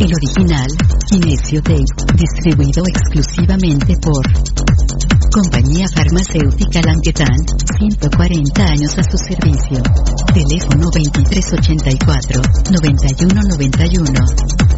El original, Kinesio Tape, distribuido exclusivamente por Compañía Farmacéutica Languetan, 140 años a su servicio. Teléfono 2384-9191.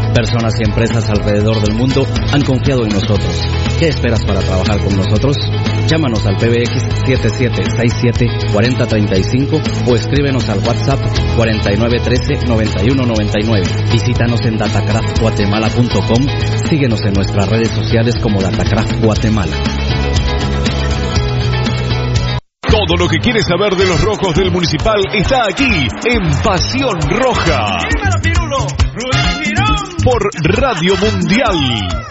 Personas y empresas alrededor del mundo han confiado en nosotros. ¿Qué esperas para trabajar con nosotros? Llámanos al PBX 7767-4035 o escríbenos al WhatsApp 4913-9199. Visítanos en datacraftguatemala.com. Síguenos en nuestras redes sociales como Datacraft Guatemala. Todo lo que quieres saber de los rojos del municipal está aquí en Pasión Roja. Por Radio Mundial.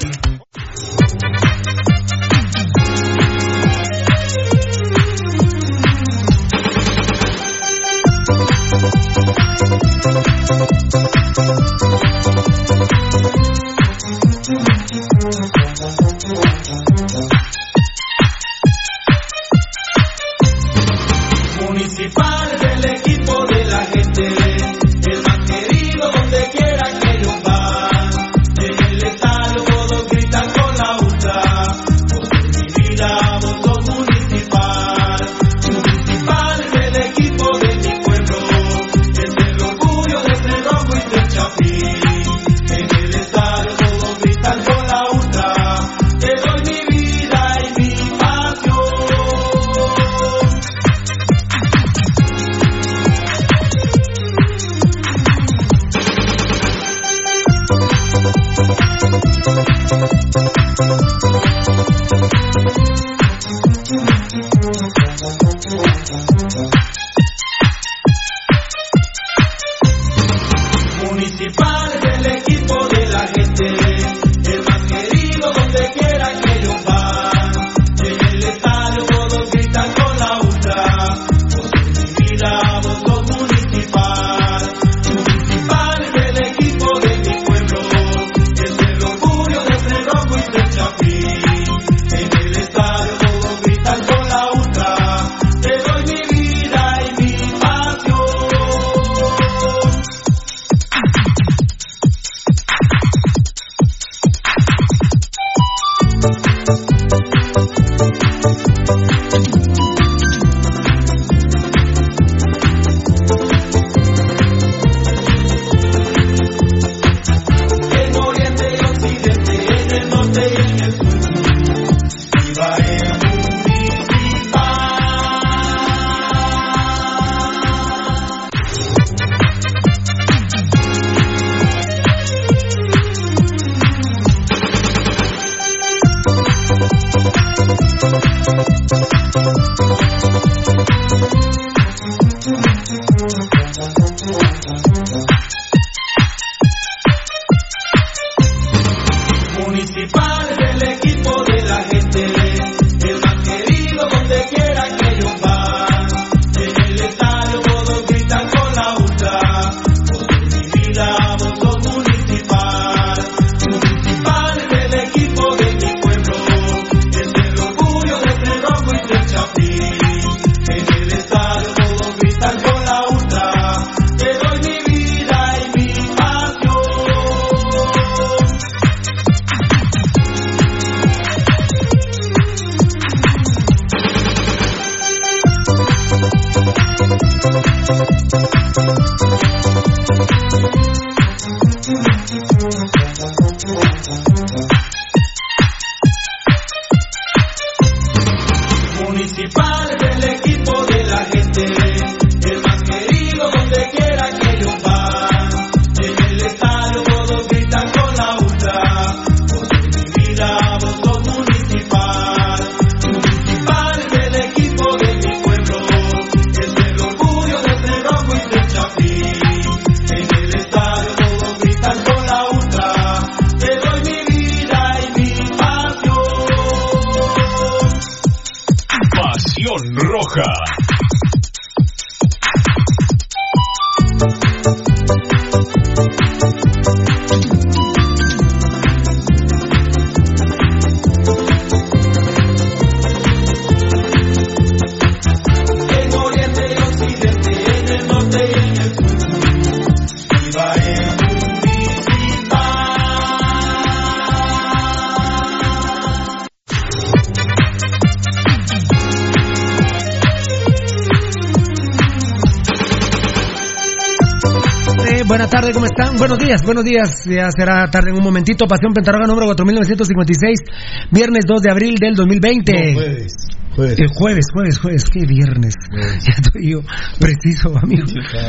Buenos días, buenos días. Ya será tarde en un momentito. Pasión Pentarroga número 4956, viernes 2 de abril del 2020. No, jueves. Jueves. El jueves, jueves, jueves, qué viernes. Ya estoy yo preciso, amigo.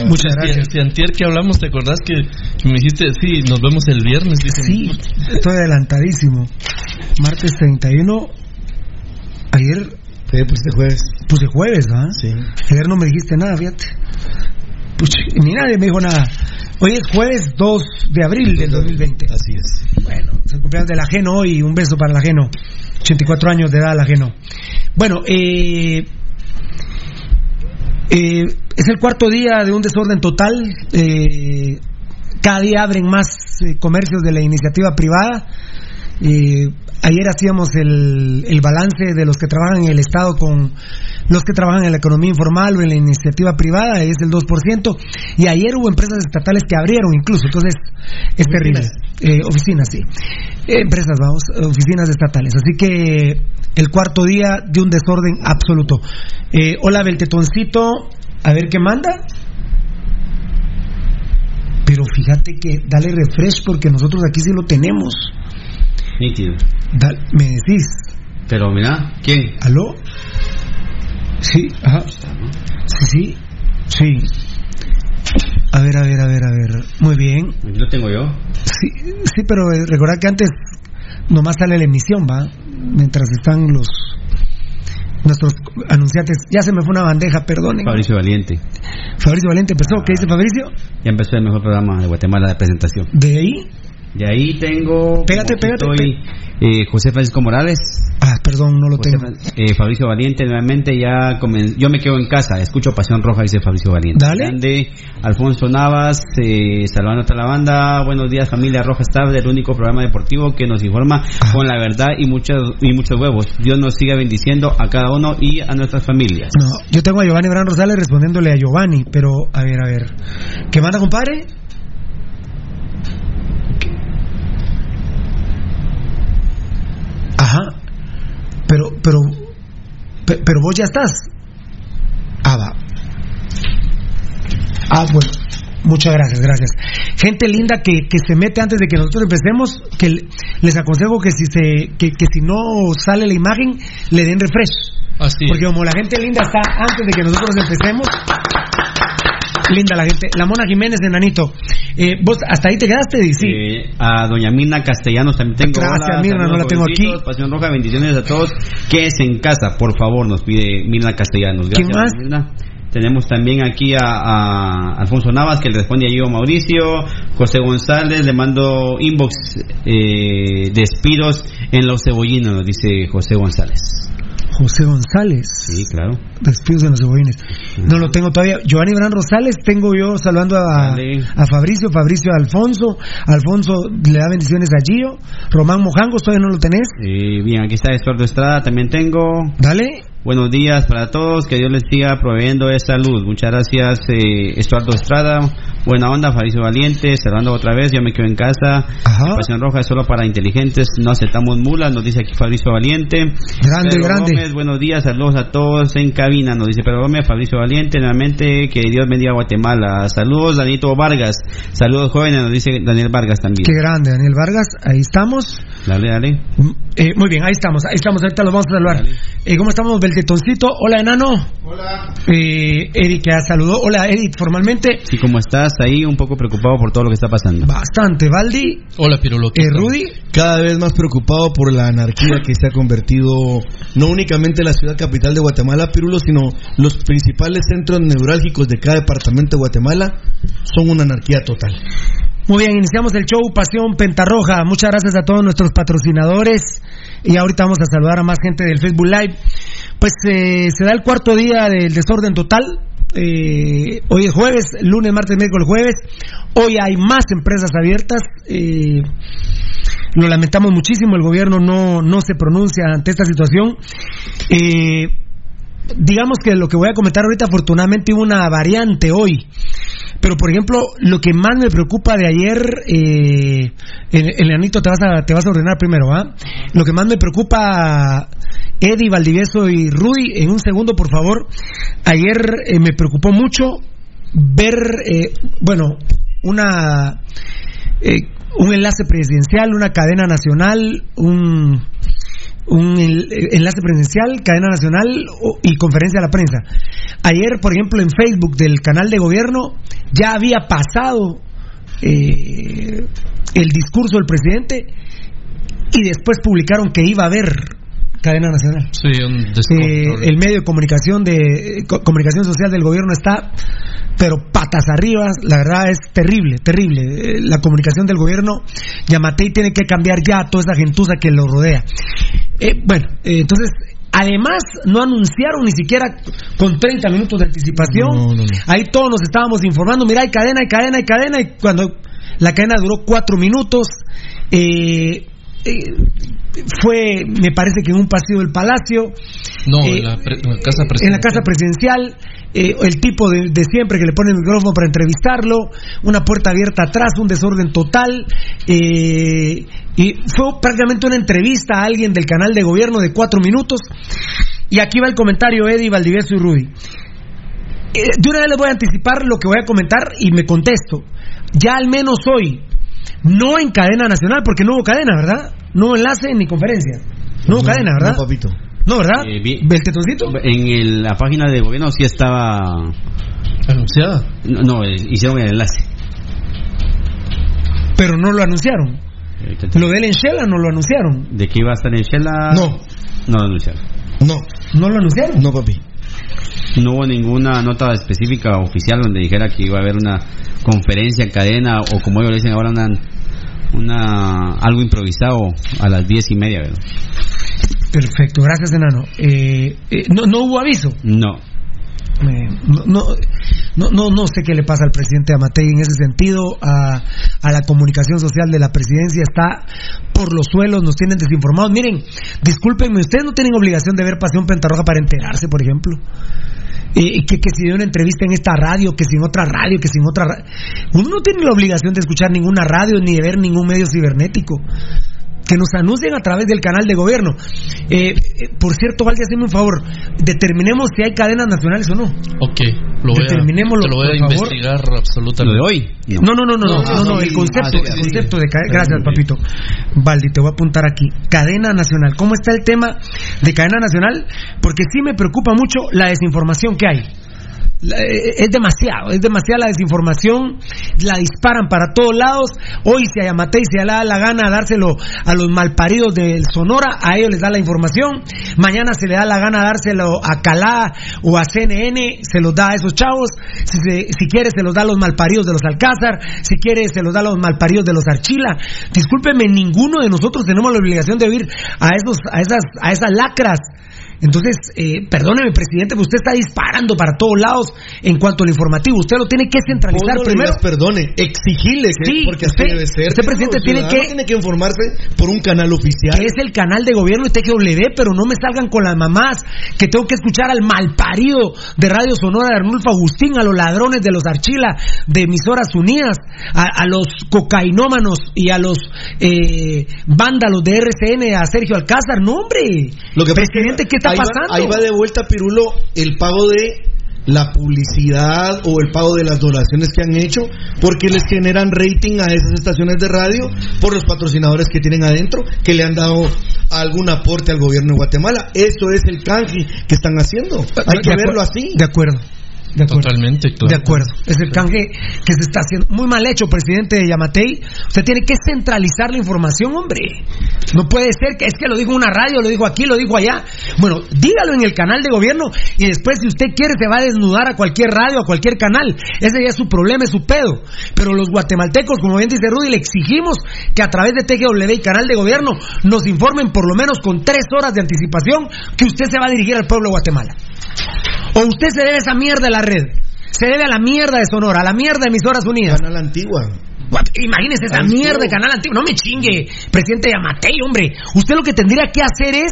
Muchas gracias. Si, si antier que hablamos, ¿te acordás que, me dijiste, sí, nos vemos el viernes? Dije, Sí, estoy adelantadísimo. Martes 31. Ayer Sí, pues este jueves. puse jueves, ¿ah? Sí. Ayer no me dijiste nada, fíjate. Puch, ni nadie me dijo nada. Hoy es jueves 2 de abril del 2020. Así es. Bueno, es el cumpleaños del ajeno hoy. Un beso para el ajeno. 84 años de edad el ajeno. Bueno, eh, eh, es el cuarto día de un desorden total. Eh, cada día abren más eh, comercios de la iniciativa privada. Eh, ayer hacíamos el, el balance de los que trabajan en el Estado con los que trabajan en la economía informal o en la iniciativa privada, es el 2%. Y ayer hubo empresas estatales que abrieron incluso, entonces es terrible. Eh, oficinas, sí. Eh, empresas, vamos, oficinas estatales. Así que el cuarto día de un desorden absoluto. Eh, hola, Beltetoncito, a ver qué manda. Pero fíjate que dale refresh porque nosotros aquí sí lo tenemos. Nítido. Dale, me decís, Pero mira, ¿quién? ¿aló? Sí, ajá. Sí, sí, sí. A ver, a ver, a ver, a ver. Muy bien. Lo tengo yo. Sí, sí pero eh, recordad que antes nomás sale la emisión, ¿va? Mientras están los nuestros anunciantes. Ya se me fue una bandeja, perdonen. Fabricio Valiente. Fabricio Valente empezó. ¿Qué dice Fabricio? Ya empezó el mejor programa de Guatemala de presentación. De ahí. De ahí tengo. Pégate, pégate, Estoy, eh, José Francisco Morales. Ah, perdón, no lo José tengo. Eh, Fabricio Valiente, nuevamente ya comen- yo me quedo en casa, escucho Pasión Roja, dice Fabricio Valiente. Dale. Grande, Alfonso Navas, eh, saludando a la banda, buenos días familia Roja Star, del único programa deportivo que nos informa con la verdad y muchos y muchos huevos. Dios nos siga bendiciendo a cada uno y a nuestras familias. No, yo tengo a Giovanni Bran Rosales respondiéndole a Giovanni, pero a ver, a ver. ¿Qué manda, compadre? Ajá. Pero, pero, pe- pero vos ya estás. Ah, va. Ah, bueno. Muchas gracias, gracias. Gente linda que, que se mete antes de que nosotros empecemos, que le- les aconsejo que si se, que, que si no sale la imagen, le den refresh. Así Porque como la gente linda está antes de que nosotros empecemos, linda la gente. La Mona Jiménez de Nanito. Eh, ¿Vos hasta ahí te quedaste? Sí. Eh, a doña Mirna Castellanos también tengo. Gracias, Hola, Mirna, no la tengo aquí. Pasión Roja, bendiciones a todos. Quédese en casa, por favor, nos pide Mirna Castellanos. ¿Quién Gracias, más? Mirna. Tenemos también aquí a, a Alfonso Navas, que le responde a yo Mauricio. José González, le mando inbox eh, despidos en los cebollinos, nos dice José González. José González. Sí, claro. Despidos de los cebollines. No lo tengo todavía. Giovanni Bran Rosales, tengo yo saludando a, Dale. a Fabricio, Fabricio a Alfonso. Alfonso le da bendiciones a Gio. Román Mojangos, todavía no lo tenés. Eh, bien, aquí está Estuardo Estrada, también tengo. Dale. Buenos días para todos, que Dios les siga proveyendo de salud. Muchas gracias, eh, Estuardo Estrada. Buena onda, Fabricio Valiente, cerrando otra vez, yo me quedo en casa. Ajá. Pasión Roja es solo para inteligentes, no aceptamos mulas, nos dice aquí Fabricio Valiente. Grande, Pedro grande. Gómez, buenos días, saludos a todos en cabina, nos dice Pedro Gómez, Fabricio Valiente, nuevamente, que Dios bendiga a Guatemala. Saludos, Danito Vargas. Saludos jóvenes, nos dice Daniel Vargas también. Qué grande, Daniel Vargas. Ahí estamos. Dale, dale. Mm, eh, muy bien, ahí estamos, ahí estamos, ahorita los vamos a saludar. Eh, ¿Cómo estamos, Beltetoncito? Hola, enano. Hola. Eh, Eric ya saludó. Hola, Eric, formalmente. Sí, ¿cómo estás? Ahí un poco preocupado por todo lo que está pasando. Bastante. Valdi, Hola, Piroloto. eh, Rudy. Cada vez más preocupado por la anarquía que se ha convertido no únicamente la ciudad capital de Guatemala, Pirulo, sino los principales centros neurálgicos de cada departamento de Guatemala son una anarquía total. Muy bien, iniciamos el show Pasión Pentarroja. Muchas gracias a todos nuestros patrocinadores. Y ahorita vamos a saludar a más gente del Facebook Live. Pues eh, se da el cuarto día del desorden total. Eh, hoy es jueves, lunes, martes, miércoles, jueves. Hoy hay más empresas abiertas. Eh, lo lamentamos muchísimo, el gobierno no, no se pronuncia ante esta situación. Eh, digamos que lo que voy a comentar ahorita, afortunadamente hubo una variante hoy. Pero, por ejemplo, lo que más me preocupa de ayer, eh, el, el Anito te vas a, te vas a ordenar primero, ¿ah? Lo que más me preocupa, Eddie, Valdivieso y Rudy, en un segundo, por favor. Ayer eh, me preocupó mucho ver, eh, bueno, una eh, un enlace presidencial, una cadena nacional, un un enlace presidencial, cadena nacional y conferencia a la prensa. Ayer, por ejemplo, en Facebook del canal de gobierno ya había pasado eh, el discurso del presidente y después publicaron que iba a haber cadena nacional. Sí, un Eh, el medio de comunicación de co- comunicación social del gobierno está pero patas arriba, la verdad es terrible, terrible. Eh, La comunicación del gobierno, Yamatei tiene que cambiar ya a toda esa gentuza que lo rodea. Eh, bueno, eh, entonces, además, no anunciaron ni siquiera con 30 minutos de anticipación. No, no, no. Ahí todos nos estábamos informando, mira, hay cadena, hay cadena, hay cadena, y cuando la cadena duró cuatro minutos, eh, eh, fue, me parece que en un pasillo del palacio, No, eh, en, la pre- en la casa presidencial. en la casa presidencial, eh, el tipo de, de siempre que le pone el micrófono para entrevistarlo, una puerta abierta atrás, un desorden total, eh, y fue prácticamente una entrevista a alguien del canal de gobierno de cuatro minutos. Y aquí va el comentario Eddie, Valdivieso y Rudy. Eh, de una vez les voy a anticipar lo que voy a comentar y me contesto. Ya al menos hoy, no en cadena nacional, porque no hubo cadena, ¿verdad? No hubo enlace ni conferencia. No hubo cadena, ¿verdad? No, papito. No, ¿verdad? Eh, vi- ¿El tetoncito? En el- la página de gobierno sí estaba. ¿Anunciada? No, no, eh, hicieron el enlace. Pero no lo anunciaron. Eh, Lo de él en Shela no lo anunciaron. De que iba a estar en Shela. No. No lo anunciaron. No. ¿No lo anunciaron? No, papi. No hubo ninguna nota específica oficial donde dijera que iba a haber una conferencia en cadena o como ellos le dicen ahora una, una algo improvisado a las diez y media. ¿verdad? Perfecto, gracias, enano. Eh, eh, no, no hubo aviso. No. Eh, no, no, no, no, sé qué le pasa al presidente Amatei en ese sentido. A, a la comunicación social de la presidencia está por los suelos, nos tienen desinformados. Miren, discúlpenme, ustedes no tienen obligación de ver Pasión Pentarroja para enterarse, por ejemplo. Eh, que, que si dio una entrevista en esta radio, que si en otra radio, que si en otra radio. Uno no tiene la obligación de escuchar ninguna radio ni de ver ningún medio cibernético. Que nos anuncien a través del canal de gobierno. Eh, eh, por cierto, Valde, hazme un favor. Determinemos si hay cadenas nacionales o no. Ok, lo voy a, Determinémoslo, lo voy a favor. investigar absolutamente. Lo de hoy. No, no, no, no, no, no, no, el concepto, Ah, sí, el concepto sí. de ca- gracias, papito. Valdi, te voy a apuntar aquí. Cadena nacional. ¿Cómo está el tema de cadena nacional? Porque sí me preocupa mucho la desinformación que hay. La- eh, Es demasiado, es demasiada la desinformación, la disparan para todos lados. Hoy si a Yamatei se le da la gana dárselo a los malparidos del Sonora, a ellos les da la información. Mañana se le da la gana dárselo a Calá o a CNN, se los da a esos chavos. Si, se- si quiere se los da a los malparidos de los Alcázar, si quiere se los da a los malparidos de los Archila. Discúlpeme, ninguno de nosotros tenemos la obligación de oír a esos, a esas, a esas lacras. Entonces, eh, perdóneme, presidente, pero usted está disparando para todos lados en cuanto al informativo. Usted lo tiene que centralizar no primero. perdone, exigirle que, Sí, porque así usted- debe ser. usted, presidente, tiene que- tiene que informarse por un canal oficial. que es el canal de gobierno y TGW, pero no me salgan con las mamás que tengo que escuchar al malparido de Radio Sonora de Arnulfo Agustín, a los ladrones de los Archila de Emisoras Unidas, a, a los cocainómanos y a los eh, vándalos de RCN, a Sergio Alcázar. No, hombre. Lo que presidente, ¿qué está ahí va- ahí va de vuelta, Pirulo, el pago de la publicidad o el pago de las donaciones que han hecho, porque les generan rating a esas estaciones de radio por los patrocinadores que tienen adentro, que le han dado algún aporte al gobierno de Guatemala. Eso es el canje que están haciendo. Hay De que verlo así. De acuerdo. De acuerdo. Totalmente, De acuerdo. Es el canje que se está haciendo. Muy mal hecho, presidente Yamatei. Usted tiene que centralizar la información, hombre. No puede ser que es que lo dijo en una radio, lo dijo aquí, lo dijo allá. Bueno, dígalo en el canal de gobierno y después, si usted quiere, se va a desnudar a cualquier radio, a cualquier canal. Ese ya es su problema, es su pedo. Pero los guatemaltecos, como bien dice Rudy, le exigimos que a través de TGW y canal de gobierno nos informen por lo menos con tres horas de anticipación que usted se va a dirigir al pueblo de Guatemala. O usted se debe a esa mierda de la red. Se debe a la mierda de Sonora, a la mierda de Emisoras Unidas. Canal Antigua. What? Imagínese esa mierda de Canal Antiguo. No me chingue, presidente Yamatei, hombre. Usted lo que tendría que hacer es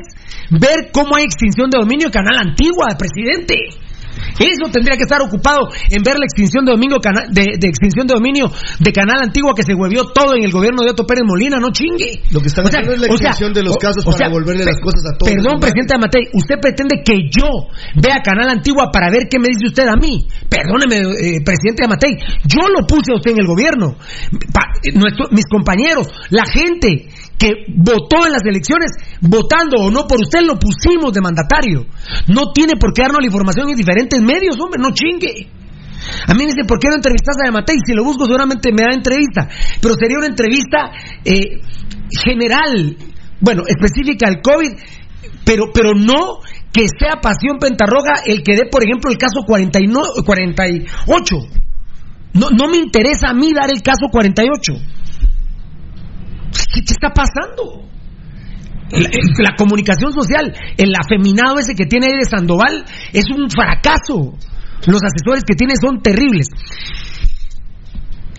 ver cómo hay extinción de dominio de Canal Antigua, presidente. Eso tendría que estar ocupado en ver la extinción de domingo de, de extinción de dominio de Canal Antiguo que se huevió todo en el gobierno de Otto Pérez Molina, no chingue. Lo que están O sea, haciendo es la o sea, extensión de los casos o para sea, devolverle pe- las cosas a todos. Perdón, presidente Amatei, usted pretende que yo vea Canal Antigua para ver qué me dice usted a mí. Perdóneme, eh, presidente Amatei, yo lo puse a usted en el gobierno. Pa- eh, nuestro- mis compañeros, la gente que votó en las elecciones, votando o no por usted, lo pusimos de mandatario. No tiene por qué darnos la información en diferentes medios, hombre, no chingue. A mí me dice, ¿por qué no entrevistas a Yamatei? Si lo busco seguramente me da entrevista. Pero sería una entrevista eh, general, bueno, específica al COVID, pero, pero no que sea Pasión Pentarroga el que dé, por ejemplo, el caso 49 48. No, no me interesa a mí dar el caso 48. ¿Qué, está pasando? La, la comunicación social, el afeminado ese que tiene de Sandoval, es un fracaso. Los asesores que tiene son terribles.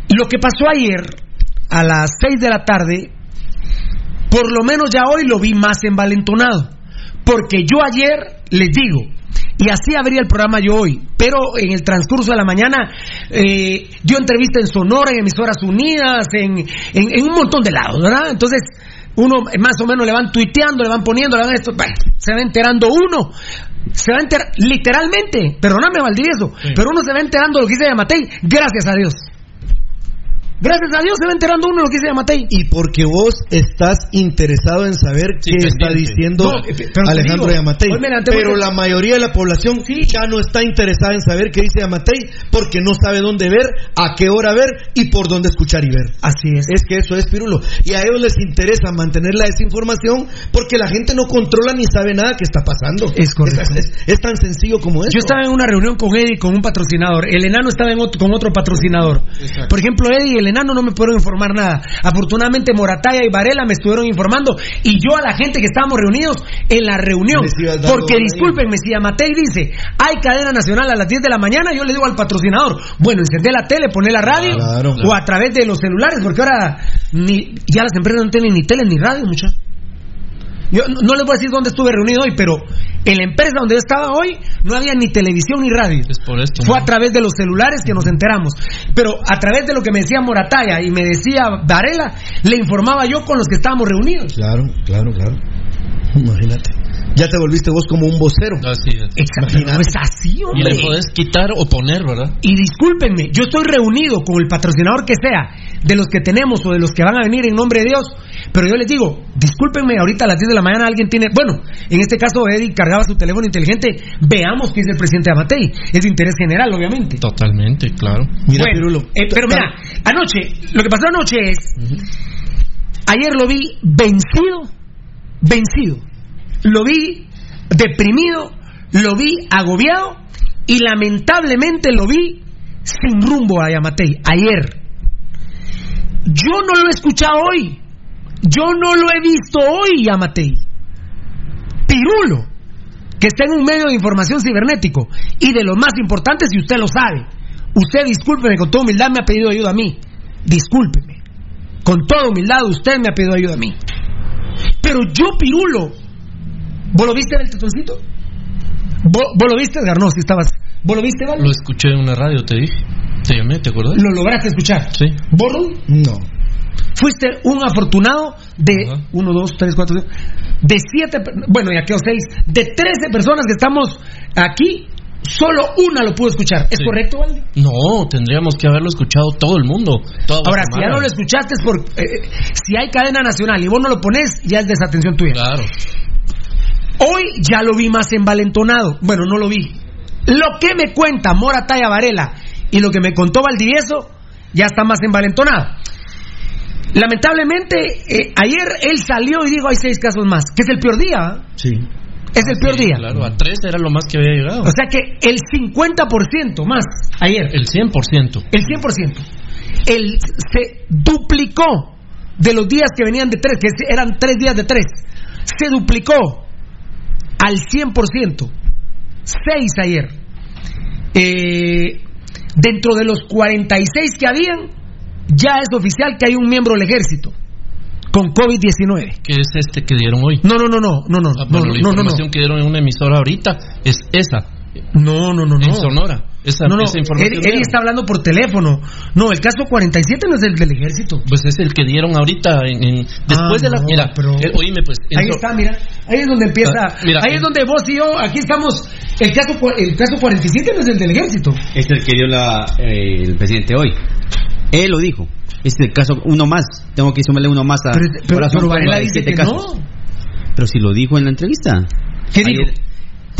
Lo que pasó ayer a las 6 de la tarde, por lo menos ya hoy lo vi más envalentonado. Porque yo ayer les digo, y así abría el programa yo hoy, pero en el transcurso de la mañana eh, dio entrevista en Sonora, en Emisoras Unidas, en, en- en un montón de lados, ¿verdad? Entonces, uno más o menos le van tuiteando, le van poniendo, le van esto, bueno, se va enterando uno. Se va enterar, literalmente, perdóname Valdivieso, pero uno se va enterando de lo que dice Yamatei, gracias a Dios. Gracias a Dios se va enterando uno de lo que dice Yamatei. Y porque vos estás interesado en saber qué está diciendo No, eh, Alejandro digo, Yamatei. Pero la mayoría de la población ya no está interesada en saber qué dice Yamatei porque no sabe dónde ver, a qué hora ver y por dónde escuchar y ver. Así es. Es que eso es Pirulo. Y a ellos les interesa mantener la desinformación porque la gente no controla ni sabe nada que está pasando. Es correcto. Es, es- es tan sencillo como eso. Yo estaba en una reunión con Eddie con un patrocinador. El enano estaba en otro- con otro patrocinador. Por ejemplo, Eddie y el enano no me pudieron informar nada. Afortunadamente, Morataya y Varela me estuvieron informando. Y yo a la gente que estábamos reunidos en la reunión. Porque discúlpenme, si Amatei dice hay cadena nacional a las 10 de la mañana, yo le digo al patrocinador, bueno, encendé la tele, poné la radio Claro. o a través de los celulares, porque ahora ni, ya las empresas no tienen ni tele ni radio, muchachos. Yo no, no les voy a decir dónde estuve reunido hoy, pero en la empresa donde yo estaba hoy no había ni televisión ni radio. Es por esto. Fue a través de los celulares que nos enteramos. Pero a través de lo que me decía Morataya y me decía Varela, le informaba yo con los que estábamos reunidos. Claro, claro, claro. Imagínate. Ya te volviste vos como un vocero. Así es. Exacto, no es así, Y hombre. le podés quitar o poner, ¿verdad? Y discúlpenme, yo estoy reunido con el patrocinador que sea, de los que tenemos o de los que van a venir en nombre de Dios, pero yo les digo, discúlpenme, ahorita a las 10 de la mañana alguien tiene, bueno, en este caso Eddie cargaba su teléfono inteligente, veamos qué dice el presidente Amatei, es de interés general, obviamente. Totalmente, claro. Mira, Bueno, Pirulo. eh, pero mira, anoche, lo que pasó anoche es, ayer lo vi vencido, vencido, lo vi deprimido, lo vi agobiado y lamentablemente lo vi sin rumbo a Yamatei, ayer. Yo no lo he escuchado hoy, yo no lo he visto hoy, Yamatei. Pirulo, que está en un medio de información cibernético y de lo más importante si usted lo sabe. Usted, discúlpeme, con toda humildad me ha pedido ayuda a mí. Discúlpeme. Con toda humildad usted me ha pedido ayuda a mí. Pero yo, Pirulo, ¿vos lo viste en el tetoncito? ¿Vos, vos lo viste, Edgar? No, si estabas... ¿Vos lo viste? Lo escuché en una radio, te dije. Te llamé, ¿te acuerdas? ¿Lo lograste escuchar? Sí. ¿Vos, Raúl? No. Fuiste un afortunado de uno, dos, tres, cuatro, cinco, de siete, bueno, ya quedó seis, de trece personas que estamos aquí, solo una lo pudo escuchar. ¿Es Sí. correcto, Valdi? No, tendríamos que haberlo escuchado todo el mundo. Ahora, si ya no lo escuchaste es por eh, si hay cadena nacional y vos no lo pones, ya es desatención tuya. Claro. Hoy ya lo vi más envalentonado. Bueno, no lo vi. Lo que me cuenta Mora Taya Varela y lo que me contó Valdivieso ya está más envalentonado. Lamentablemente, eh, ayer él salió y dijo hay seis casos más, que es el peor día. ¿ah? Sí. Es el peor Sí, día. Claro, a tres era lo más que había llegado. O sea que el 50% más ayer. El 100%. El 100%. El, se duplicó de los días que venían de tres, que eran tres días de tres. Se duplicó al 100%. Seis ayer. Eh, dentro de los 46 que habían, ya es oficial que hay un miembro del ejército con COVID-19. Que es este que dieron hoy. No, no, no, no, no, no, Ah, no, bueno, no, la no, no, no. información que dieron en una emisora ahorita es esa. No, no, no, no. En Sonora. Esa, no, no, esa información. Dieron. está hablando por teléfono. No, el caso 47 no es el del ejército. Pues es el que dieron ahorita en, en- después Ah, de la no, mira, pero- eh, oíme pues Ahí está, mira. Ahí es donde empieza. Ah, mira, ahí es donde vos y yo, aquí estamos. El caso, cua- el caso 47 no es el del ejército. Es el que dio la, eh, el presidente hoy. Él lo dijo. Es el caso, uno más. Tengo que sumarle uno más a. Pero, pero, pero Varela dice 47 que casos. no. Pero si lo dijo en la entrevista. ¿Qué dijo?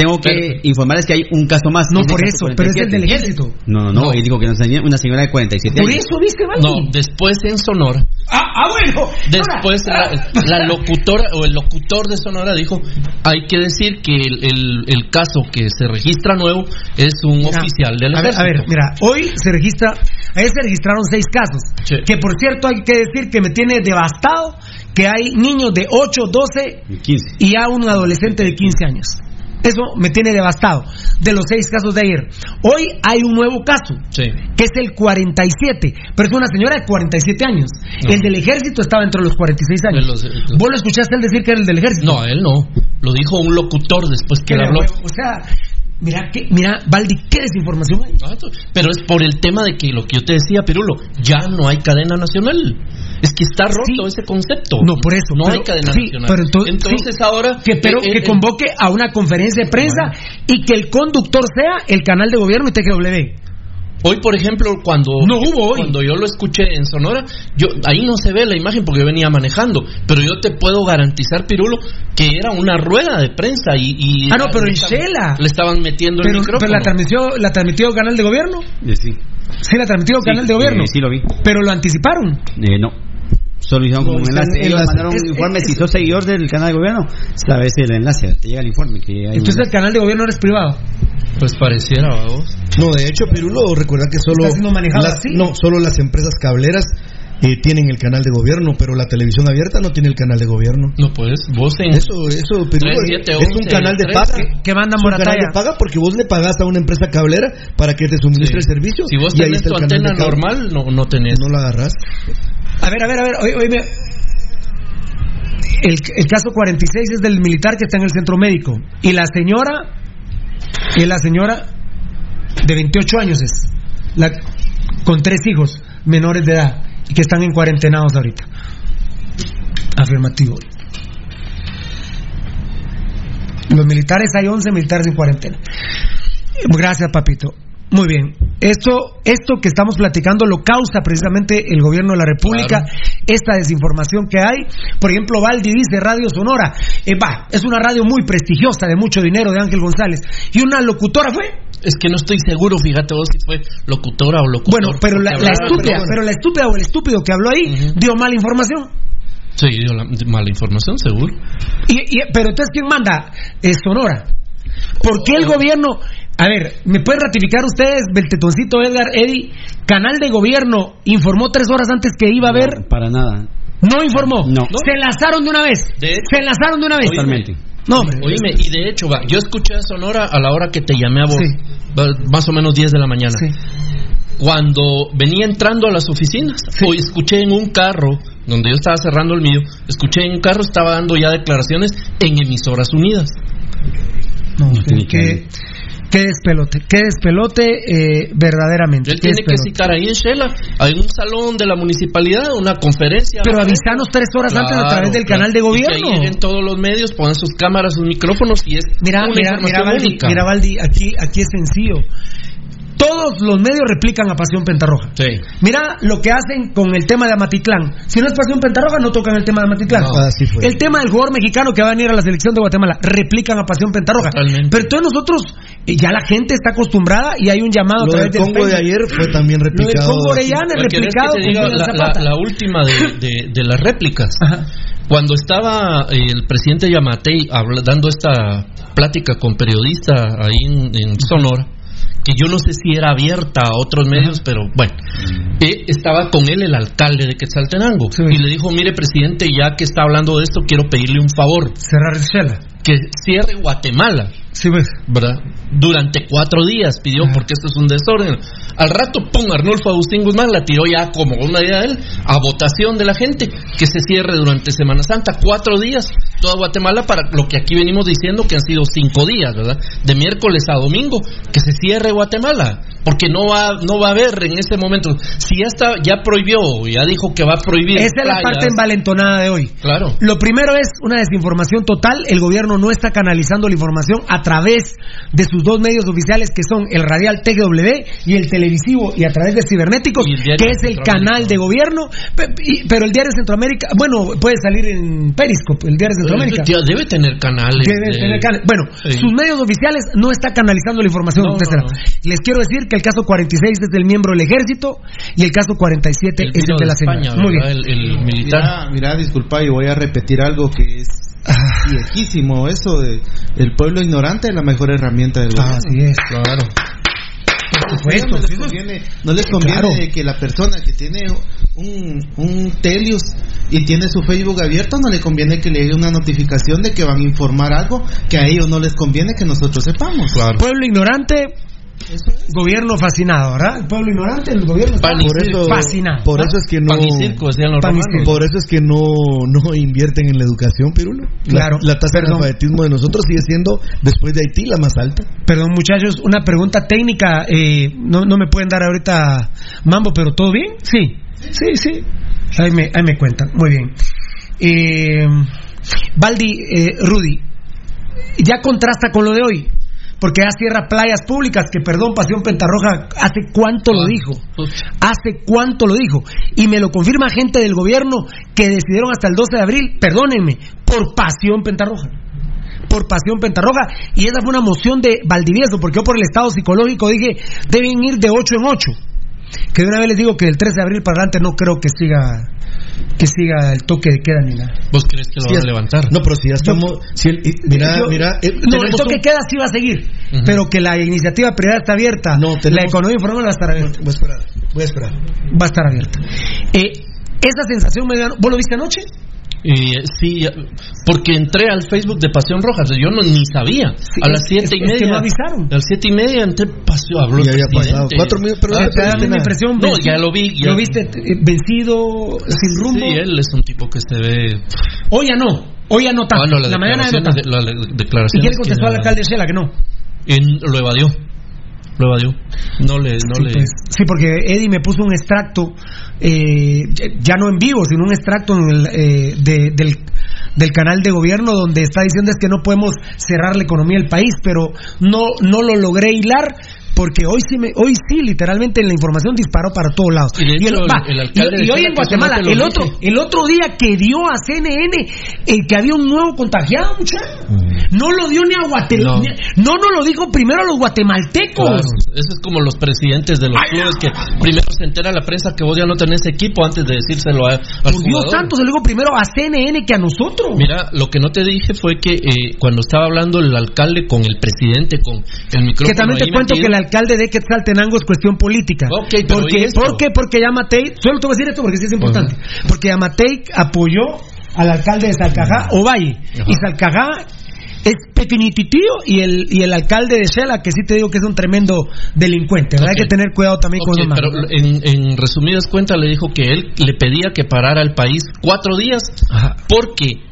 Tengo que informarles que hay un caso más. No, Es el por eso, pero es el 47. del ejército. No, no, no, No. Él dijo que una señora, una señora de 47 Por años. eso, ¿viste, Valdi? no, después en Sonora, Ah, ah, bueno. después la, la locutora o el locutor de Sonora dijo, hay que decir que el, el- el caso que se registra nuevo es un Mira, oficial del a ver, ejército. a ver, mira, hoy se registra, ayer se registraron seis casos. Sí. Que por cierto hay que decir que me tiene devastado que hay niños de 8, 12 15. y a un adolescente de 15 años. Eso me tiene devastado. De los seis casos de ayer. Hoy hay un nuevo caso, Sí. que es el 47. Pero es una señora de 47 años. No. El del ejército estaba entre los 46 años. Los- de los- ¿Vos lo escuchaste él decir que era el del ejército? No, él no. Lo dijo un locutor después que él habló. O sea, mira, que, mira, Valdi, ¿qué desinformación hay? Pero es por el tema de que lo que yo te decía, Pirulo, ya no hay cadena nacional. Es que está roto ese concepto. No, por eso. No pero- hay cadena sí, nacional. pero ento- Entonces sí, ahora. Que, pero, eh, que eh, convoque a una conferencia de prensa y que el conductor sea el canal de gobierno y TGW. Hoy, por ejemplo, cuando, No hubo hoy. cuando yo lo escuché en Sonora, yo ahí no se ve la imagen porque yo venía manejando, pero yo te puedo garantizar, Pirulo, que era una rueda de prensa y... y Ah, no, pero en Shela. Le estaban metiendo el Pero, micrófono. pero la transmitió, la transmitió canal de gobierno. Eh, sí. Sí, la transmitió canal de gobierno. eh, sí lo vi. Pero lo anticiparon. Eh, no. Solo hicieron como No, un enlace. en Ellos enlace. mandaron Es- un informe. es- si sos seguidor del canal de gobierno, sabes el enlace. Te llega el informe. Que hay un Entonces el canal de gobierno no es privado. Pues pareciera, vos. No, de hecho, Pirulo, recuerda que solo las, así. no, solo las empresas cableras eh, tienen el canal de gobierno, pero la televisión abierta no tiene el canal de gobierno. No, pues vos en... Eso, eso, Pirulo, 3, 7, es un 11, canal de 3, paga. Que, que manda Es un canal Morataya. de paga porque vos le pagás a una empresa cablera para que te suministre Sí. el servicio. Si vos tenés tu antena normal, no, no tenés. No la agarrás. A ver, a ver, a ver. oye, oíme. El, el caso 46 es del militar que está en el centro médico. Y la señora, y la señora de 28 años es, la, con tres hijos menores de edad y que están en cuarentenados ahorita. Afirmativo. Los militares, hay 11 militares en cuarentena. Gracias, papito. Muy bien. Esto, esto que estamos platicando lo causa precisamente el gobierno de la República, esta desinformación que hay. Por ejemplo, Valdi dice Radio Sonora. Eh, va, es una radio muy prestigiosa, de mucho dinero, de Ángel González. Y una locutora fue. Es que no estoy seguro, fíjate vos, si fue locutora o locutor. Bueno, pero la, estúpida, pero la estúpida o el estúpido que habló ahí dio mala información. Sí, dio la, mala información, seguro. Y, y- pero entonces, ¿quién manda? Es Sonora. ¿Por qué el gobierno.? A ver, ¿me pueden ratificar ustedes, Beltetoncito, Edgar, Eddie? Canal de gobierno informó tres horas antes que iba a haber. Para nada. No informó. No. Se enlazaron de una vez. De hecho- Se enlazaron de una vez. Totalmente. No, hombre. Oíme, y de hecho, va, yo escuché a Sonora a la hora que te llamé a vos, Sí. más o menos 10 de la mañana. Sí. Cuando venía entrando a las oficinas, hoy escuché en un carro, donde yo estaba cerrando el mío, escuché en un carro, estaba dando ya declaraciones en emisoras unidas. No, tiene qué, despelote. Qué despelote, eh, verdaderamente. Él tiene que citar ahí en Shela, en un salón de la municipalidad, una conferencia. Pero avisanos tres horas antes a través del canal de Y que gobierno. ahí lleguen todos los medios, pongan sus cámaras, sus micrófonos y es Mira, una mira, mira, Valdi, mira, Valdi, aquí, aquí es sencillo. Todos los medios replican a Pasión Pentarroja. Sí. Mira lo que hacen con el tema de Amatitlán. Si no es Pasión Pentarroja, no tocan el tema de Amatitlán. No, así fue. El tema del jugador mexicano que va a venir a la selección de Guatemala, replican a Pasión Pentarroja. Totalmente. Pero entonces nosotros, eh, ya la gente está acostumbrada y hay un llamado a Lo través del Congo de ayer fue también Lo del replicado. Congo Orellana es ¿O querés replicado que con la, la- la última de, de- de las réplicas. Ajá. Cuando estaba eh, el presidente Yamatei habla- dando esta plática con periodistas ahí en, en Sonora, que yo no sé si era abierta a otros medios, pero bueno, eh, estaba con él el alcalde de Quetzaltenango Sí. y le dijo, mire presidente, ya que está hablando de esto, quiero pedirle un favor, Cerrar el Shela. Que cierre Guatemala pues. ¿verdad? Durante cuatro días pidió, porque esto es un desorden. Al rato, pum, Arnulfo Agustín Guzmán la tiró ya como una idea de él, a votación de la gente, que se cierre durante Semana Santa, cuatro días, toda Guatemala, para lo que aquí venimos diciendo que han sido cinco días, ¿verdad? De miércoles a domingo, que se cierre Guatemala, porque no va, no va a haber en ese momento. Si ya está, ya prohibió, ya dijo que va a prohibir. Esa es la parte envalentonada de hoy. Claro. Lo primero es una desinformación total. El gobierno no está canalizando la información a través de sus dos medios oficiales, que son el radial TGW y el televisivo, y a través de cibernéticos, que es el Centroamérica. canal de gobierno. Pero el diario Centroamérica, bueno, puede salir en Periscope, el diario Centroamérica. Ya debe tener canales. Debe de- tener canal. Bueno, Sí. sus medios oficiales no está canalizando la información. No, no, Tessera. no. Les quiero decir que el caso 46 es del miembro del ejército y el caso 47 El es el de la España, señora. Muy bien. El, el militar. Mira, mira, disculpa, y voy a repetir algo que es Ah. viejísimo, eso de el pueblo ignorante es la mejor herramienta del gobierno. Así es. Claro. Por supuesto. no les conviene, no les conviene Claro. que la persona que tiene un, un Telius y tiene su Facebook abierto, no le conviene que le llegue una notificación de que van a informar algo que a ellos no les conviene que nosotros sepamos. Pueblo ignorante, gobierno fascinado, ¿verdad? El pueblo ignorante, el gobierno está Pan y Por eso, fascinado. por eso es que no. Por eso es que no, no invierten en la educación, Pirulo. La- Claro. La, tasa de analfabetismo de nosotros sigue siendo, después de Haití, la más alta. Perdón, muchachos, una pregunta técnica. eh, no, no me pueden dar ahorita mambo, pero ¿todo bien? Sí, sí, sí. Ahí me, ahí me cuentan. Muy bien. Eh, Baldi, eh, Rudy, ya contrasta con lo de hoy. Porque ya cierra playas públicas, que perdón, Pasión Pentarroja, ¿hace cuánto lo dijo? ¿Hace cuánto lo dijo? Y me lo confirma gente del gobierno que decidieron hasta el 12 de abril, perdónenme, por Pasión Pentarroja por Pasión Pentarroja y esa fue una moción de Valdivieso, porque yo por el estado psicológico dije, deben ir de 8 en 8. Que de una vez les digo que del 13 de abril para adelante no creo que siga que siga el toque de queda ni nada. ¿Vos crees que lo van es- a levantar? No, pero si ya estamos. si el- y- mira, Yo- mira. eh, no, el toque de un- queda sí va a seguir, pero que la iniciativa privada está abierta, No, la tenemos- economía informal va a estar abierta. Voy a esperar. Voy a esperar. Va a estar abierta. Eh, esa sensación me da- ¿Vos lo viste anoche? Y, eh, sí, ya- porque entré al Facebook de Pasión Roja, yo no, ni sabía. a es- las siete es- y es que media. no avisaron. A las siete y media entré Pasión, habló Ya había. Cuatro minutos, pero Ah, te da nada. impresión. No, vencido- ya lo vi, ya. ¿Lo viste eh, vencido, sin rumbo? Sí, él es un tipo que se ve. Hoy ya no, hoy ya no tanto. Ah, no, la la mañana ya no declaración, tanto. de, la, la ¿Y declaración le es contestó al alcalde Shela que no? en- lo evadió. Lo evadió. No le. No sí, le pues, sí, porque Eddie me puso un extracto, eh, ya no en vivo, sino un extracto en el, eh, de- del, del canal de gobierno donde está diciendo es que no podemos cerrar la economía del país, pero no, no lo logré hilar. Porque hoy sí, me, hoy sí, literalmente la información disparó para todos lados. Y el- va, y- hoy en Guatemala, el otro, el otro día que dio a CNN eh, que había un nuevo contagiado, muchacho. No lo dio ni a Guatemala. No. No. no, lo dijo primero a los guatemaltecos. Claro, eso es como los presidentes de los clubes que primero se entera la prensa que vos ya no tenés equipo antes de decírselo a, Por Dios jugador. santo, se lo digo primero a CNN que a nosotros. Mira, lo que no te dije fue que eh, cuando estaba hablando el alcalde con el presidente, con el micrófono. que también te cuento metido, que el alcalde de Quetzaltenango es cuestión política. Ok, pero porque. ¿Por qué? Porque Yamatei, solo te voy a decir esto porque sí es importante. Porque Yamatei apoyó al alcalde de Salcajá, Ovalle. Y Salcajá es pequeñititío y el, y el alcalde de Shela, que sí te digo que es un tremendo delincuente. Hay que tener cuidado también Ok, con los pero en, en resumidas cuentas le dijo que él le pedía que parara el país cuatro días porque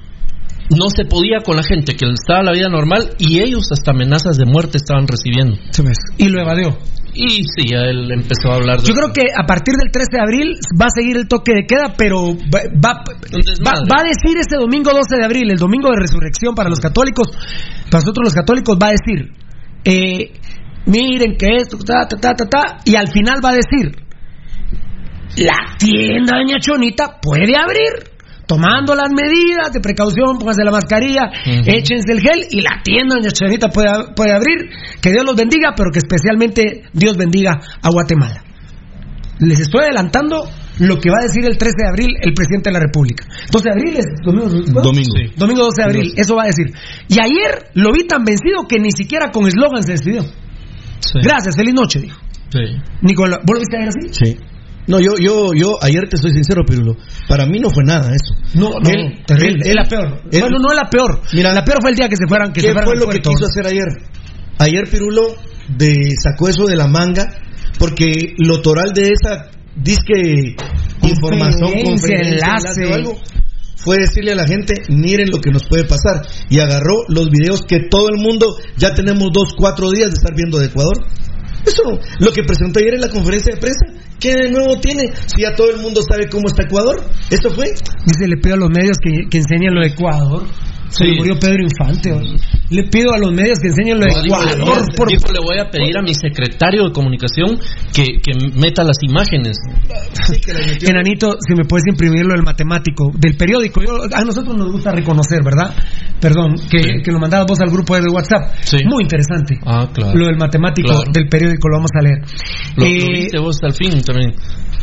no se podía con la gente, que estaba la vida normal y ellos hasta amenazas de muerte estaban recibiendo. Y lo evadió. Y sí, ya él empezó a hablar de Yo creo que a partir del 13 de abril va a seguir el toque de queda, pero va, va, va- va a decir este domingo 12 de abril, el domingo de resurrección para los católicos, para nosotros los católicos va a decir, eh, miren que esto, ta, ta, ta, ta, ta, y al final va a decir, la tienda de Doña Chonita puede abrir. Tomando las medidas de precaución, pónganse la mascarilla, Ujú. échense el gel y la tienda Doña Chonita puede, puede abrir. Que Dios los bendiga, pero que especialmente Dios bendiga a Guatemala. Les estoy adelantando lo que va a decir el 13 de abril el presidente de la República. 12 de abril es domingo. ¿no? Domingo. Sí. Domingo 12 de abril, eso va a decir. Y ayer lo vi tan vencido que ni siquiera con eslogan se despidió. Sí. Gracias, feliz noche, dijo. Sí. Nicolás, ¿vos lo viste ayer así? Sí. No, yo, yo, yo, ayer te soy sincero, Pirulo. Para mí no fue nada eso. No, no, terrible. es la peor. bueno, no es la peor. Mira, la peor fue el día que se fueran. Que ¿Qué se fueran fue lo que quiso hacer ayer? Ayer Pirulo de, sacó eso de la manga porque lo toral de esa disque información, Conferencia, enlace o algo, fue decirle a la gente, miren lo que nos puede pasar. Y agarró los videos que todo el mundo, ya tenemos dos, cuatro días de estar viendo de Ecuador. Eso, lo que presentó ayer en la conferencia de prensa, ¿qué de nuevo tiene? Si ya todo el mundo sabe cómo está Ecuador. Eso fue. Dice, le pido a los medios que, que enseñen lo de Ecuador. Se Sí. murió Pedro Infante. ¿o? Le pido a los medios que enseñen lo de Ecuador. voy a- por dijo, le voy a pedir a mi secretario de comunicación que, que meta las imágenes. Enanito, si me puedes imprimirlo el matemático del periódico. Yo- a nosotros nos gusta reconocer, ¿verdad? Perdón, que, que lo mandabas vos al grupo de WhatsApp. Muy interesante. Ah, claro. Lo del matemático Claro. del periódico lo vamos a leer. Lo, Eh, lo viste vos al fin también.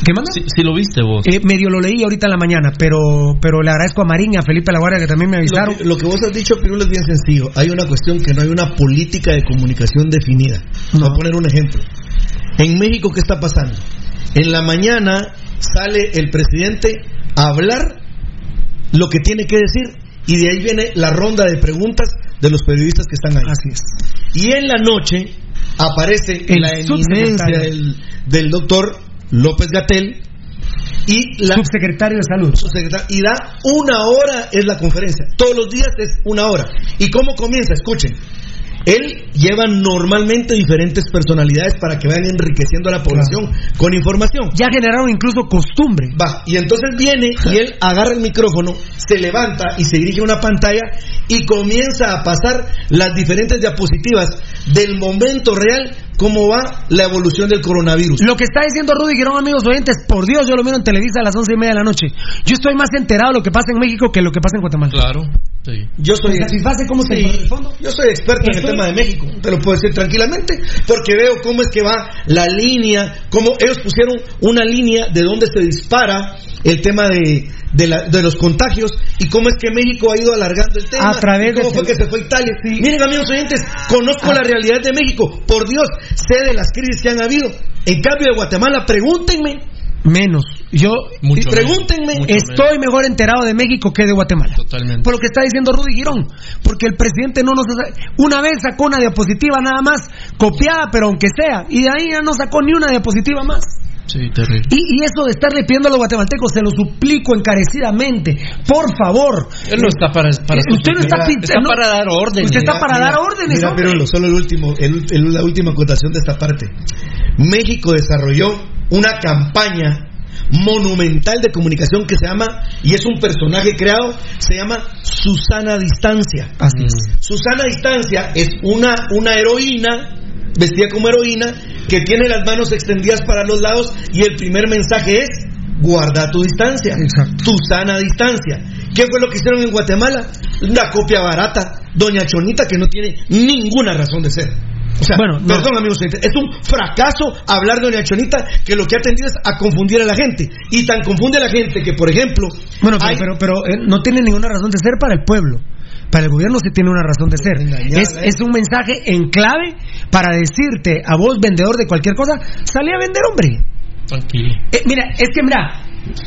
¿Qué manda? Sí, sí lo viste vos. Eh, medio lo leí ahorita en la mañana, pero pero le agradezco a Marín y a Felipe La Guardia que también me avisaron. que, lo que vos has dicho, Pirulo, es bien sencillo. Hay una cuestión que no hay una política de comunicación definida. Voy a poner un ejemplo. En México, ¿qué está pasando? En la mañana sale el presidente a hablar lo que tiene que decir y de ahí viene la ronda de preguntas de los periodistas que están ahí. Así es. Y en la noche aparece El la eminencia del doctor López Gatel y la subsecretario de salud. subsecretario, y da una hora es la conferencia. Todos los días es una hora. Y cómo comienza escuchen. Él lleva normalmente diferentes personalidades para que vayan enriqueciendo a la población con información. Ya generaron incluso costumbre. Va, y entonces viene y él agarra el micrófono, se levanta y se dirige a una pantalla y comienza a pasar las diferentes diapositivas del momento real, cómo va la evolución del coronavirus. Lo que está diciendo Rudy Girón, amigos oyentes, por Dios, yo lo miro en Televisa a las once y media de la noche. Yo estoy más enterado de lo que pasa en México que lo que pasa en Guatemala. Claro. Sí. Yo soy, ¿Te satisface cómo se Sí, respondo? yo soy experto en el tema de México, te lo puedo decir tranquilamente, porque veo cómo es que va la línea, cómo ellos pusieron una línea de donde se dispara el tema de, de, la- de los contagios y cómo es que México ha ido alargando el tema. A través cómo de- fue que se fue a Italia. Miren, amigos oyentes, conozco la realidad de México, por Dios, sé de las crisis que han habido. En cambio de Guatemala, pregúntenme. Menos. Yo, Mucho y pregúntenme, menos, mucho estoy mejor enterado de México que de Guatemala. Totalmente. Por lo que está diciendo Rudy Girón. Porque el presidente no nos. Una vez sacó una diapositiva nada más, copiada, pero aunque sea. Y de ahí ya no sacó ni una diapositiva más. Sí, terrible. Y, y eso de estarle pidiendo a los guatemaltecos, se lo suplico encarecidamente. Por favor. Él no está para, para Usted no está, Mira, está no- para dar órdenes. Usted está para dar órdenes. Mira, pero solo el último, el- el- la última acotación de esta parte. México desarrolló una campaña monumental de comunicación que se llama, y es un personaje creado, se llama Susana Distancia. Así es. Susana Distancia es una, una heroína, vestida como heroína, que tiene las manos extendidas para los lados y el primer mensaje es, guarda tu distancia, tu sana distancia. ¿Qué fue lo que hicieron en Guatemala? Una copia barata, Doña Chonita, que no tiene ninguna razón de ser. O sea, Bueno, no. perdón amigos, es un fracaso hablar de Doña Chonita que lo que ha tendido es a confundir a la gente. Y tan confunde a la gente que, por ejemplo, Bueno, pero, hay- pero, pero, eh, no tiene ninguna razón de ser para el pueblo. Para el gobierno sí tiene una razón de ser. Es, ¿eh? es un mensaje en clave para decirte a vos, vendedor de cualquier cosa, salí a vender, hombre. Tranquilo. Eh, mira, es que mira,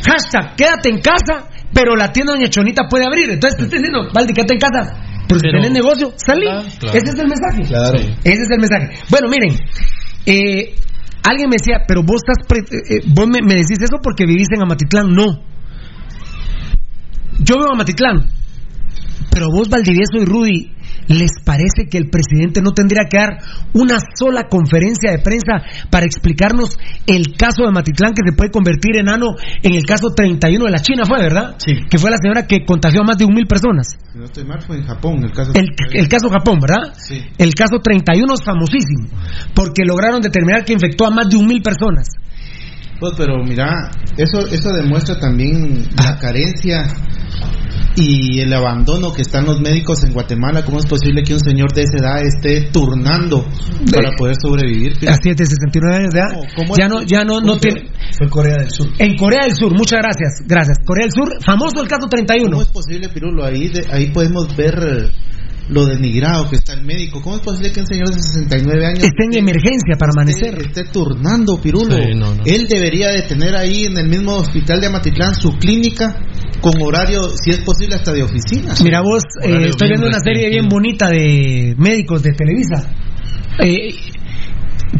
hashtag, quédate en casa, pero la tienda Doña Chonita puede abrir. Entonces te estoy diciendo, Valdi, quédate en casa. Pero si tenés negocio, salí. Ah, claro. Ese es el mensaje. Claro. Ese es el mensaje. Bueno, miren, eh, alguien me decía, pero vos estás, pre- eh, eh, vos me, me decís eso porque vivís en Amatitlán. No. Yo vivo en Amatitlán, pero vos, Valdivieso y Rudy, ¿les parece que el presidente no tendría que dar una sola conferencia de prensa para explicarnos el caso de Amatitlán que se puede convertir en ano en el caso 31 de la China, fue, verdad? Sí. Que fue la señora que contagió a más de un mil personas. No estoy mal, fue en Japón el caso. El, el caso Japón, ¿verdad? Sí. El caso 31 es famosísimo, porque lograron determinar que infectó a más de un mil personas. Pues, pero mira, eso, eso demuestra también la carencia y el abandono que están los médicos en Guatemala. ¿Cómo es posible que un señor de esa edad esté turnando para poder sobrevivir? Así es, de 69 años de edad. ¿Cómo- cómo ya es? no, ya no, no ¿Cómo tiene. fue Corea del Sur. En Corea del Sur, muchas gracias, gracias. Corea del Sur, famoso el caso 31. ¿Cómo es posible, Pirulo? Ahí, de- ahí podemos ver eh, lo denigrado que está el médico. ¿Cómo es posible que un señor de 69 años Está en emergencia para amanecer. esté turnando, Pirulo? Sí, no, no. Él debería de tener ahí en el mismo hospital de Amatitlán su clínica con horario, si es posible, hasta de oficina. Mira vos, eh, estoy viendo una serie bien bonita de médicos de Televisa. Eh,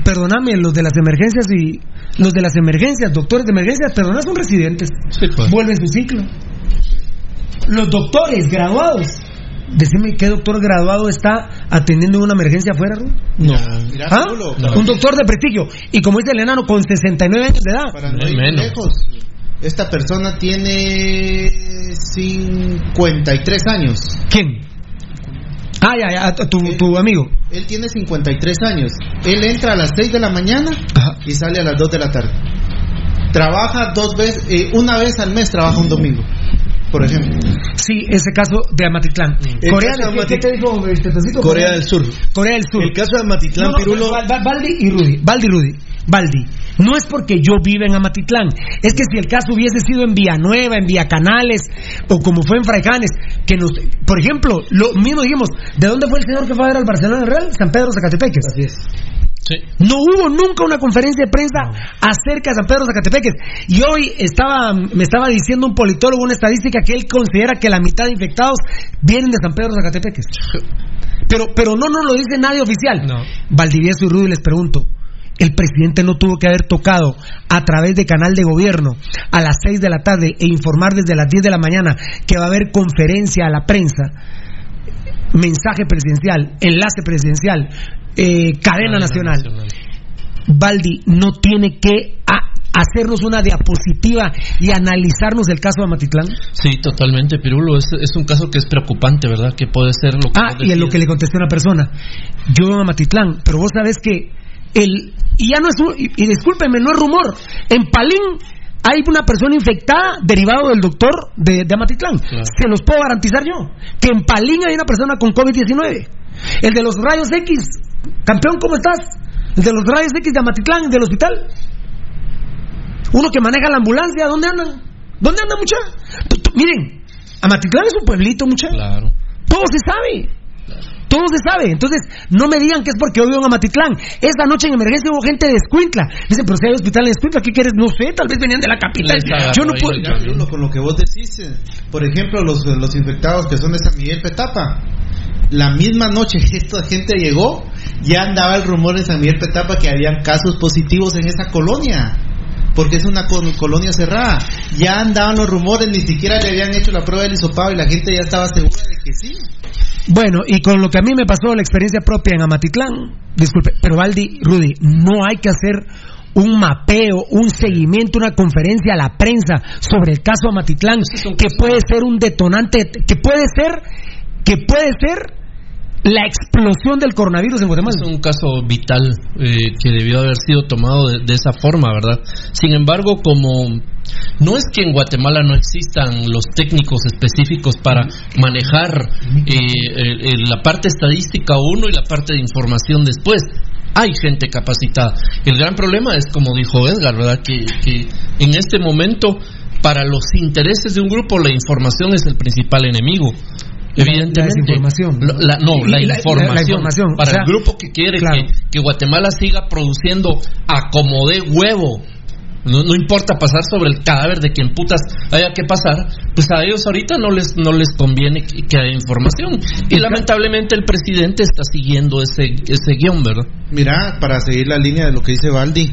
perdóname, los de las emergencias y los de las emergencias, doctores de emergencias, perdona, son residentes. Sí, pues. Vuelven su ciclo. Los doctores graduados. Decime qué doctor graduado está atendiendo una emergencia afuera, Ru? No. ¿Ah? Un doctor de prestigio. Y como dice el enano, con 69 años de edad. para no ir Menos. lejos, esta persona tiene 53 años. ¿Quién? Ah, ya, ya, tu, tu amigo. Él tiene 53 años. Él entra a las 6 de la mañana Ajá. y sale a las 2 de la tarde. Trabaja dos veces, eh, una vez al mes trabaja un domingo, por ejemplo. Sí, ese caso de Amatitlán. El Corea, caso de ¿qué, qué te dijo este Tocito? Corea del Sur. Corea del Sur. El caso de Amatitlán, No, no, Pirulo. Baldi y Rudy. Baldi y Rudy. Baldi. No es porque yo viva en Amatitlán. Es que si el caso hubiese sido en Villanueva, en Villa Canales, o como fue en Fraijanes, que nos. Por ejemplo, lo mismo dijimos, ¿de dónde fue el señor que fue a ver al Barcelona Real? San Pedro Zacatepeques. Así es. Sí. No hubo nunca una conferencia de prensa acerca de San Pedro Zacatepeques. Y hoy estaba, me estaba diciendo un politólogo, una estadística, que él considera que la mitad de infectados vienen de San Pedro Zacatepeques. Pero, pero no nos lo dice nadie oficial. No. Valdivieso y Rudy les pregunto. El presidente no tuvo que haber tocado a través de canal de gobierno a las 6 de la tarde e informar desde las 10 de la mañana que va a haber conferencia a la prensa, mensaje presidencial, enlace presidencial, eh, cadena nacional. Baldi no tiene que a- hacernos una diapositiva y analizarnos el caso de Amatitlán. Sí, totalmente, Pirulo. Es, es un caso que es preocupante, ¿verdad? Que puede ser lo que. Ah, y es lo que le contesté a una persona. Yo en Amatitlán, pero vos sabés que el. Y ya no es. un- Y, y discúlpeme, no es rumor. En Palín hay una persona infectada derivado del doctor de, de Amatitlán. Claro. Se los puedo garantizar yo. Que en Palín hay una persona con COVID-19. El de los rayos X. Campeón, ¿cómo estás? El de los rayos X de Amatitlán, del hospital. Uno que maneja la ambulancia, ¿dónde andan? ¿Dónde andan, mucha? Tú- tú- Miren, Amatitlán es un pueblito, mucha. Claro. Todo se sabe. Todo se sabe. Entonces, no me digan que es porque yo vivo en Amatitlán. Esa noche en emergencia hubo gente de Escuintla. Dicen, pero si hay hospital en Escuintla, ¿qué quieres? No sé, tal vez venían de la capital. Yo no puedo. con lo que vos decís, eh, por ejemplo, los, los infectados que son de San Miguel Petapa, la misma noche que esta gente llegó, ya andaba el rumor en San Miguel Petapa que habían casos positivos en esa colonia. Porque es una colonia cerrada. Ya andaban los rumores, ni siquiera le habían hecho la prueba del hisopado y la gente ya estaba segura de que sí. Bueno, y con lo que a mí me pasó la experiencia propia en Amatitlán, disculpe, pero Valdi, Rudy, no hay que hacer un mapeo, un seguimiento, una conferencia a la prensa sobre el caso Amatitlán, que puede ser un detonante, que puede ser, que puede ser la explosión del coronavirus en Guatemala. Es un caso vital eh, que debió haber sido tomado de, de esa forma, ¿verdad? Sin embargo, como no es que en Guatemala no existan los técnicos específicos para manejar eh, el- la parte estadística uno y la parte de información después. Hay gente capacitada. El gran problema es, como dijo Edgar, ¿verdad? Que en este momento, para los intereses de un grupo, la información es el principal enemigo. Evidentemente. La desinformación. La- no, la, información. la información, Para o sea, el grupo que quiere claro. que, que Guatemala siga produciendo a como de huevo. No, no importa pasar sobre el cadáver de quien putas haya que pasar, pues a ellos ahorita no les no les conviene que, que haya información. Y lamentablemente el presidente está siguiendo ese, ese guion, ¿verdad? Mira, para seguir la línea de lo que dice Baldi,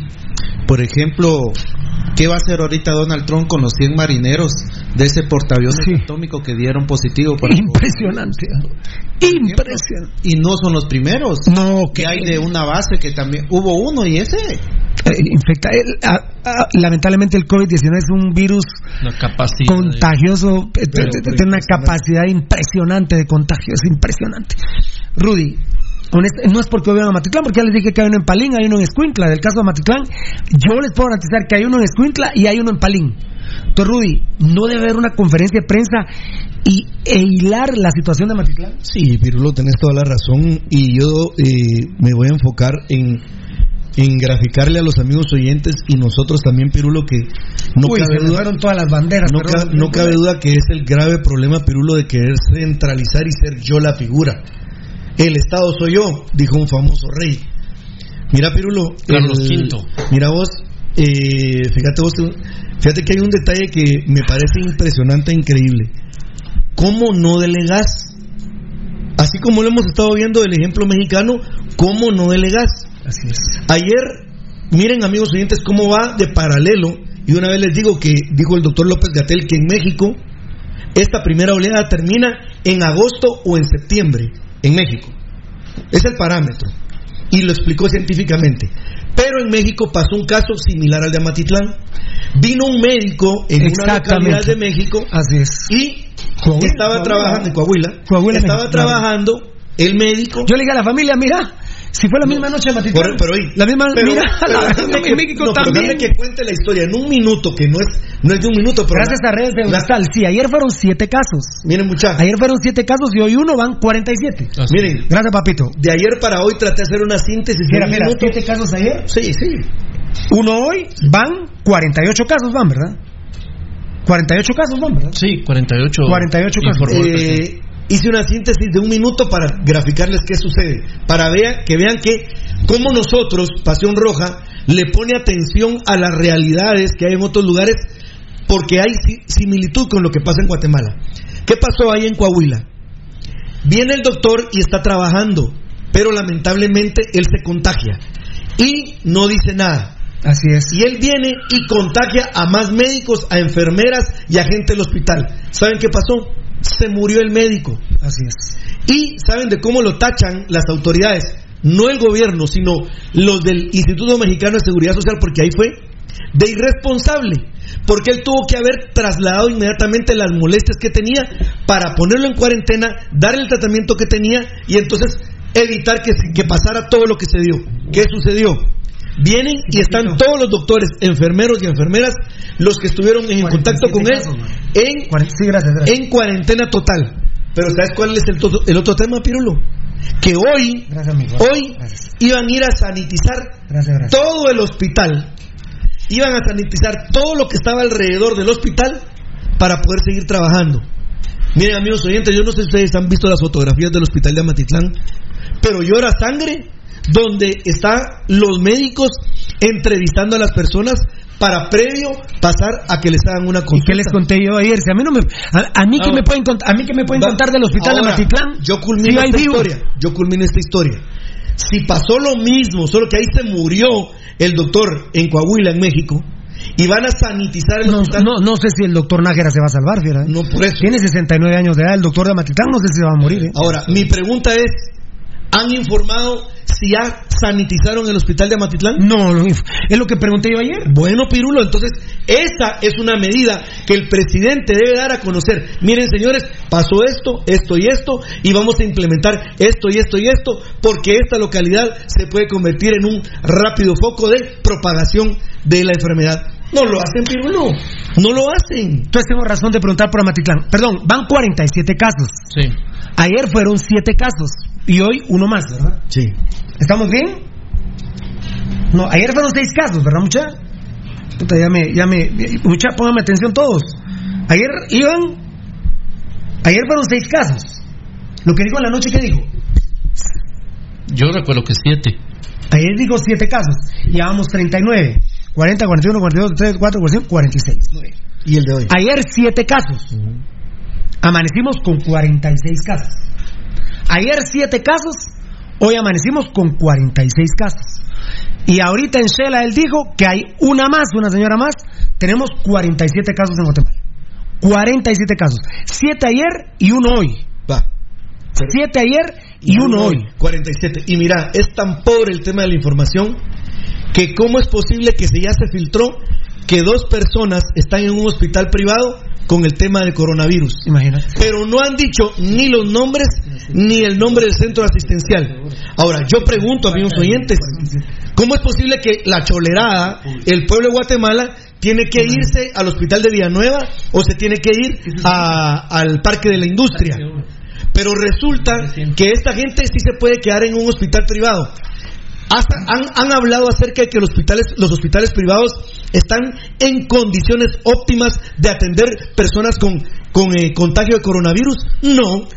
por ejemplo, ¿qué va a hacer ahorita Donald Trump con los 100 marineros de ese portaaviones atómico que dieron positivo para Impresionante. Impresionante. Y no son los primeros. No, que hay de una base que también hubo uno y ese Eh, infecta. el- ah, ah, lamentablemente el COVID-19 es un virus contagioso, eh, tiene una capacidad impresionante de contagio, es impresionante. Rudy, no es porque vivan a Matitlán, porque ya les dije que hay uno en Palín, hay uno en Escuintla. Del caso de Matitlán, yo les puedo garantizar que hay uno en Escuintla y hay uno en Palín. Entonces, Rudy, no debe haber una conferencia de prensa y, e hilar la situación de Matitlán. Sí, Pirulo, tenés toda la razón y yo eh, me voy a enfocar en en graficarle a los amigos oyentes y nosotros también, Pirulo, que no Uy, cabe duda. todas las banderas. No cabe duda que es el grave problema, Pirulo, de querer centralizar y ser yo la figura. El Estado soy yo, dijo un famoso rey. Mira, Pirulo. Carlos el- V. Mira vos, eh, fíjate vos, fíjate que hay un detalle que me parece impresionante e increíble. ¿Cómo no delegas? Así como lo hemos estado viendo del ejemplo mexicano, ¿cómo no delegas? Así es. Ayer, miren amigos oyentes cómo va de paralelo, y una vez les digo que dijo el doctor López Gatel que en México esta primera oleada termina en agosto o en septiembre, en México. Es el parámetro, y lo explicó científicamente. Pero en México pasó un caso similar al de Amatitlán. Vino un médico en una localidad de México Así es. y Coahuila, estaba Coahuila. trabajando en Coahuila, Coahuila, estaba México, trabajando el médico Yo le dije a la familia, mira, si fue la misma noche de Matitlán. Pero la misma, pero- mira, pero la- déjame que- en México no, pero también. que cuente la historia en un minuto, que no es, no es de un minuto, pero Gracias a redes de la- Eurostal. Sí, ayer fueron siete casos. Miren, muchachos, Ayer fueron siete casos y hoy uno van 47. miren, Gracias, papito. de ayer para hoy traté de hacer una síntesis Mira, un mira, minuto. siete casos ayer. Sí, sí. Uno hoy van 48 casos, van, ¿verdad? 48 casos, van, ¿verdad? Sí, 48. 48 casos. Eh, hice una síntesis de un minuto para graficarles qué sucede, para vea- que vean que como nosotros, Pasión Roja, le pone atención a las realidades que hay en otros lugares, porque hay si- similitud con lo que pasa en Guatemala. ¿Qué pasó ahí en Coahuila? Viene el doctor y está trabajando, pero lamentablemente él se contagia y no dice nada. Así es. Y él viene y contagia a más médicos, a enfermeras y a gente del hospital. ¿Saben qué pasó? Se murió el médico. Así es. Y saben de cómo lo tachan las autoridades, no el gobierno, sino los del Instituto Mexicano de Seguridad Social, porque ahí fue de irresponsable, porque él tuvo que haber trasladado inmediatamente las molestias que tenía para ponerlo en cuarentena, darle el tratamiento que tenía y entonces evitar que, que pasara todo lo que se dio. ¿Qué sucedió? Vienen y están todos los doctores, enfermeros y enfermeras, los que estuvieron en contacto con él, en, en cuarentena total. Pero ¿sabes cuál es el, otro tema, Pirulo? Que hoy, Gracias, hoy Gracias. iban a ir a sanitizar gracias. todo el hospital. Iban a sanitizar todo lo que estaba alrededor del hospital para poder seguir trabajando. Miren, amigos oyentes, yo no sé si ustedes han visto las fotografías del hospital de Amatitlán, pero llora sangre donde están los médicos entrevistando a las personas para previo pasar a que les hagan una ¿Y consulta. qué les conté yo ayer? Si a mí no me, a, a mí que me pueden contar, a mí que me pueden Va- contar del hospital Ahora, de Matitlán. Yo culmino esta historia. Yo culmino esta historia. Si pasó lo mismo, solo que ahí se murió el doctor en Coahuila, en México, y van a sanitizar el No, hospital. no, no sé si el doctor Nájera se va a salvar, fiera. ¿eh? No, por eso. Tiene 69 años de edad, el doctor de Matitlán no sé si se va a morir, ¿eh? Ahora, mi pregunta es: ¿han informado si ya sanitizaron el hospital de Amatitlán? No, no, es lo que pregunté yo ayer. Bueno, Pirulo, entonces esa es una medida que el presidente debe dar a conocer. Miren, señores, pasó esto, esto y esto, y vamos a implementar esto y esto y esto, porque esta localidad se puede convertir en un rápido foco de propagación de la enfermedad. No lo hacen, Pirulo, no lo hacen. Entonces tengo razón de preguntar por Amatitlán. Perdón, van 47 casos. Sí. Ayer fueron 7 casos y hoy uno más, ¿verdad? Sí. ¿Estamos bien? No, ayer fueron 6 casos, ¿verdad, mucha? Puta, ya me, ya me, mucha, pónganme atención todos. Ayer iban, ayer fueron 6 casos. Lo que dijo en la noche, ¿qué dijo? Yo recuerdo que 7. Ayer dijo 7 casos. Llevamos 39. 40, 41, 42, 43, 45, 46. ¿Y el de hoy? Ayer 7 casos. Amanecimos con 46 casos. Ayer 7 casos. Hoy amanecimos con 46 casos. Y ahorita en Shela él dijo que hay una más, una señora más. Tenemos 47 casos en Guatemala. 47 casos. 7 ayer y uno hoy. Va. 7 ayer y uno hoy. 47. Y mira, es tan pobre el tema de la información que cómo es posible que se ya se filtró que dos personas están en un hospital privado con el tema del coronavirus. Imagínate. Pero no han dicho ni los nombres ni el nombre del centro asistencial. Ahora, yo pregunto a mis oyentes, ¿cómo es posible que la cholerada, el pueblo de Guatemala, tiene que irse al hospital de Villanueva o se tiene que ir a- al parque de la industria? Pero resulta que esta gente sí se puede quedar en un hospital privado. Hasta han, han hablado acerca de que los hospitales, los hospitales privados están en condiciones óptimas de atender personas con, con eh, contagio de coronavirus. No.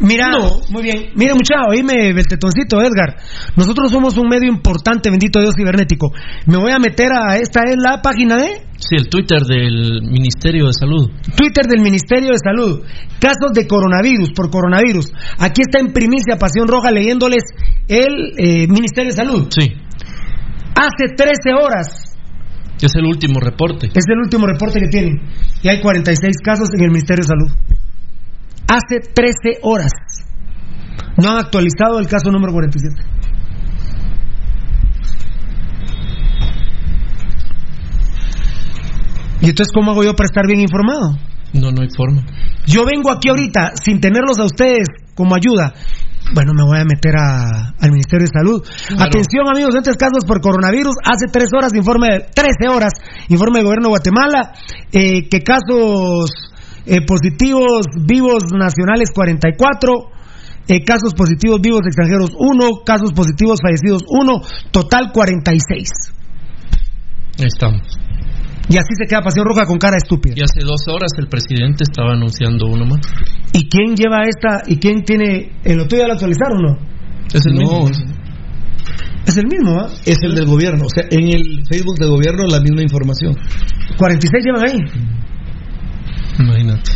Mira, muy bien. Mira, muchacho, oíme, el tetoncito, Edgar. Nosotros somos un medio importante, bendito Dios cibernético. Me voy a meter a esta es la página de Sí, el Twitter del Ministerio de Salud. Twitter del Ministerio de Salud. Casos de coronavirus, por coronavirus. Aquí está en primicia Pasión Roja leyéndoles el eh, Ministerio de Salud. Sí. Hace 13 horas. Es el último reporte. Es el último reporte que tienen. Y hay 46 casos en el Ministerio de Salud. Hace 13 horas. No han actualizado el caso número 47. ¿Y entonces cómo hago yo para estar bien informado? No, no hay forma. Yo vengo aquí ahorita sin tenerlos a ustedes como ayuda. Bueno, me voy a meter a- al Ministerio de Salud. Atención, amigos, estos casos por coronavirus. Hace tres horas, informe, de- 13 horas, informe del gobierno de Guatemala, eh, que casos eh, positivos vivos nacionales 44, eh, casos positivos vivos extranjeros 1, casos positivos fallecidos 1, total 46. Ahí estamos. Y así se queda Pasión Roja con cara estúpida. Y hace dos horas el presidente estaba anunciando uno más. ¿Y quién lleva esta? ¿Y quién tiene? ¿En lo tuyo ya lo actualizaron o no? Es el No, mismo. Es el mismo, ¿ah? Es el del gobierno. O sea, en el Facebook del gobierno la misma información. 46 llevan ahí. Imagínate.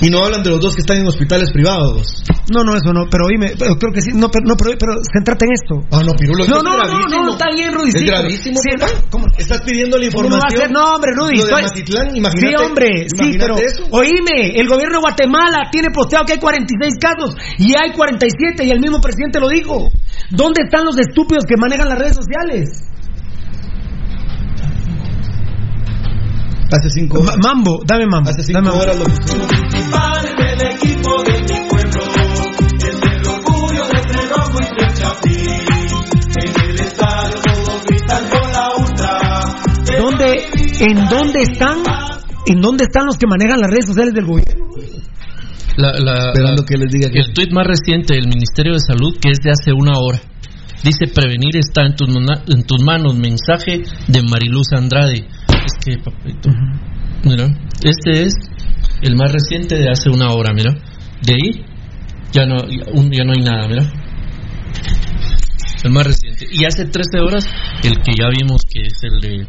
Y no hablan de los dos que están en hospitales privados. No, no, eso no, pero oíme, pero creo que sí, no, pero, no, pero, pero céntrate en esto. Ah, no, Pirulo, No, no, es no, gravísimo. no, está bien, Rudy. Es sí, gravísimo. Sí. ¿cómo? Estás pidiendo la ¿Cómo no va a información. ser? No, hombre, Rudy. Lo de Matitlán, imagínate. Sí, hombre, sí, pero eso. oíme, el gobierno de Guatemala tiene posteado que hay 46 casos y hay 47 y el mismo presidente lo dijo. ¿Dónde están los estúpidos que manejan las redes sociales? Hace cinco Ma- Mambo, dame mambo. Hace cinco dame mambo. horas lo pusimos. Principal del equipo de mi pueblo es el orgullo de Cerrojo y de Chapín. En el estadio todos gritan con la ultra. ¿Dónde, ¿En dónde están? ¿En dónde están los que manejan las redes sociales del gobierno? La- la- Esperando la- que les diga que... el tuit más reciente del Ministerio de Salud, que es de hace una hora, dice: Prevenir está en tus, en tus manos. Mensaje de Mariluz Andrade. Es que, papito. Mira, este es el más reciente de hace una hora, mira. De ahí ya no, ya un- ya no hay nada, mira. El más reciente. Y hace 13 horas, el que ya vimos que es el de.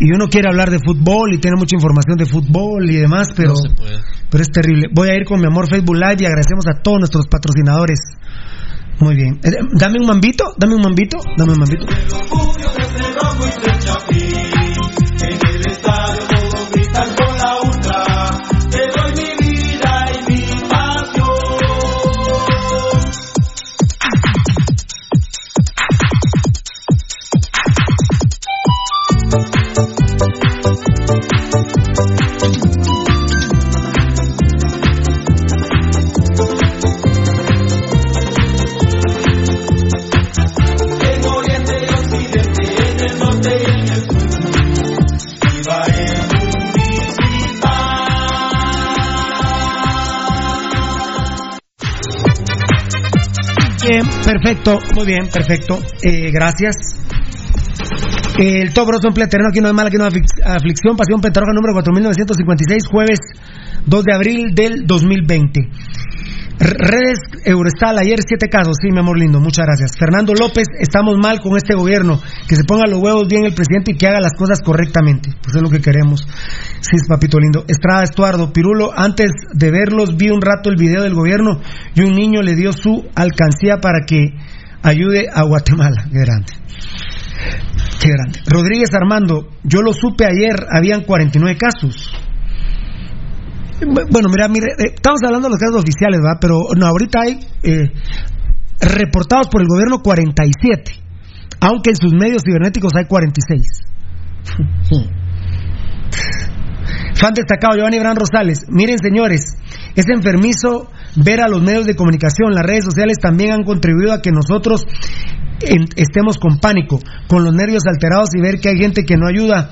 Y uno quiere hablar de fútbol y tiene mucha información de fútbol y demás, pero, No se puede. pero es terrible. Voy a ir con mi amor Facebook Live y agradecemos a todos nuestros patrocinadores. Muy bien. Eh, Dame un mambito, dame un mambito, dame un mambito. Perfecto, muy bien, perfecto. Eh, gracias. El Top Rosso aquí no hay mala, aquí no aflic- aflicción. Pasión Pentarroja número 4956, jueves 2 de abril del 2020. Redes Eurostal, ayer siete casos, sí, mi amor lindo, muchas gracias. Fernando López, estamos mal con este gobierno, que se ponga los huevos bien el presidente y que haga las cosas correctamente, pues es lo que queremos. Sí, papito lindo. Estrada Estuardo, Pirulo, antes de verlos vi un rato el video del gobierno y un niño le dio su alcancía para que ayude a Guatemala. Qué grande. Qué grande. Rodríguez Armando, yo lo supe ayer, habían 49 casos. Bueno, mira, mire, eh, estamos hablando de los casos oficiales, ¿verdad? Pero no, ahorita hay eh, reportados por el gobierno 47, aunque en sus medios cibernéticos hay 46. Fan destacado, Giovanni Bran Rosales. Miren, señores, es enfermizo ver a los medios de comunicación, las redes sociales también han contribuido a que nosotros en- estemos con pánico, con los nervios alterados y ver que hay gente que no ayuda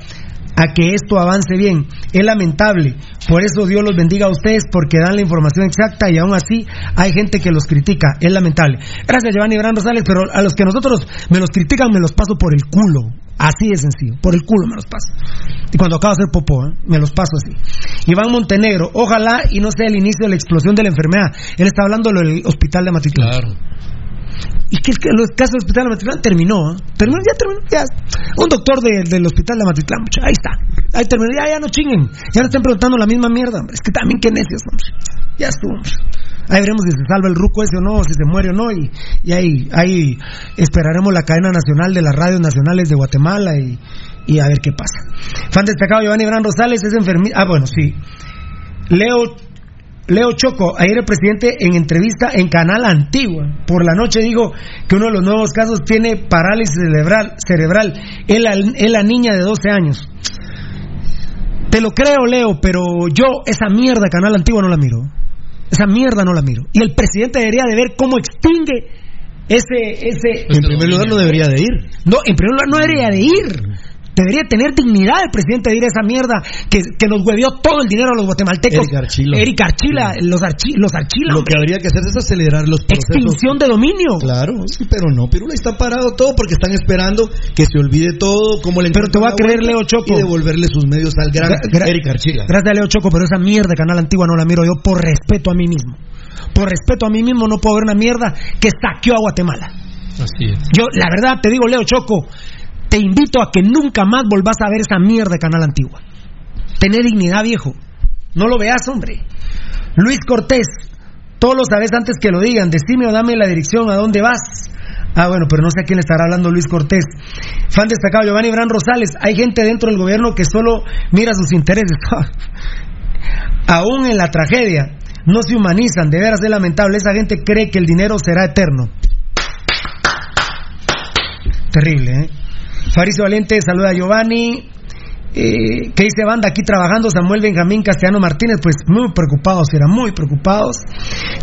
a que esto avance bien. Es lamentable. Por eso Dios los bendiga a ustedes porque dan la información exacta y aún así hay gente que los critica. Es lamentable. Gracias Giovanni Bran Rosales, pero a los que nosotros me los critican me los paso por el culo. Así de sencillo. Por el culo me los paso. Y cuando acabo de hacer popó, ¿eh? me los paso así. Iván Montenegro, ojalá y no sea el inicio de la explosión de la enfermedad. Él está hablando del hospital de Matitlán. Claro. Y que el, caso del hospital de Matitlán terminó, ¿eh? terminó, ya terminó, ya. Un doctor de- del hospital de Matitlán, mucha- ahí está. Ahí terminó, ya, ya no chinguen. Ya no estén preguntando la misma mierda, hombre. Es que también qué necios, hombre. Ya estuvo, hombre. Ahí veremos si se salva el ruco ese o no, si se muere o no, y, y ahí, ahí esperaremos la cadena nacional de las radios nacionales de Guatemala y, y a ver qué pasa. Fan destacado Giovanni Bran Rosales es enfermito. Ah, bueno, sí. Leo Leo Choco, ayer el presidente en entrevista en Canal Antigua, por la noche dijo que uno de los nuevos casos tiene parálisis cerebral, cerebral es la, es la niña de 12 años. Te lo creo, Leo, pero yo esa mierda Canal Antigua no la miro. Esa mierda no la miro. Y el presidente debería de ver cómo extingue ese... ese En primer lugar, no debería de ir. no, en primer lugar no debería de ir. Debería tener dignidad el presidente de ir a esa mierda que, que nos huevió todo el dinero a los guatemaltecos. Eric Archila. Eric Archila, los, archi, los Archila. Lo que habría que hacer es acelerar los procesos. Extinción de dominio. Claro, sí, pero no, Pirula está parado todo porque están esperando que se olvide todo, cómo le Pero te voy a creer, Leo Choco. Y devolverle sus medios al gran Gra- gra- Eric Archila. Gracias a Leo Choco, pero esa mierda Canal Antigua no la miro yo por respeto a mí mismo. Por respeto a mí mismo no puedo ver una mierda que saqueó a Guatemala. Así es. Yo, la verdad, te digo, Leo Choco, te invito a que nunca más volvás a ver esa mierda de Canal Antigua. Tener dignidad, viejo. No lo veas, hombre. Luis Cortés, todos lo sabes antes que lo digan. Decime o dame la dirección a dónde vas. Ah, bueno, pero no sé a quién le estará hablando Luis Cortés. Fan destacado, Giovanni Bran Rosales. Hay gente dentro del gobierno que solo mira sus intereses. Aún en la tragedia, no se humanizan. De veras es lamentable. Esa gente cree que el dinero será eterno. Terrible, ¿eh? Faricio Valente saluda a Giovanni. Eh, ¿Qué dice banda aquí trabajando? Samuel Benjamín Castellano Martínez, pues muy preocupados, eran muy preocupados.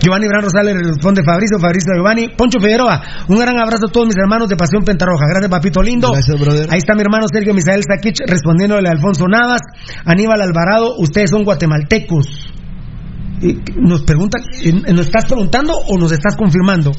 Giovanni Bran Rosales le responde Fabricio, Fabricio Giovanni. Poncho Figueroa, un gran abrazo a todos mis hermanos de Pasión Pentarroja. Gracias, papito lindo. Gracias, brother. Ahí está mi hermano Sergio Misael Saquich respondiéndole a Alfonso Navas. Aníbal Alvarado, ustedes son guatemaltecos. Y nos preguntan, eh, ¿nos estás preguntando o nos estás confirmando?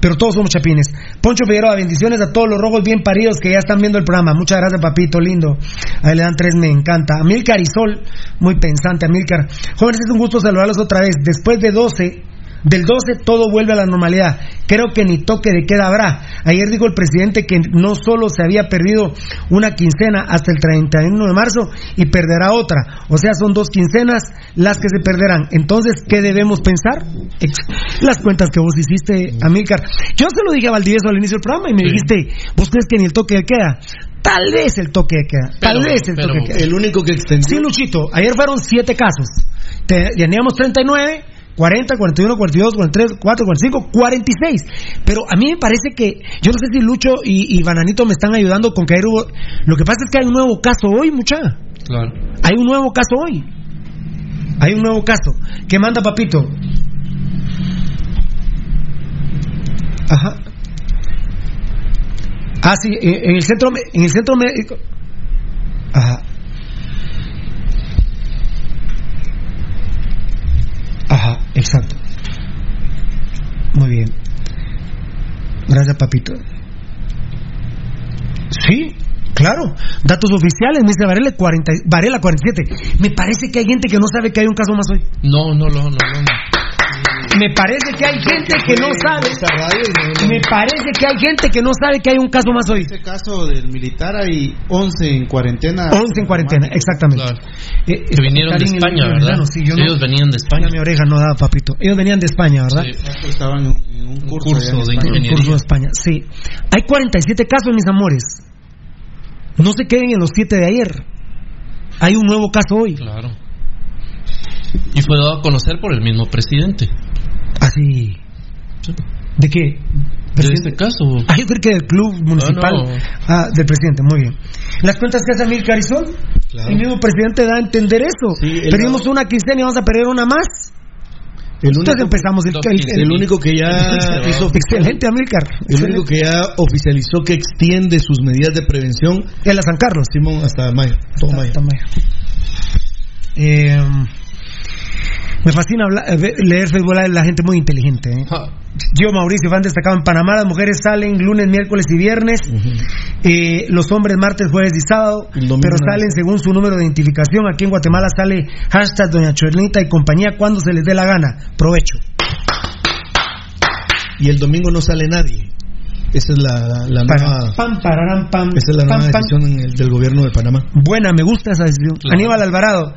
Pero todos somos chapines. Poncho Figueroa, bendiciones a todos los rojos bien paridos que ya están viendo el programa. Muchas gracias, papito lindo. Ahí le dan tres, me encanta. Amilcar y Sol, muy pensante, Amilcar. Jóvenes, es un gusto saludarlos otra vez. Después de 12, del 12 todo vuelve a la normalidad. Creo que ni toque de queda habrá. Ayer dijo el presidente que no solo se había perdido una quincena hasta el 31 de marzo y perderá otra. O sea, son dos quincenas las que se perderán. Entonces, ¿qué debemos pensar? Las cuentas que vos hiciste, Amílcar. Yo se lo dije a Valdivieso al inicio del programa y me dijiste, ¿vos crees que ni el toque de queda? Tal vez el toque de queda. Tal Pero- vez el pero- toque de queda. El único que extendió. Sí, Luchito, ayer fueron siete casos. Te- Teníamos 39, 40, 41, 42, 43, 4, 45, 46. Pero a mí me parece que, yo no sé si Lucho y, y Bananito me están ayudando con que hubo... Lo que pasa es que hay un nuevo caso hoy, mucha. Claro. Hay un nuevo caso hoy. Hay un nuevo caso. ¿Qué manda, papito? Ajá. Ah, sí, en en el centro, me- en el centro médico. Ajá. Ajá, exacto. Muy bien. Gracias, papito. Sí, claro. Datos oficiales, me dice Varela, 40, Varela 47. Me parece que hay gente que no sabe que hay un caso más hoy. No, no, no, no, no. Me parece que hay gente que no sabe. Me parece que hay gente que no sabe que hay un caso más hoy. En este caso del militar hay 11 en cuarentena. 11 en cuarentena, exactamente. Claro. Eh, Que vinieron de España, el ¿verdad? sí, yo no- Ellos venían de Ya España. mi oreja no da, papito. Ellos venían de España, ¿verdad? Sí. Estaban en un curso, curso allá en de España. Un ingeniería. curso de España, sí. Hay 47 casos, mis amores. No se queden en los 7 de ayer. Hay un nuevo caso hoy. Claro. Y fue dado a conocer por el mismo presidente. Así. Sí. ¿De qué? De este caso. Ah, yo creo que del club municipal. no. Ah, del presidente, muy bien. Las cuentas que hace Amil Carizón, Claro. el mismo presidente da a entender eso. Sí, Perdimos una quincena y vamos a perder una más. El único, Entonces empezamos el, el- el único que ya hizo Excelente, Amílcar. el único que ya oficializó que extiende sus medidas de prevención Es la San Carlos. Simón hasta mayo, todo mayo. Hasta mayo. Eh, me fascina hablar- eh, leer Facebook Live, la gente muy inteligente. ¿eh? Yo, Mauricio, fan destacado en Panamá, las mujeres salen lunes, miércoles y viernes, eh, los hombres martes, jueves y sábado, pero salen según su número de identificación. Aquí en Guatemala sale hashtag Doña Chornita y compañía cuando se les dé la gana. Provecho. Y el domingo no sale nadie. Esa es la, la, la nueva, Pam, pararán, pam, esa es la pam, nueva decisión en el- del gobierno de Panamá. Buena, me gusta esa decisión. Claro. Aníbal Alvarado.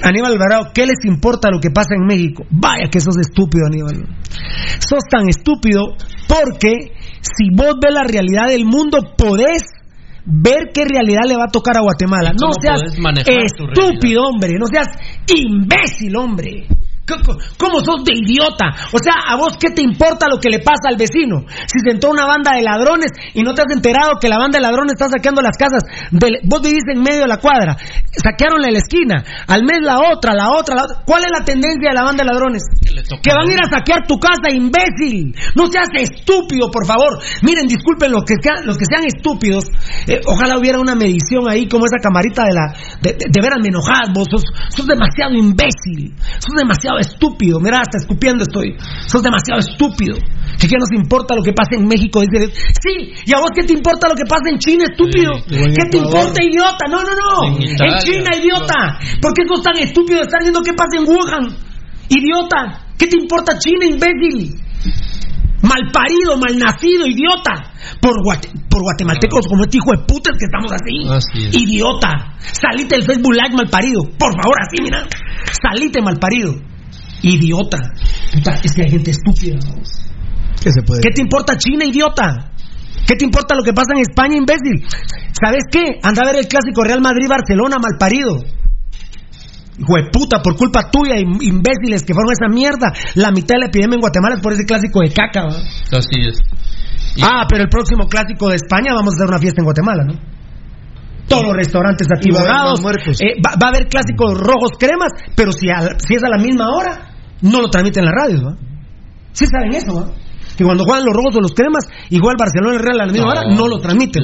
¿Qué- Aníbal Alvarado, ¿qué les importa lo que pasa en México? Vaya que sos estúpido, Aníbal. Sos tan estúpido porque si vos ves la realidad del mundo, podés ver qué realidad le va a tocar a Guatemala. ¿Y No seas estúpido, hombre. No seas imbécil, hombre. ¿Cómo- cómo- ¿Cómo sos de idiota? O sea, ¿a vos qué te importa lo que le pasa al vecino? Si se entró una banda de ladrones y no te has enterado que la banda de ladrones está saqueando las casas, del- vos vivís en medio de la cuadra, saquearon la esquina, al mes la otra, la otra, la otra. ¿Cuál es la tendencia de la banda de ladrones? Que van a ir a saquear tu casa, imbécil. No seas estúpido, por favor. Miren, disculpen los que sean, los que sean estúpidos. Eh, ojalá hubiera una medición ahí como esa camarita de la. De, de, de veras me enojás, vos sos, sos demasiado imbécil. Sos demasiado estúpido. Mira, hasta escupiendo estoy. Sos demasiado estúpido. ¿Que qué nos importa lo que pasa en México? Dice, sí, ¿y a vos qué te importa lo que pasa en China, estúpido? Sí, ¿Qué te Ecuador. importa, idiota? No, no, no. En. China, idiota. ¿Por qué sos tan estúpido de estar viendo qué pasa en Wuhan? Idiota. ¿Qué te importa China, imbécil? Malparido, malnacido, idiota. Por, guate- por guatemaltecos como este hijo de puta que estamos así. Así es. Idiota. Salite del Facebook Live malparido. Por favor, así, mira. Salite malparido. Idiota. Puta, es que hay gente estúpida. ¿Qué se puede? ¿Qué te importa China, idiota? ¿Qué te importa lo que pasa en España, imbécil? ¿Sabes qué? Anda a ver el clásico Real Madrid-Barcelona, malparido. Hijo de puta, por culpa tuya, im- imbéciles que fueron esa mierda. La mitad de la epidemia en Guatemala es por ese clásico de caca. Así es. Ah, pero el próximo clásico de España vamos a hacer una fiesta en Guatemala, ¿no? Todos los restaurantes Y va a haber atiborrados. Eh, va, va a haber clásicos rojos cremas, pero si, a- si es a la misma hora, no lo transmiten en la radio, ¿va? Sí saben eso, ¿va? Que cuando juegan los rojos o los cremas, igual Barcelona y Real a la misma No, hora, no lo transmiten.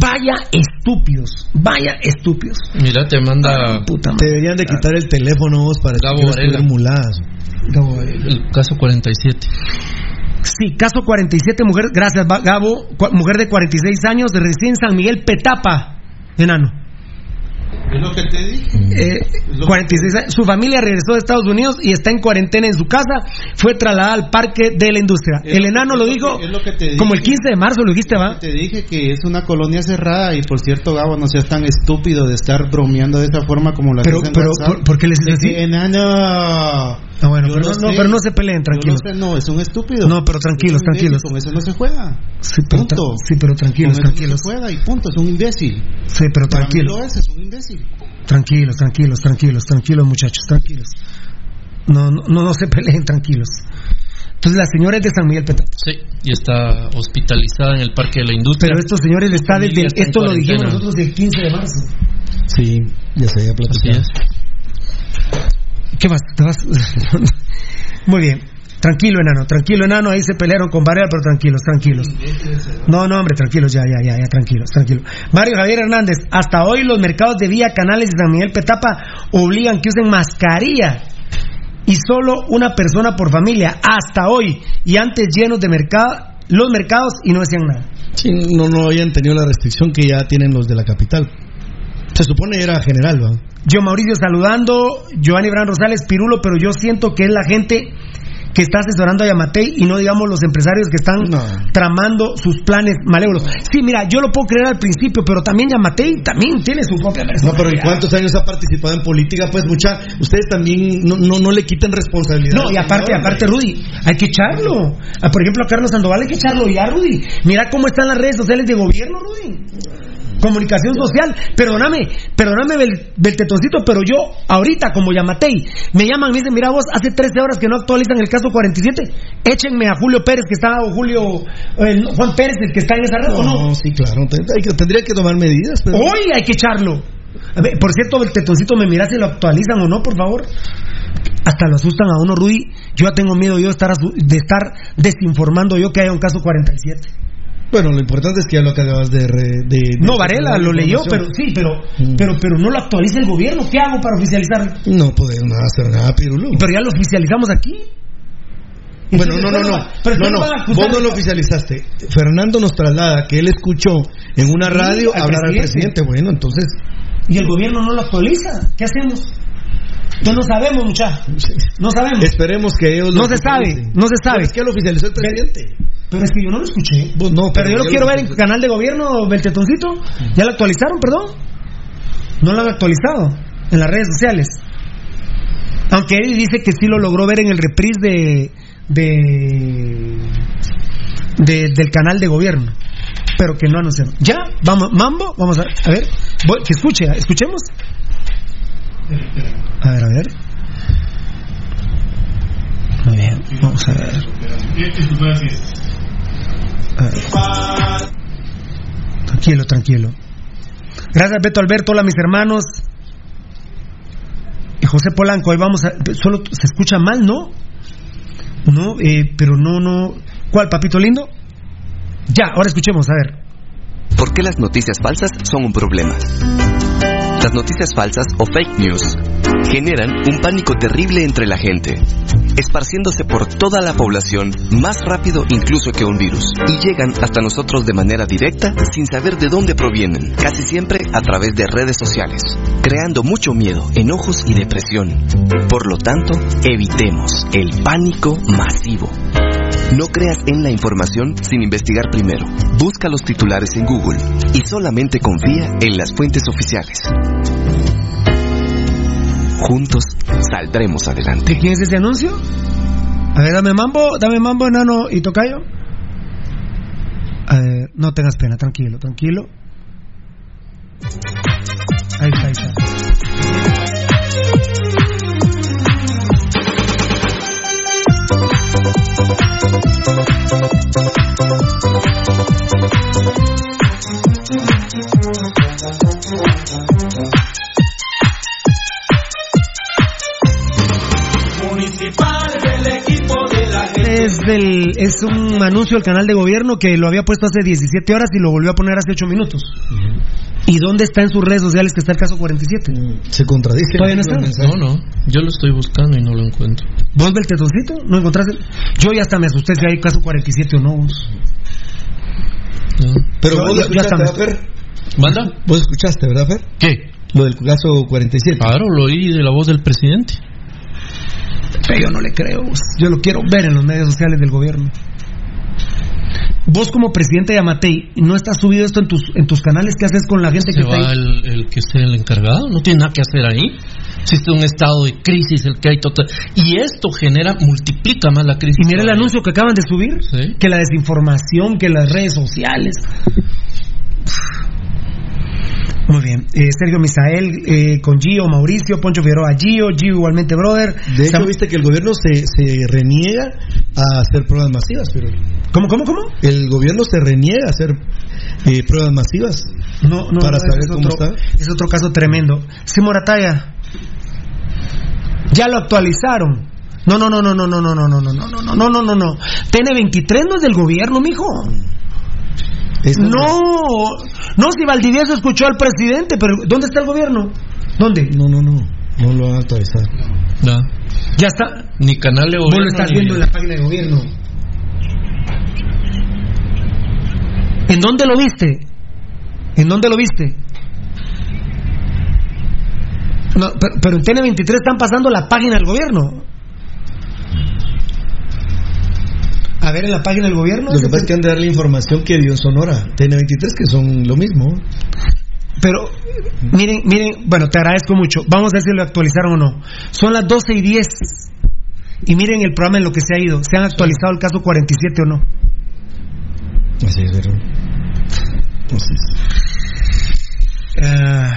Vaya estúpidos, vaya estúpidos. Mira, te manda Puta Te deberían de quitar el teléfono vos para que muladas. el caso 47. Sí, caso 47, mujer, gracias Gabo, mujer de 46 años, de recién San Miguel Petapa, enano. Es lo que te dije. Eh, 46 años. Su familia regresó de Estados Unidos y está en cuarentena en su casa. Fue trasladada al parque de la industria. Es el que- enano lo lo dijo que- es lo que te dije. como el 15 de marzo, lo dijiste, ¿va? Te dije que es una colonia cerrada y por cierto, Gabo, no seas tan estúpido de estar bromeando de esa forma como lo Pero, en pero. ¿por, por qué les dices así? que, enano. Ah, bueno, pero no, no, sé. pero no se peleen, tranquilos. lo sé, no, es un estúpido. No, pero tranquilos, tranquilos. Con eso no se juega. Sí, pero, Punto. sí, pero tranquilos, Con eso tranquilos. No se juega y punto, es un imbécil. Sí, pero tranquilos. lo es, es un imbécil. Tranquilos, tranquilos, tranquilos, tranquilos, muchachos, tranquilos. No, no, no, no se peleen, tranquilos. Entonces la señora es de San Miguel Petapa. Sí, y está hospitalizada en el Parque de la Industria. Pero estos señores está desde está esto lo dijimos nosotros el 15 de marzo. Sí, ya se había platicado. ¿Qué vas? ¿Te vas? Muy bien. Tranquilo, enano, tranquilo, enano. Ahí se pelearon con Varela, pero tranquilos, tranquilos. No, no, hombre, tranquilos, ya, ya, ya, ya, tranquilos, tranquilos. Mario Javier Hernández, hasta hoy los mercados de Vía Canales de San Miguel Petapa obligan que usen mascarilla y solo una persona por familia. Hasta hoy. Y antes llenos de mercado, los mercados y no decían nada. Sí, no, no habían tenido la restricción que ya tienen los de la capital. Se supone era general, ¿va? Yo Mauricio saludando, Giovanni Bran Rosales, Pirulo, pero yo siento que es la gente que está asesorando a Yamatei y no digamos los empresarios que están tramando sus planes malévolos. Sí, mira, yo lo puedo creer al principio, pero también Yamatei también tiene su propia No, pero ¿y cuántos años ha participado en política? Pues mucha, ustedes también no, no, no le quiten responsabilidad. No, y aparte, aparte, Rudy, hay que echarlo. Ah, Por ejemplo, a Carlos Sandoval hay que echarlo ya, Rudy. Mira cómo están las redes sociales de gobierno, Rudy. Comunicación social, perdóname, perdóname, Bel- Beltetoncito, pero yo, ahorita, como Yamatei, me llaman, me dicen, mira vos, hace 13 horas que no actualizan el caso 47, échenme a Julio Pérez, que está, o Julio, eh, Juan Pérez, el que está en esa red, ¿o no? No, sí, claro. te- hay que- tendría que tomar medidas. Pero... Hoy hay que echarlo. A ver, por cierto, el tetoncito, ¿me miras si lo actualizan o no, por favor? Hasta lo asustan a uno, Rudy. Yo ya tengo miedo yo de estar, de estar desinformando yo que haya un caso 47. Bueno, lo importante es que ya lo acabas de... re- de- de- No, Varela lo leyó, pero sí, pero, Mm. pero, pero no lo actualiza el gobierno. ¿Qué hago para oficializarlo? No podemos hacer nada, Pirulo. Pero ya lo oficializamos aquí. Bueno, no, no, no. pero No, no. acusar Vos no lo oficializaste. Fernando nos traslada que él escuchó en una Sí, radio al hablar al presidente. Bueno, entonces. Y el gobierno no lo actualiza. ¿Qué hacemos? Entonces no sabemos, muchachos. No sabemos. Esperemos que ellos lo No se sabe, no se sabe. Pero Es que lo oficializó el presidente. Pero es que yo no lo escuché. No, Pero yo lo quiero ver en canal de gobierno, Beltetoncito. ¿Ya lo actualizaron, perdón? No lo han actualizado en las redes sociales. Aunque él dice que sí lo logró ver en el reprise de, de, de- del canal de gobierno. Pero que no anunciaron. Ya, vamos, Mambo, vamos a, a ver. Voy- que escuche, escuchemos. A ver, a ver. Muy bien, vamos a ver. Tranquilo, tranquilo. Gracias, Beto Alberto. Hola, mis hermanos. Y José Polanco, ahí vamos a. Solo se escucha mal, ¿no? No, eh, pero no, no. ¿Cuál, papito lindo? Ya, ahora escuchemos, a ver. ¿Por qué las noticias falsas son un problema? Las noticias falsas o fake news generan un pánico terrible entre la gente, esparciéndose por toda la población más rápido incluso que un virus, y llegan hasta nosotros de manera directa sin saber de dónde provienen, casi siempre a través de redes sociales, creando mucho miedo, enojos y depresión. Por lo tanto, evitemos el pánico masivo. No creas en la información sin investigar primero. Busca los titulares en Google y solamente confía en las fuentes oficiales. Juntos saldremos adelante. ¿De quién es ese anuncio? A ver, dame mambo, dame mambo, enano y tocayo. Ver, no tengas pena, tranquilo, tranquilo. Ahí está, ahí está. Municipal Es, del, es un anuncio del canal de gobierno que lo había puesto hace 17 horas y lo volvió a poner hace 8 minutos. ¿Y dónde está en sus redes sociales que está el caso 47? Se contradice. ¿Todavía no está? No, no. Yo lo estoy buscando y no lo encuentro. ¿Vos, Beltetoncito? ¿No encontraste? Yo ya hasta me asusté si hay caso 47 o no. vos. Pero Yo- vos lo ya- ya escuchaste, está, ¿verdad, Fer? ¿Manda? Vos escuchaste, ¿verdad, Fer? ¿Qué? Lo del caso 47. Claro, lo oí de la voz del presidente. Pero yo no le creo. Yo lo quiero ver en los medios sociales del gobierno. Vos como presidente de Amatei, ¿no estás subido esto en tus, en tus canales? ¿Qué haces con la gente Se que está va ahí? el, el que sea el encargado, no tiene nada que hacer ahí. Existe un estado de crisis, el que hay total. Y esto genera, multiplica más la crisis. Y mira el anuncio que acaban de subir, Sí. que la desinformación, que las redes sociales. Muy bien. Eh, Sergio Misael eh, con Gio, Mauricio, Poncho Figueroa, Gio, Gio igualmente, brother. De hecho, Sam- viste que el gobierno se, se reniega a hacer pruebas masivas, pero ¿Cómo, cómo, cómo? el gobierno se reniega a hacer eh, pruebas masivas. No, no, Para no, saber es cómo otro, está. Es otro caso tremendo. Sí, Morataya. Ya lo actualizaron. No, no, no, no, no, no, no, no, no, no, no, no, no, no, no, no. TN23 no es del gobierno, mijo. No, no, si Valdivieso escuchó al presidente, pero ¿dónde está el gobierno? ¿Dónde? No, no, no. No lo han actualizado. No. Ya está. Ni canal de Vos gobierno. lo estás ni- viendo en la página de gobierno. ¿En dónde lo viste? ¿En dónde lo viste? No, pero, pero en TN23 están pasando la página del gobierno. A ver, en la página del gobierno. Lo que pasa es que han de darle información que dio Sonora, TN23, que son lo mismo. Pero, miren, miren, bueno, te agradezco mucho. Vamos a ver si lo actualizaron o no. Son las 12 y 10. Y miren el programa en lo que se ha ido. ¿Se han actualizado el caso 47 o no? Así es, ¿verdad? Así es. Ah,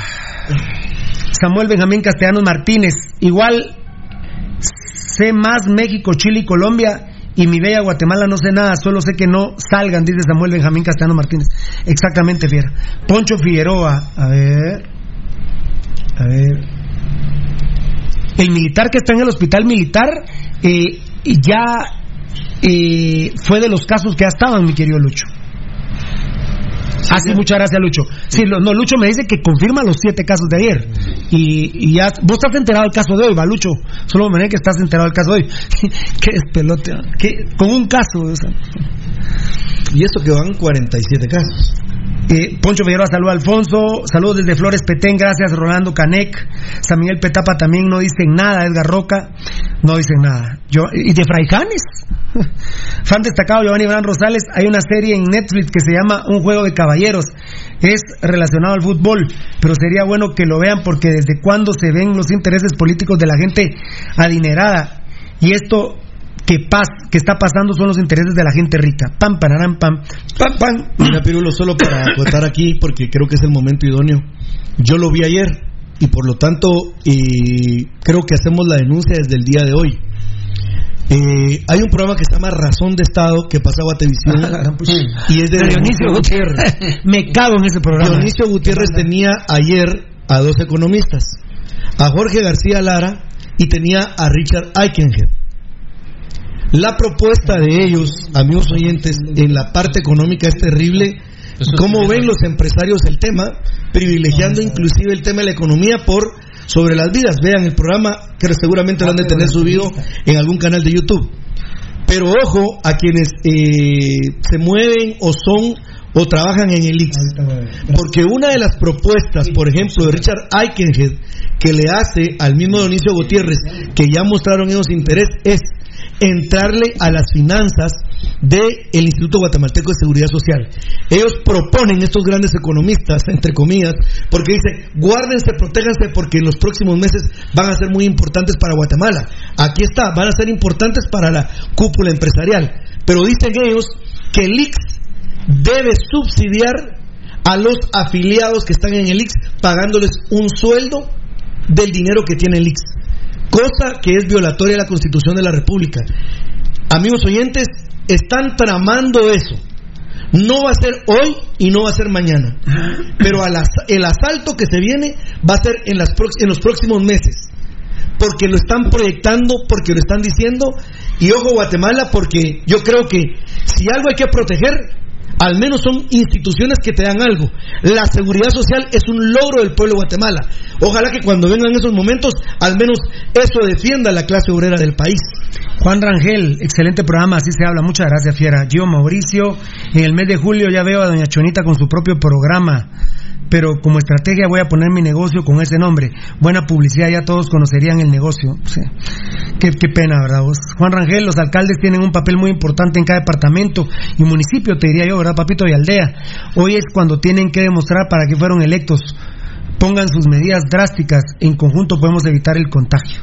Samuel Benjamín Castellanos Martínez. Igual sé más México, Chile y Colombia. Y mi bella Guatemala no sé nada, solo sé que no salgan, dice Samuel Benjamín Castellanos Martínez. Exactamente, Fiera. Poncho Figueroa, a ver. A ver. El militar que está en el hospital militar eh, ya eh, fue de los casos que ha estado, mi querido Lucho. Ah, sí, muchas gracias, Lucho. Sí, lo- no, Lucho me dice que confirma los siete casos de ayer. Y, y ya, vos estás enterado del caso de hoy, va, Lucho. Solo me que estás enterado del caso de hoy. Qué despelote. Qué- con un caso. o sea. Y esto que van 47 casos. Eh, Poncho Figueroa, saludos a Alfonso, saludos desde Flores Petén, gracias Rolando Canec, San Miguel Petapa también no dicen nada, Edgar Roca, no dicen nada. Yo, y de Fraijanes, fan destacado Giovanni Bran Rosales, hay una serie en Netflix que se llama Un Juego de Caballeros, es relacionado al fútbol, pero sería bueno que lo vean porque desde cuándo se ven los intereses políticos de la gente adinerada y esto que, pas, que está pasando son los intereses de la gente rica. Pam, panarán, pam, pam, pam. Mira, Pirulo, solo para acotar aquí, porque creo que es el momento idóneo. Yo lo vi ayer y por lo tanto creo que hacemos la denuncia desde el día de hoy. Eh, hay un programa que se llama Razón de Estado que pasa a Guatevisión y es de De Dionisio Gutiérrez. Me cago en ese programa. Dionisio Gutiérrez tenía ayer a dos economistas, a Jorge García Lara y tenía a Richard Eikenhead. La propuesta de ellos, amigos oyentes, en la parte económica es terrible. ¿Cómo ven los empresarios el tema? Privilegiando inclusive el tema de la economía por sobre las vidas. Vean el programa que seguramente lo han de tener subido en algún canal de YouTube. Pero ojo a quienes eh, se mueven o son o trabajan en el IX. Porque una de las propuestas, por ejemplo, de Richard Eikenhead, que le hace al mismo Dionisio Gutiérrez, que ya mostraron ellos interés, es entrarle a las finanzas del Instituto Guatemalteco de Seguridad Social. Ellos proponen, estos grandes economistas, entre comillas, porque dicen, guárdense, protéjanse, porque en los próximos meses van a ser muy importantes para Guatemala. Aquí está, van a ser importantes para la cúpula empresarial. Pero dicen ellos que el IX debe subsidiar a los afiliados que están en el IX pagándoles un sueldo del dinero que tiene el IX. Cosa que es violatoria de la Constitución de la República. Amigos oyentes, están tramando eso. No va a ser hoy y no va a ser mañana. Pero al as- el asalto que se viene va a ser en, las en los próximos meses. Porque lo están proyectando, porque lo están diciendo. Y ojo Guatemala, porque yo creo que si algo hay que proteger, al menos son instituciones que te dan algo. La seguridad social es un logro del pueblo de Guatemala. Ojalá que cuando vengan esos momentos, al menos eso defienda la clase obrera del país. Juan Rangel, excelente programa, así se habla. Muchas gracias, Fiera. Gio Mauricio, en el mes de julio ya veo a Doña Chonita con su propio programa. Pero como estrategia voy a poner mi negocio con ese nombre. Buena publicidad, ya todos conocerían el negocio. Qué, pena, ¿verdad? Juan Rangel, los alcaldes tienen un papel muy importante en cada departamento y municipio, te diría yo, ¿verdad, papito? Y aldea. Hoy es cuando tienen que demostrar para qué fueron electos. Pongan sus medidas drásticas. En conjunto podemos evitar el contagio.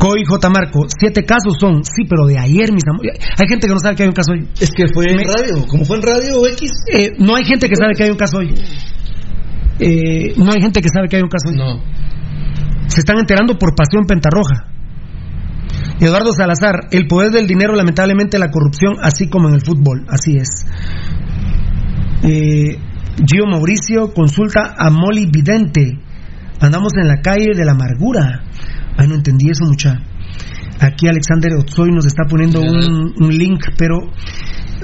Coy J. Marco, siete casos son, sí, pero de ayer, mis amores. Hay gente que no sabe que hay un caso hoy. Es que fue en radio, como fue en radio X. Eh, no hay gente que sabe que hay un caso hoy. Eh, no hay gente que sabe que hay un caso hoy. No. Se están enterando por pasión pentarroja. Eduardo Salazar, el poder del dinero, lamentablemente la corrupción, así como en el fútbol, así es. Eh, Gio Mauricio, consulta a Molly Vidente. Andamos en la calle de la amargura. Ay, no entendí eso, mucha. Aquí Alexander Otsoy nos está poniendo un, un link, pero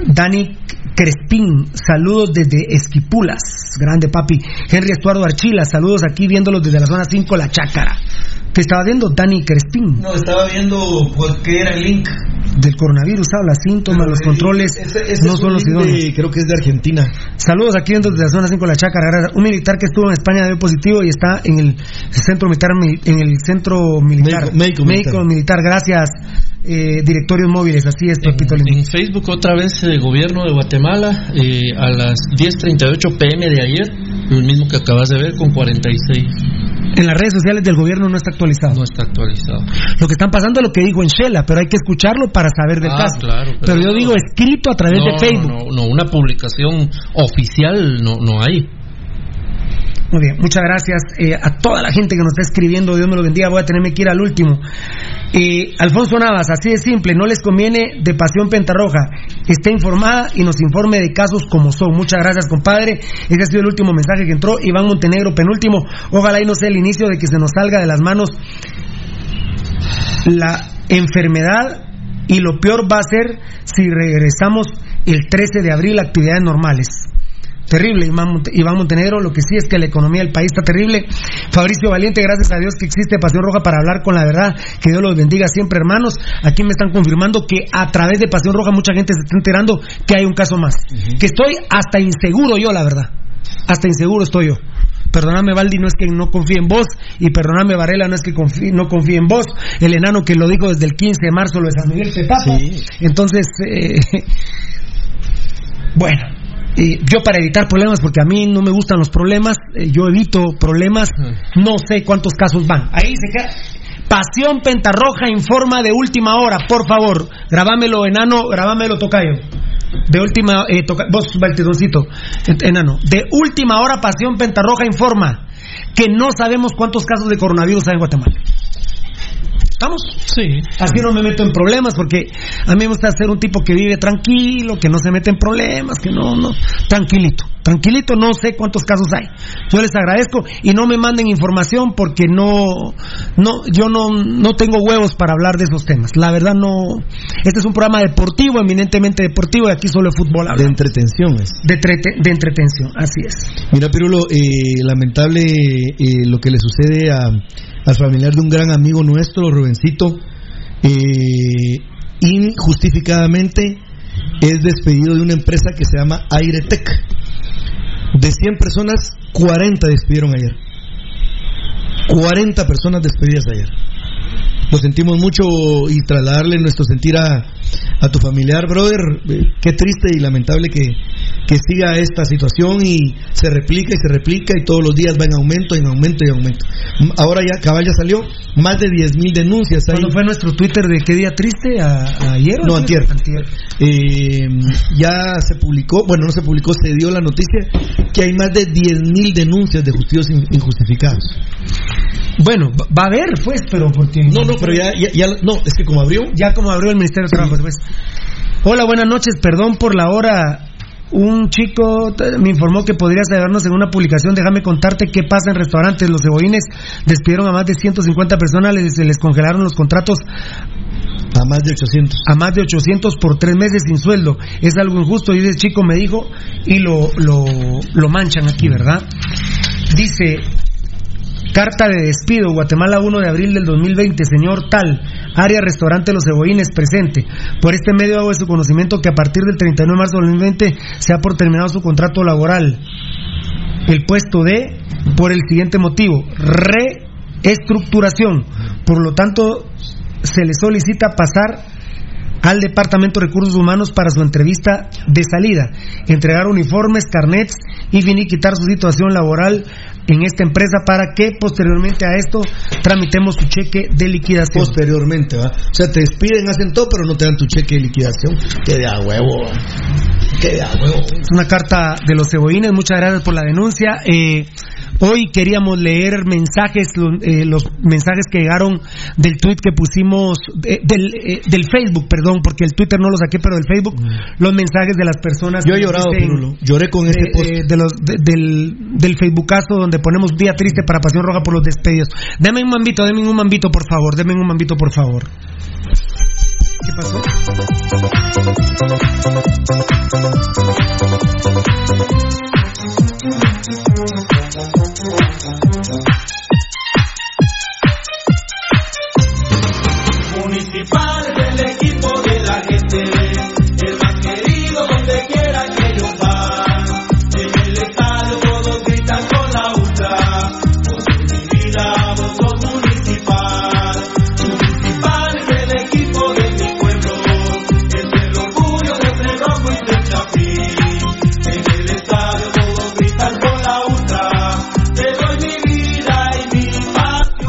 Dani Crespín, saludos desde Esquipulas, grande papi. Henry Estuardo Archila, saludos aquí viéndolos desde la zona 5, La Chácara. ¿Qué estaba viendo Dani Crespín? No, estaba viendo por qué era el link. Del coronavirus habla, síntomas, los controles Ese- ese no son los de- idóneos. creo que es de Argentina. Saludos aquí viendo desde la zona 5 de la Chácara. Un militar que estuvo en España dio positivo y está en el centro militar, mil- en el centro militar, Médico- médico militar. Gracias, eh, directorios móviles. Así es, Pepito Lindo. En Facebook otra vez el gobierno de Guatemala eh, a las 10.38 pm de ayer, el mismo que acabas de ver con 46. En las redes sociales del gobierno no está actualizado. No está actualizado. Lo que están pasando es lo que dijo en Shela, pero hay que escucharlo para saber del Ah, caso. claro, pero, pero yo no. digo escrito a través No, de Facebook. No, no, una publicación oficial no, no hay. Muy bien, muchas gracias eh, a toda la gente que nos está escribiendo. Dios me lo bendiga. Voy a tenerme que ir al último. Eh, Alfonso Navas, así de simple, no les conviene de Pasión Pentarroja. Esté informada y nos informe de casos como son. Muchas gracias, compadre. Ese ha sido el último mensaje que entró. Iván Montenegro, penúltimo. Ojalá y no sea el inicio de que se nos salga de las manos la enfermedad y lo peor va a ser si regresamos el 13 de abril a actividades normales. Terrible, Iván Monte- Iván Montenegro. Lo que sí es que la economía del país está terrible. Fabricio Valiente, gracias a Dios que existe Pasión Roja para hablar con la verdad. Que Dios los bendiga siempre, hermanos. Aquí me están confirmando que a través de Pasión Roja mucha gente se está enterando que hay un caso más. Que estoy hasta inseguro yo, la verdad. Hasta inseguro estoy yo. Perdóname, Valdi, no es que no confíe en vos. Y perdóname, Varela, no es que confíe- no confíe en vos. El enano que lo dijo desde el 15 de marzo, lo de San Miguel Petapa. Entonces, eh, bueno, eh, yo para evitar problemas, porque a mí no me gustan los problemas, eh, yo evito problemas, no sé cuántos casos van. Ahí se queda. Pasión Pentarroja informa de última hora, por favor. Grabámelo, enano, grabámelo, tocayo. De última, eh, toca- vos, Baltidoncito, en- enano. De última hora, Pasión Pentarroja informa que no sabemos cuántos casos de coronavirus hay en Guatemala. ¿Estamos? Sí. Así no me meto en problemas porque a mí me gusta ser un tipo que vive tranquilo, que no se mete en problemas, que no, no, tranquilito, tranquilito, no sé cuántos casos hay. Yo les agradezco y no me manden información porque no, no, yo no, no tengo huevos para hablar de esos temas. La verdad no, este es un programa deportivo, eminentemente deportivo y aquí solo de fútbol De entretención es. De, trete- de entretención, así es. Mira, Pirulo, eh, lamentable eh, lo que le sucede a, al familiar de un gran amigo nuestro, Rubencito. Eh, injustificadamente es despedido de una empresa que se llama Airetec. De 100 personas, 40 despidieron ayer. 40 personas despedidas ayer. Lo sentimos mucho y trasladarle nuestro sentir a, a tu familiar, brother. Eh, qué triste y lamentable que, que siga esta situación y se replica y se replica y todos los días va en aumento, en aumento y aumento. Ahora ya, cabal ya salió, más de 10.000 denuncias. ¿Cuándo fue nuestro Twitter de qué día triste? ¿A- ¿Ayer? no, antier. Eh, ya se publicó, bueno, no se publicó, se dio la noticia que hay más de 10.000 denuncias de justicos in- injustificados. Bueno, va a haber, pues, pero porque... No, no, pero ya, ya, ya- no, es que como abrió... Ya como abrió el Ministerio de Trabajo, pues. Hola, buenas noches, perdón por la hora. Un chico me informó que podrías ayudarnos en una publicación. Déjame contarte qué pasa en restaurantes. Los cebollines despidieron a más de 150 personas, les, les congelaron los contratos a más de 800. A más de 800 por tres meses sin sueldo. Es algo injusto. Y ese chico me dijo y lo, lo, lo manchan aquí, ¿verdad? Dice, Carta de despido, Guatemala 1 de abril del 2020, señor tal, área restaurante Los Cebollines, presente. Por este medio hago de su conocimiento que a partir del 39 de marzo del 2020 se ha por terminado su contrato laboral. El puesto de, por el siguiente motivo, reestructuración. Por lo tanto, se le solicita pasar al Departamento de Recursos Humanos para su entrevista de salida, entregar uniformes, carnets y finiquitar su situación laboral en esta empresa para que posteriormente a esto tramitemos su cheque de liquidación. Posteriormente, ¿va? O sea, te despiden, hacen todo, pero no te dan tu cheque de liquidación. Que de a huevo. Que de a huevo. Es una carta de los cebollines, muchas gracias por la denuncia. Eh, hoy queríamos leer mensajes, lo- eh, los mensajes que llegaron del tweet que pusimos, eh, del, eh, del Facebook, perdón, porque el Twitter no lo saqué, pero del Facebook, los mensajes de las personas. Mm. Yo he llorado, dicen, Pirulo. Lloré con ese eh, post. de los, de- del, del Facebookazo donde ponemos día triste para Pasión Roja por los despedidos. Deme un mambito, deme un mambito, por favor, deme un mambito, por favor. ¿Qué pasó?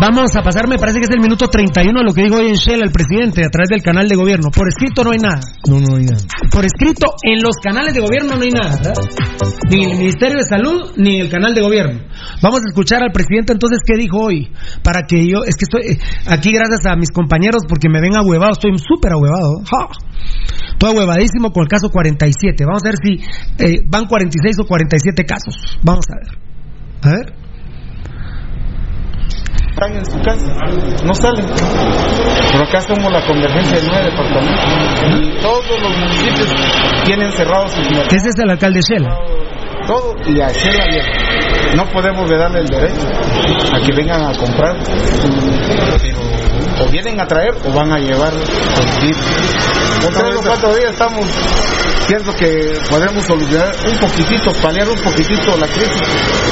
Vamos a pasar, me parece que es el minuto 31 lo que dijo hoy en Shell el presidente a través del canal de gobierno. Por escrito no hay nada. No, no hay nada. Por escrito en los canales de gobierno no hay nada, ¿verdad? Ni en el Ministerio de Salud ni en el canal de gobierno. Vamos a escuchar al presidente entonces qué dijo hoy. Para que yo, es que estoy eh, aquí gracias a mis compañeros porque me ven ahuevado, estoy súper ahuevado. ¡Ja! Estoy ahuevadísimo con el caso 47. Vamos a ver si eh, van 46 o 47 casos. Vamos a ver. A ver. Están en su casa, no salen. Pero acá somos la convergencia de nueve departamentos y todos los municipios tienen cerrados sus mercados. Ese es el alcalde Shela. Todo y a Shela. No podemos darle el derecho a que vengan a comprar, pero o vienen a traer o van a llevar. En tres o cuatro días estamos, pienso que podemos solucionar un poquitito, paliar un poquitito la crisis.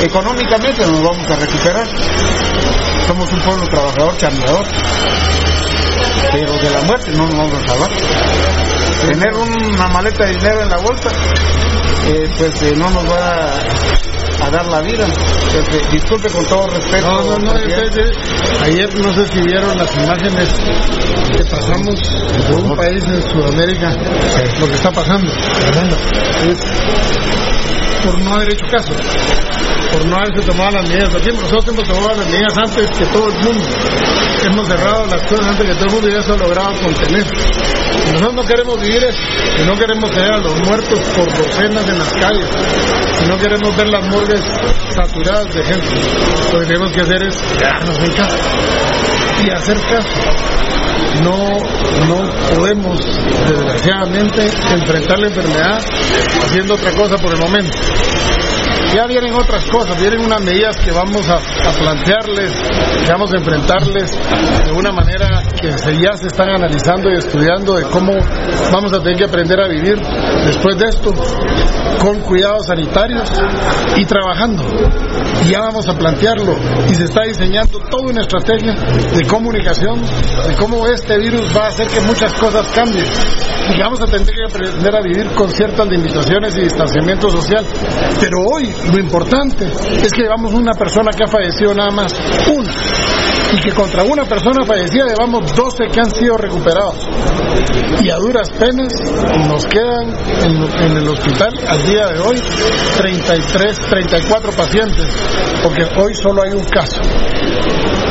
Económicamente nos vamos a recuperar. Somos un pueblo trabajador, chambeador. Pero de la muerte no nos vamos a salvar. Tener una maleta de dinero en la bolsa, eh, pues eh, no nos va a, a dar la vida. Disculpe con todo respeto. No, no, no, ayer no sé si vieron las imágenes que pasamos de un país en Sudamérica, lo que está pasando. Es por no haber hecho caso, por no haberse tomado las medidas. Nosotros hemos tomado las medidas antes que todo el mundo. Hemos cerrado las cosas antes que todo el mundo y eso ha logrado contener. Nosotros no queremos vivir eso, y no queremos tener a los muertos por docenas en las calles, y no queremos ver las morgues saturadas de gente. Lo que tenemos que hacer es quedarnos en casa y hacer caso. No, no podemos, desgraciadamente, enfrentar la enfermedad haciendo otra cosa por el momento. Ya vienen otras cosas, vienen unas medidas que vamos a, plantearles, que vamos a enfrentarles de una manera que ya se están analizando y estudiando de cómo vamos a tener que aprender a vivir después de esto, con cuidados sanitarios y trabajando. Y ya vamos a plantearlo y se está diseñando toda una estrategia de comunicación, de cómo este virus va a hacer que muchas cosas cambien y vamos a tener que aprender a vivir con ciertas limitaciones y distanciamiento social. Pero hoy lo importante es que llevamos una persona que ha fallecido nada más, una, y que contra una persona fallecida llevamos 12 que han sido recuperados. Y a duras penas nos quedan en, el hospital al día de hoy 33, 34 pacientes, porque hoy solo hay un caso.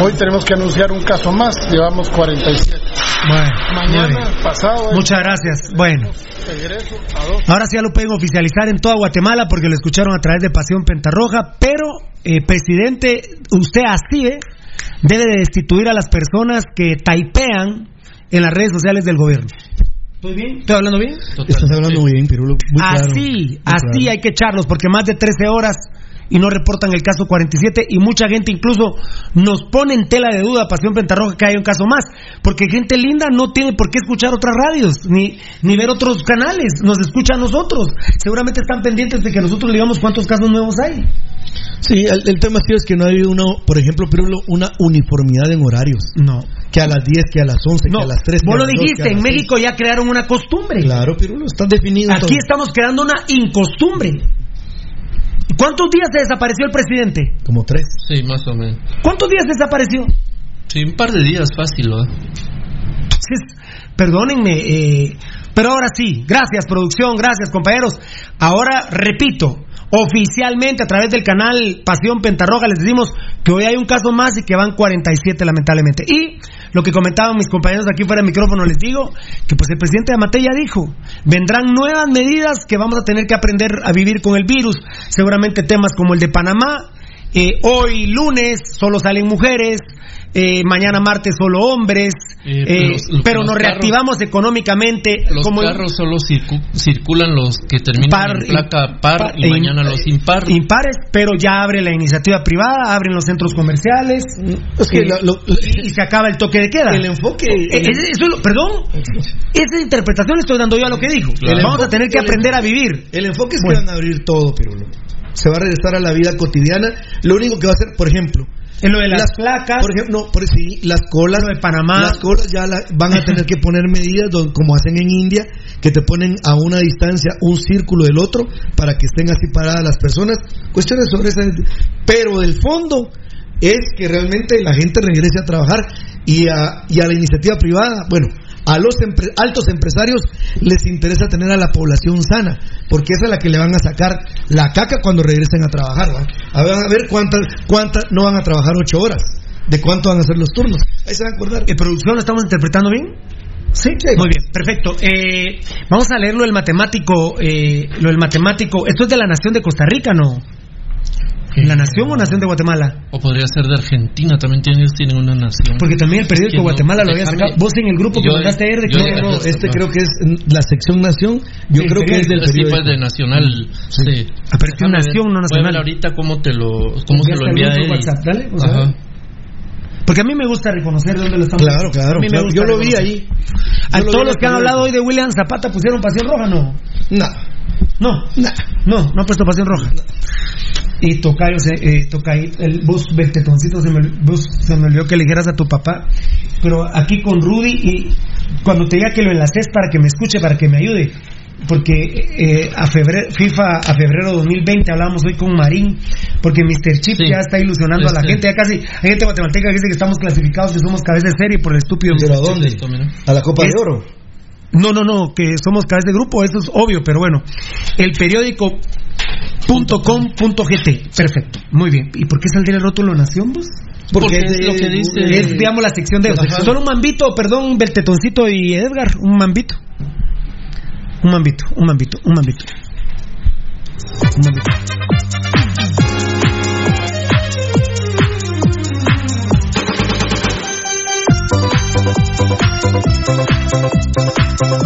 Hoy tenemos que anunciar un caso más, llevamos 47. Bueno, Mañana, pasado, Muchas gracias. Bueno, regreso a dos. ahora sí ya lo pueden oficializar en toda Guatemala porque lo escucharon a través de Pasión Pentarroja, pero, eh, presidente, usted así ¿eh? debe de destituir a las personas que taipean en las redes sociales del gobierno. ¿Estoy bien? ¿Estoy hablando bien? Estás hablando muy bien, Pirulo. Muy claro. así, Muy así claro. hay que echarlos porque más de 13 horas y no reportan el caso 47 y mucha gente incluso nos pone en tela de duda Pasión Pentarroja que hay un caso más porque gente linda no tiene por qué escuchar otras radios ni, ni ver otros canales nos escucha a nosotros seguramente están pendientes de que nosotros le digamos cuántos casos nuevos hay Sí, el, el tema sí es que no hay una, por ejemplo, Pirulo, una uniformidad en horarios. No. Que a las 10, que a las 11, que a las 3. vos lo dijiste en México ya crearon una costumbre Claro, Pirulo, está definido. aquí todo. estamos creando una incostumbre ¿cuántos días se desapareció el presidente? Como tres. Sí, más o menos. ¿cuántos días desapareció? Sí, un par de días fácil. Entonces, perdónenme, eh, pero ahora sí, gracias producción, gracias compañeros. Ahora repito, oficialmente a través del canal Pasión Pentarroja les decimos que hoy hay un caso más y que van 47 lamentablemente. Y lo que comentaban mis compañeros aquí fuera del micrófono les digo que pues el presidente de Amate ya dijo, vendrán nuevas medidas que vamos a tener que aprender a vivir con el virus, seguramente temas como el de Panamá, eh, hoy lunes solo salen mujeres, eh, mañana martes solo hombres, Eh, eh, los- los- pero los nos carros- reactivamos económicamente. Los como carros solo circu- circulan los que terminan Par en placa par, par- y mañana los impar. impares, pero ya abre la iniciativa privada, abren los centros comerciales, Es que eh, lo- y, y se acaba el toque de queda. El enfoque- Eh, es- eso es lo- perdón, esa interpretación estoy dando yo a lo que dijo. Claro. Vamos a tener que aprender a vivir. El enfoque es Bueno. que van a abrir todo, Pirulo. Se va a regresar a la vida cotidiana. Lo único que va a hacer, por ejemplo, En lo de las, placas, por ejemplo, no, por sí, las colas lo de Panamá. Las colas ya la- van a tener que poner medidas don- como hacen en India, que te ponen a una distancia un círculo del otro para que estén así paradas las personas. Cuestiones sobre esa. Pero del fondo, es que realmente la gente regrese a trabajar y a, y a la iniciativa privada, bueno, a los empre- altos empresarios les interesa tener a la población sana, porque esa es la que le van a sacar la caca cuando regresen a trabajar. ¿va? A ver, a ver cuántas, cuántas no van a trabajar ocho horas, de cuánto van a ser los turnos. Ahí se van a acordar. ¿En producción lo estamos interpretando bien? Sí, muy bien, perfecto. Eh, vamos a leer lo del matemático, eh, lo del matemático. Esto es de la nación de Costa Rica, ¿no? ¿La nación o nación de Guatemala? O podría ser de Argentina, también tienen, ellos tienen una nación. Porque también el periódico Es que no, Guatemala lo había sacado. Vos en el grupo que mandaste ayer de yo- que No, no, este creo que es la sección Nación, yo Sí, creo que es del Sí, periódico. pues de Nacional. Sí. Ah, que Déjame Nación, no Nacional. ver ahorita cómo te lo, cómo se lo envía él. WhatsApp, dale, ver. Porque a mí me gusta reconocer de dónde lo estamos Claro, claro, A mí me claro. gusta Yo lo vi ahí. A lo todos vi los que han hablado hoy de William Zapata pusieron pasión roja, ¿no? No. No, no, no ha puesto pasión roja. Y Tocayo, se, eh, Tocayo, el bus Bertetoncito, se me, vos se me olvidó que le dijeras a tu papá. Pero aquí con Rudy, y cuando te diga que lo enlaces para que me escuche, para que me ayude. Porque eh, a febrero, FIFA a febrero 2020 hablábamos hoy con Marín, porque Mr. Chip ya está ilusionando a la Este. gente. Ya casi, hay gente guatemalteca que dice que estamos clasificados, que somos cabeza de serie por el estúpido. ¿Pero a dónde? A la Copa Es- de Oro. no, no, no, que somos cabeza de grupo, eso es obvio, pero bueno. El periódico punto com punto gt. Perfecto, muy bien. ¿Y por qué saldría el rótulo Nación, vos? Porque es lo que dice- Es, digamos, la sección de... Solo un mambito, perdón, Beltetoncito y Edgar, un mambito. Un mambito, un mambito, un mambito. Un mambito. Municipal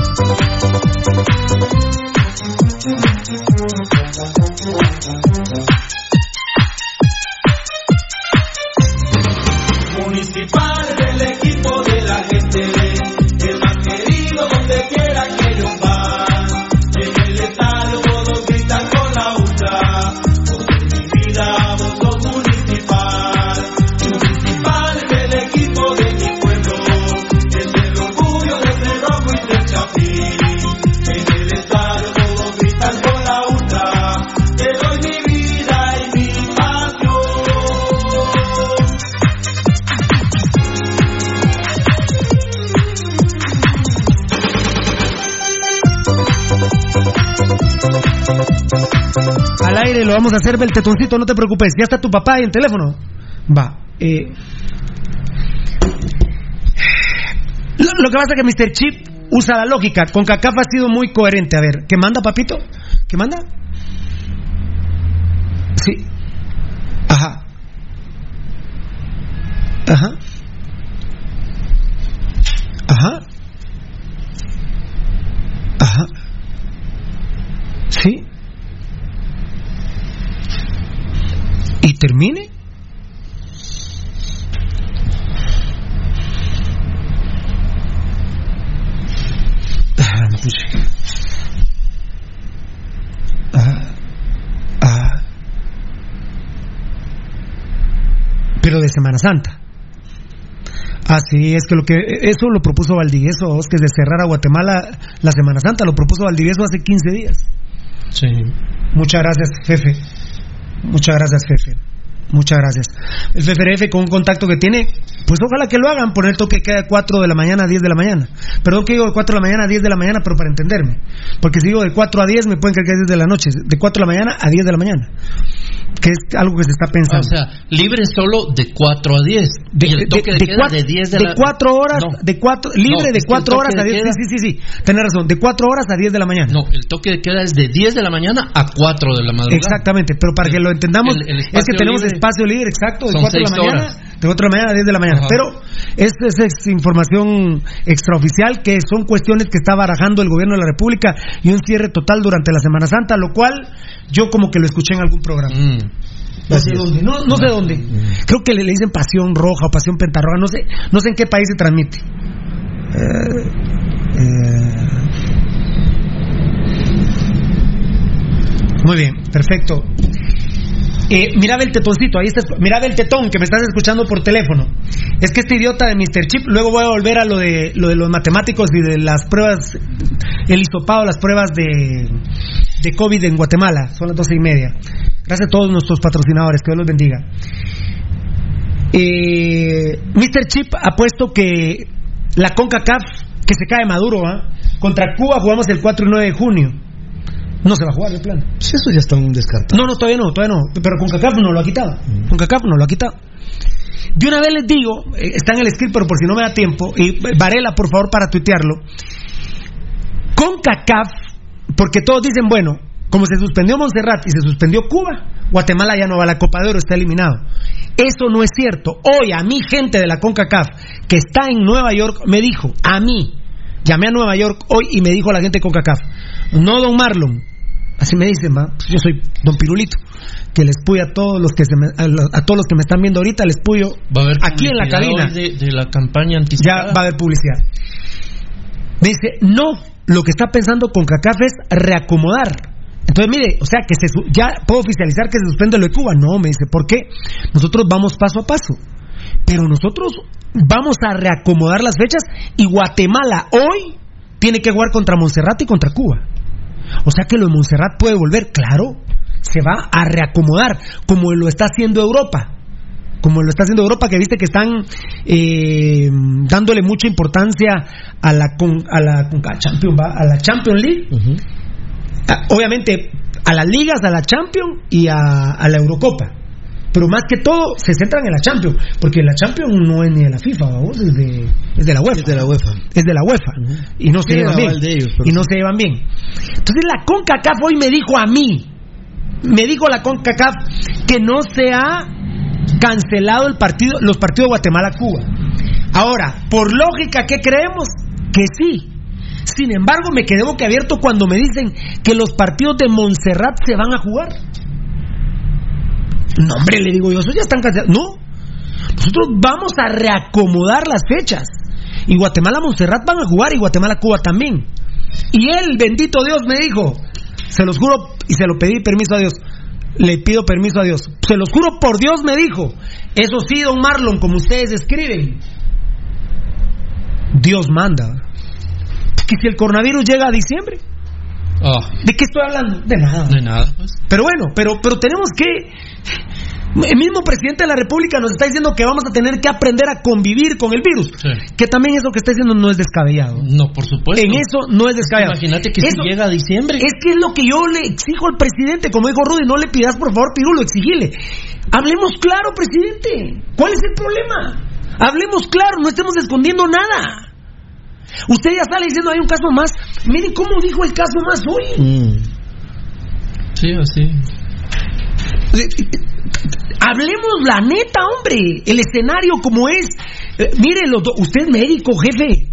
vamos a hacer, Beltetoncito, no te preocupes. Ya está tu papá ahí en teléfono. Va. Eh. Lo, lo que pasa es que Mr. Chip usa la lógica. Con CACAF ha sido muy coherente. A ver, ¿qué manda, papito? ¿Qué manda? Sí. Ajá. Ajá. Ajá. Ajá. Sí. ¿Y termine? Ah, no puse. Ah, ah. Pero de Semana Santa. Ah, sí, es que lo que eso lo propuso Valdivieso, es que de cerrar a Guatemala la Semana Santa, lo propuso Valdivieso hace 15 días. Sí. Muchas gracias, jefe. Muchas gracias, jefe. Muchas gracias. El FFRF con un contacto que tiene, pues ojalá que lo hagan, poner toque de queda de 4 de la mañana a 10 de la mañana. Perdón que digo de 4 de la mañana a 10 de la mañana, pero para entenderme. Porque si digo de 4 a 10 me pueden creer que es 10 de la noche. De 4 de la mañana a 10 de la mañana. Que es algo que se está pensando. o sea, libre solo de 4 a 10. De, y el toque de, de queda cuatro- de 10 de, de la cuatro horas, No. de cuatro, libre No, de es que el 4 horas a de 10. queda- Sí, sí, sí, sí. Tenés razón. De 4 horas a 10 de la mañana. No, el toque de queda es de 10 de la mañana a 4 de la madrugada. Exactamente, pero para que lo entendamos, El- el es que tenemos libre espacio libre, exacto, de son 4 de la mañana, horas. de 4 de la mañana a 10 de la mañana. Ajá. Pero esta es, es información extraoficial que son cuestiones que está barajando el gobierno de la República y un cierre total durante la Semana Santa, lo cual yo como que lo escuché en algún programa. Mm. No sé dónde, no, no sé dónde. Creo que le, le dicen pasión roja o pasión pentarroja, no sé, no sé en qué país se transmite. Eh, eh. Muy bien, perfecto. Eh, mira el tetoncito, ahí está, el tetón que me estás escuchando por teléfono. Es que este idiota de Mr. Chip, luego voy a volver a lo de lo de los matemáticos y de las pruebas, el hisopado, las pruebas de, de COVID en Guatemala. Son las doce y media. Gracias a todos nuestros patrocinadores, que Dios los bendiga. Eh, Mr. Chip ha puesto que la CONCACAF, que se cae Maduro, ¿ah? contra Cuba jugamos el 4 y 9 de junio. No se va a jugar el plan. Si eso ya está un descartado. No, no, todavía no, todavía no. Pero CONCACAF no lo ha quitado. Mm. CONCACAF no lo ha quitado. De una vez les digo, eh, está en el script, pero por si no me da tiempo, y eh, Varela, por favor, para tuitearlo. CONCACAF, porque todos dicen, bueno, como se suspendió Montserrat y se suspendió Cuba, Guatemala ya no va a la Copa de Oro, está eliminado. Eso no es cierto. Hoy a mi gente de la CONCACAF que está en Nueva York me dijo, a mí, llamé a Nueva York hoy y me dijo la gente de CONCACAF, no don Marlon, así me dicen, ¿va? Pues yo soy don Pirulito, que les puyo a todos los que se me- a, los- a todos los que me están viendo ahorita, les puyo Va a haber aquí en la cabina. De, de la campaña Ya anticipada. va a haber publicidad. Me dice, no, lo que está pensando con CACAF es reacomodar. Entonces, mire, o sea, que se, ya puedo oficializar que se suspende lo de Cuba. No, me dice, ¿por qué? Nosotros vamos paso a paso. Pero nosotros vamos a reacomodar las fechas y Guatemala hoy tiene que jugar contra Montserrat y contra Cuba. O sea que lo de Montserrat puede volver, claro, se va a reacomodar, como lo está haciendo Europa. Como lo está haciendo Europa, que viste que están eh, dándole mucha importancia a la, con- a la Champions, a la Champions League. Ah, obviamente, a las ligas, a la Champions y a, a la Eurocopa. Pero más que todo, se centran en la Champions, porque la Champions no es ni de la FIFA, ¿va? es de, es de la UEFA. Es de la UEFA. Es de la UEFA. Y no se llevan bien. ellos, y no se llevan bien. Entonces la CONCACAF hoy me dijo a mí, me dijo la CONCACAF que no se ha cancelado el partido, los partidos de Guatemala-Cuba. Ahora, por lógica, ¿qué creemos? Que sí. Sin embargo, me quedé boquiabierto cuando me dicen que los partidos de Montserrat se van a jugar. No, hombre, le digo yo, eso ya están cancelados. No, nosotros vamos a reacomodar las fechas. Y Guatemala-Montserrat van a jugar y Guatemala-Cuba también. Y él, bendito Dios, me dijo, se los juro, y se lo pedí permiso a Dios, le pido permiso a Dios, se los juro por Dios, me dijo, eso sí, don Marlon, como ustedes escriben, Dios manda. Que si el coronavirus llega a diciembre, Ah, ¿de qué estoy hablando? De nada. de nada, pues. Pero bueno, pero, pero tenemos que. El mismo presidente de la República nos está diciendo que vamos a tener que aprender a convivir con el virus. Que también eso que está diciendo no es descabellado. No, por supuesto. En eso no es descabellado. Imagínate que si Eso- llega a diciembre. Es que es lo que yo le exijo al presidente. Como dijo Rudy, no le pidas por favor, Pirulo, exigile. Hablemos claro, presidente. ¿Cuál es el problema? Hablemos claro, no estemos escondiendo nada. Usted ya sale diciendo hay un caso más. Miren cómo dijo el caso más hoy. Sí, así. Hablemos la neta, hombre. El escenario como es. Eh, mire, los usted es médico, jefe.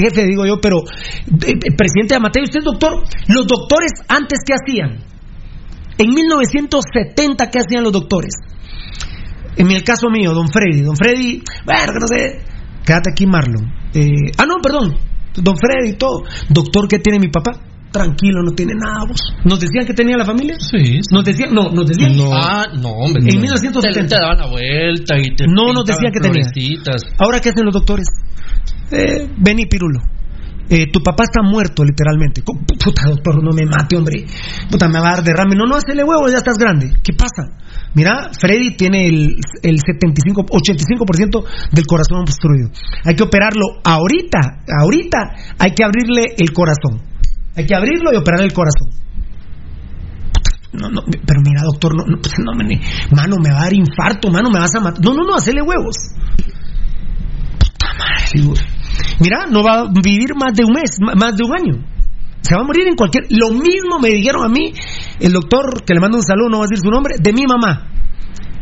Jefe, digo yo, pero. eh, eh, presidente de Mateo, usted es doctor. Los doctores antes, ¿qué hacían? En 1970, ¿qué hacían los doctores? En el caso mío, don Freddy. Don Freddy, bueno, que no sé. Quédate aquí, Marlon. Eh, ah, no, perdón. Don Freddy y todo. Doctor, ¿qué tiene mi papá? Tranquilo, no tiene nada, vos. ¿Nos decían que tenía la familia? Sí. Nos decían, no, nos decían. Ah, no, hombre. En no. 1970. Te, te daban la vuelta y te. No nos decían que tenía. Ahora, ¿qué hacen los doctores? Eh, vení, Pirulo. Eh, tu papá está muerto, literalmente. Puta, doctor, no me mate, hombre. Puta, me va a dar derrame. No, no, hacele huevo, ya estás grande. ¿Qué pasa? Mira, Freddy tiene el, el 75, 85% del corazón obstruido. Hay que operarlo ahorita. Ahorita hay que abrirle el corazón. Hay que abrirlo y operarle el corazón. No, no, pero mira, doctor, no, no, pues, no, me- mano, me va a dar infarto, mano, me vas a matar. No, no, no, hacele huevos. Puta madre, Mira, no va a vivir más de un mes, más de un año. Se va a morir en cualquier. Lo mismo me dijeron a mí, el doctor, que le mando un saludo, no va a decir su nombre, de mi mamá.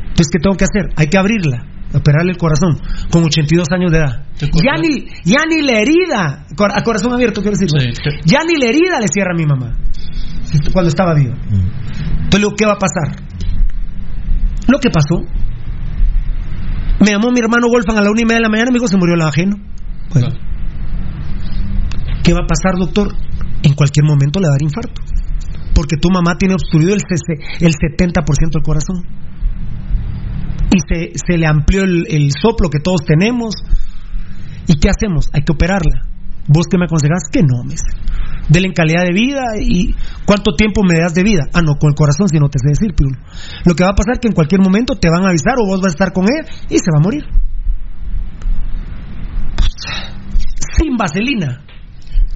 Entonces, ¿qué tengo que hacer? Hay que abrirla, operarle el corazón, con 82 años de edad. Ya ni, ya ni la herida, a corazón abierto, quiero decir. Ya ni la herida le cierra a mi mamá, cuando estaba viva. Entonces, le digo, ¿qué va a pasar? Lo que pasó, me llamó mi hermano Wolfgang a la una y media de la mañana y me dijo, se murió el ajeno. Bueno. ¿Qué va a pasar, doctor? En cualquier momento le va a dar infarto. Porque tu mamá tiene obstruido el, el 70% del corazón. Y se, se le amplió el, el soplo que todos tenemos. ¿Y qué hacemos? Hay que operarla. ¿Vos qué me aconsejás? Que no, me. Dele en calidad de vida y cuánto tiempo me das de vida. Ah, no, con el corazón si no te sé decir, Pirulo. Lo que va a pasar es que en cualquier momento te van a avisar o vos vas a estar con él y se va a morir. Sin vaselina.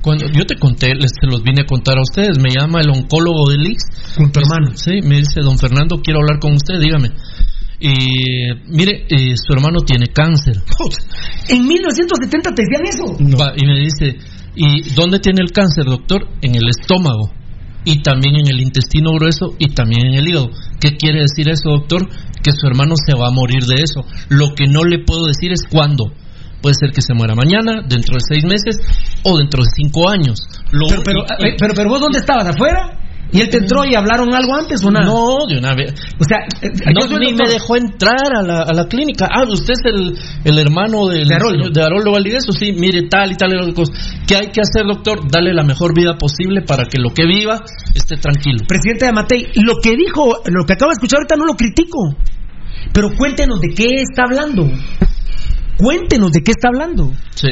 Cuando yo te conté, les se los vine a contar a ustedes, me llama el oncólogo de Lix. Con tu hermano. Sí, me dice, don Fernando, quiero hablar con usted, dígame. Y mire, eh, su hermano tiene cáncer. En 1970 te decían eso. Va, y me dice, ¿y dónde tiene el cáncer, doctor? En el estómago. Y también en el intestino grueso y también en el hígado. ¿Qué quiere decir eso, doctor? Que su hermano se va a morir de eso. Lo que no le puedo decir es cuándo. Puede ser que se muera mañana, dentro de seis meses o dentro de cinco años. Lo- Pero, pero, eh, pero, pero vos dónde estabas, afuera? ¿Y él te entró y hablaron algo antes o nada? No, de una vez. O sea, eh, No, yo soy ni me dejó entrar a la, a la clínica. Ah, usted es el, el hermano del De Haroldo. señor- de Haroldo Valdivieso. Sí, mire, tal y tal y tal cosa. ¿Qué hay que hacer, doctor? Darle la mejor vida posible para que lo que viva esté tranquilo. Presidente de Matei, lo que dijo, lo que acabo de escuchar ahorita no lo critico. Pero cuéntenos de qué está hablando. Cuéntenos de qué está hablando. Sí.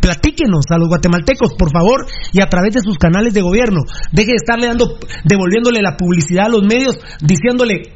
Platíquenos a los guatemaltecos, por favor, y a través de sus canales de gobierno. Deje de estarle dando, devolviéndole la publicidad a los medios, diciéndole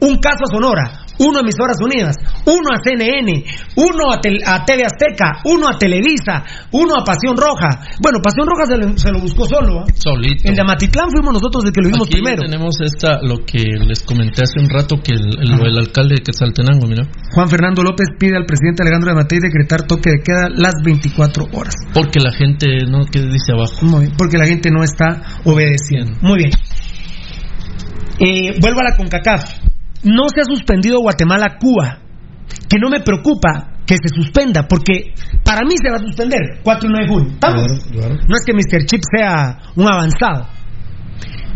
un caso a Sonora, uno a Emisoras Unidas, uno a CNN, uno a, TV Azteca, uno a Televisa, uno a Pasión Roja. Bueno, Pasión Roja se lo, se lo buscó solo. ¿ah? Solito. El de Amatitlán fuimos nosotros el que lo vimos Aquí primero. tenemos esta, lo que les comenté hace un rato, que el, el, alcalde de Quetzaltenango, mira. Juan Fernando López pide al presidente Alejandro de Matei decretar toque de queda las 24 horas. Porque la gente, ¿no? ¿Qué dice abajo? Muy bien, porque la gente no está obedeciendo. Muy bien. Eh, vuelvo a la CONCACAF. No se ha suspendido Guatemala-Cuba. Que no me preocupa que se suspenda, porque para mí se va a suspender 4 y 9 de junio. ¿Estamos? No es que Mr. Chip sea un avanzado.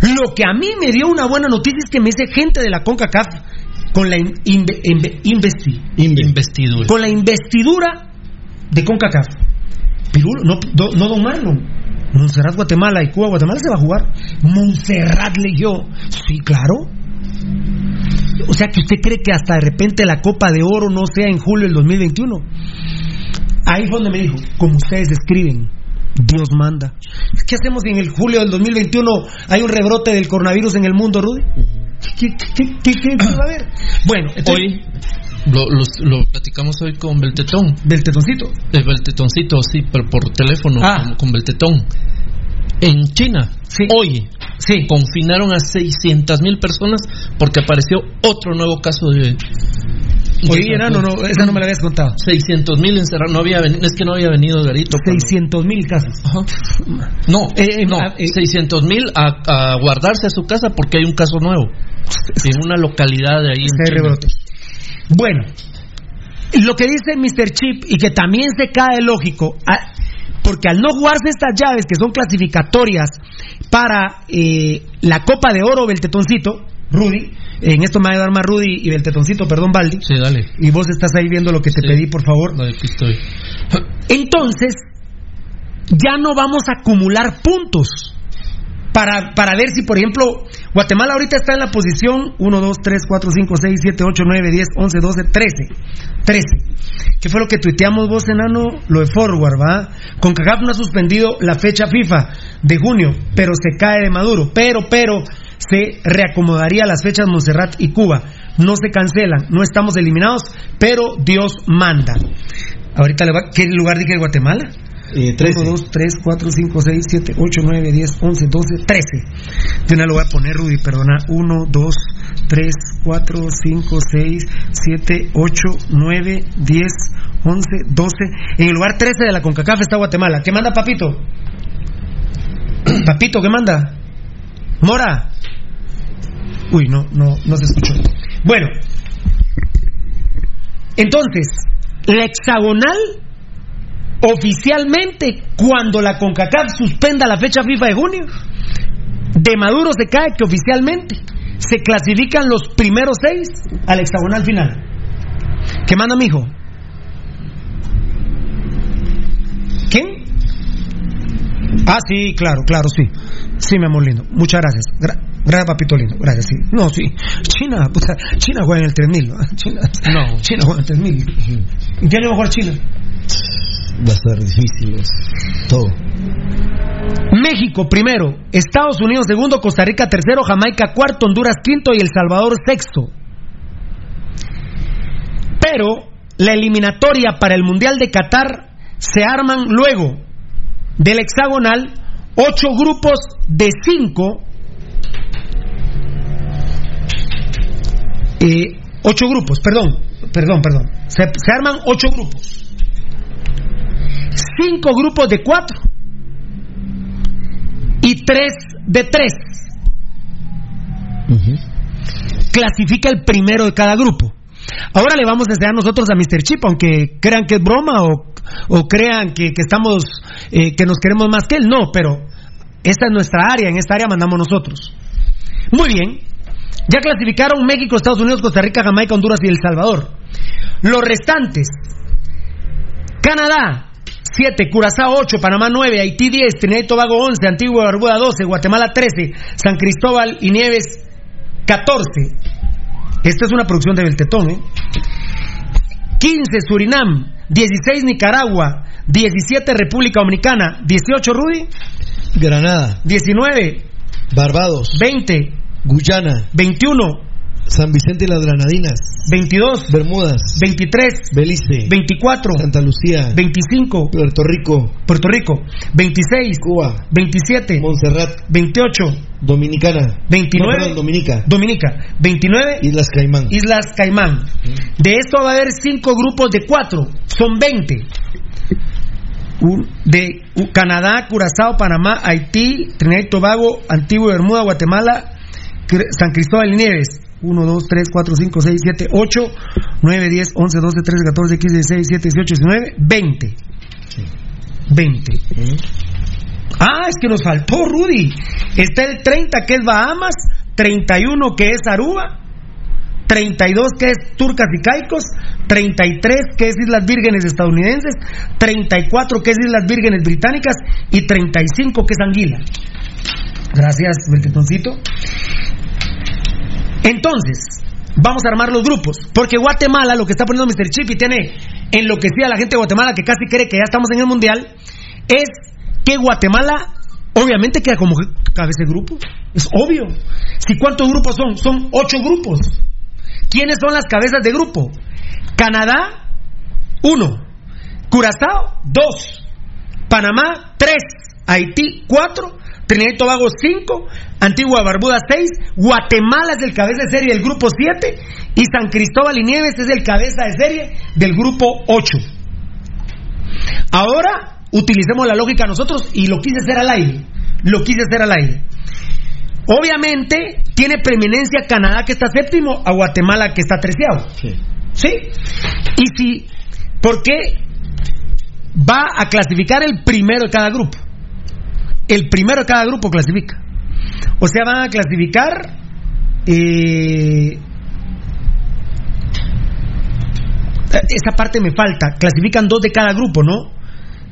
Lo que a mí me dio una buena noticia es que me dice gente de la CONCACAF con la in- inve- inve- investi- Investidura. con la investidura de CONCACAF. Pirulo, no, do- no Don Marlon. Montserrat, Guatemala y Cuba, Guatemala se va a jugar. Montserrat leyó. Sí, claro. O sea que usted cree que hasta de repente la Copa de Oro no sea en julio del 2021. Ahí fue donde me dijo, como ustedes escriben, Dios manda. ¿Qué hacemos si en el julio del 2021 hay un rebrote del coronavirus en el mundo, Rudy? ¿Qué, qué, qué, qué- qué va a haber? Bueno, entonces- Hoy lo, platicamos hoy con Beltetón. Beltetoncito. El Beltetoncito, sí, pero por teléfono Ah. con, con Beltetón. En China, hoy, confinaron a 600 mil personas porque apareció otro nuevo caso de. Oye, no, esa no me la habías contado. 600 mil encerrados. No había, ven- es que no había venido Garito. 600 mil casos. No, Eh, no, 600 mil a, a guardarse a su casa porque hay un caso nuevo. En una localidad de ahí. en Sí. Bueno, lo que dice Mr. Chip y que también se cae lógico, a- porque al no jugarse estas llaves que son clasificatorias para eh, la Copa de Oro Beltetoncito, Rudy, en esto me va a ayudar más Rudy y Beltetoncito, perdón, Baldi. Sí, dale. Y vos estás ahí viendo lo que te pedí, por favor. Aquí estoy. Entonces, ya no vamos a acumular puntos. Para, para ver si, por ejemplo, Guatemala ahorita está en la posición 1, 2, 3, 4, 5, 6, 7, 8, 9, 10, 11, 12, 13. 13. ¿Qué fue lo que tuiteamos vos, enano? Lo de Forward, ¿va? CONCACAF no ha suspendido la fecha FIFA de junio, pero se cae de Maduro. Pero, pero, se reacomodaría las fechas Montserrat y Cuba. No se cancelan, no estamos eliminados, pero Dios manda. Ahorita le va, ¿qué lugar dije Guatemala? 1, 2, 3, 4, 5, 6, 7, 8, 9, 10, 11, 12, 13. De una lo voy a poner, Rudy, perdona. 1, 2, 3, 4, 5, 6, 7, 8, 9, 10, 11, 12. En el lugar 13 de la CONCACAF está Guatemala. ¿Qué manda, papito? Papito, ¿qué manda? Mora. Uy, no, no, no se escuchó. Bueno. Entonces, la hexagonal oficialmente cuando la CONCACAF suspenda la fecha FIFA de junio. De Maduro se cae que oficialmente se clasifican los primeros seis al hexagonal final. ¿Qué manda, mijo? ¿Quién? Ah, sí, claro, claro, sí. Sí, mi amor lindo. Muchas gracias. Gra- gracias, papito lindo. Gracias, sí. No, sí. China, puta, China juega en el 3000. ¿no? China, no. China juega en el 3000. ¿Y quién le va a jugar China? Va a estar difícil eso. todo. México primero, Estados Unidos segundo, Costa Rica tercero, Jamaica cuarto, Honduras quinto y El Salvador sexto. Pero la eliminatoria para el Mundial de Qatar se arman luego del hexagonal ocho grupos de cinco. eh, ocho grupos, perdón, perdón, perdón. Se arman ocho grupos. Cinco grupos de cuatro y tres de tres. Clasifica el primero de cada grupo. Ahora le vamos a enseñar nosotros a Mr. Chip, aunque crean que es broma o, o crean que, que estamos, eh, que nos queremos más que él. No, pero esta es nuestra área, en esta área mandamos nosotros. Muy bien. Ya clasificaron México, Estados Unidos, Costa Rica, Jamaica, Honduras y El Salvador. Los restantes. Canadá, 7, Curazao 8, Panamá 9, Haití 10, Trinidad y Tobago 11, Antigua y Barbuda 12, Guatemala 13, San Cristóbal y Nieves 14. Esta es una producción de Beltetón, ¿eh? 15, Surinam, 16, Nicaragua, 17, República Dominicana, 18, Rudy, Granada, 19, Barbados, 20, Guyana, 21, San Vicente y las Granadinas, 22, Bermudas, 23, Belice, 24, Santa Lucía, 25, Puerto Rico, Puerto Rico, 26, Cuba, 27, Montserrat, 28, Dominicana, 29, No, perdón, Dominica, Dominica, 29, Islas Caimán. Islas Caimán. De esto va a haber cinco grupos de cuatro, son 20. Un- De Canadá, Curazao, Panamá, Haití, Trinidad y Tobago, Antigua y Bermuda, Guatemala, San Cristóbal y Nieves. 1, 2, 3, 4, 5, 6, 7, 8, 9, 10, 11, 12, 13, 14, 15, 16, 17, 18, 19, 20. 20. Ah, es que nos faltó, Rudy. Está el 30 que es Bahamas, 31 que es Aruba, 32 que es Turcas y Caicos, 33 que es Islas Vírgenes estadounidenses, 34 que es Islas Vírgenes británicas y 35 que es Anguila. Gracias, Beltetoncito. Entonces, vamos a armar los grupos, porque Guatemala, lo que está poniendo Mr. Chip y tiene enloquecida a la gente de Guatemala que casi cree que ya estamos en el Mundial, es que Guatemala obviamente queda como cabeza de grupo. Es obvio. Si cuántos grupos son? Son ocho grupos. ¿Quiénes son las cabezas de grupo? Canadá, uno. Curazao, dos. Panamá, tres. Haití, cuatro. Trinidad y Tobago, cinco. Antigua Barbuda, seis. Guatemala es el cabeza de serie del grupo siete. Y San Cristóbal y Nieves es el cabeza de serie del grupo ocho. Ahora utilicemos la lógica nosotros y lo quise hacer al aire. Lo quise hacer al aire. Obviamente tiene preeminencia Canadá que está séptimo a Guatemala que está treceavo. Sí. Y si, ¿por qué va a clasificar el primero de cada grupo? El primero de cada grupo clasifica. O sea, van a clasificar. eh, esa parte me falta. Clasifican dos de cada grupo, ¿no?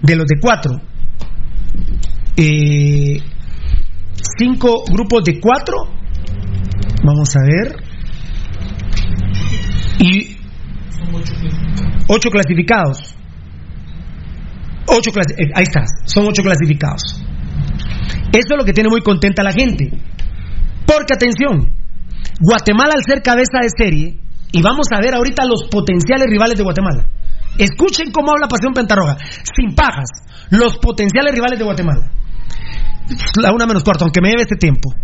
De los de cuatro. Eh, cinco grupos de cuatro. Vamos a ver. Y ocho clasificados. Ocho clasi- eh, ahí está, son ocho clasificados. Eso es lo que tiene muy contenta a la gente. Porque atención, Guatemala al ser cabeza de serie, y vamos a ver ahorita los potenciales rivales de Guatemala. Escuchen cómo habla Pasión Pentarroja, sin pajas, los potenciales rivales de Guatemala. La una menos cuarto, aunque me lleve este tiempo.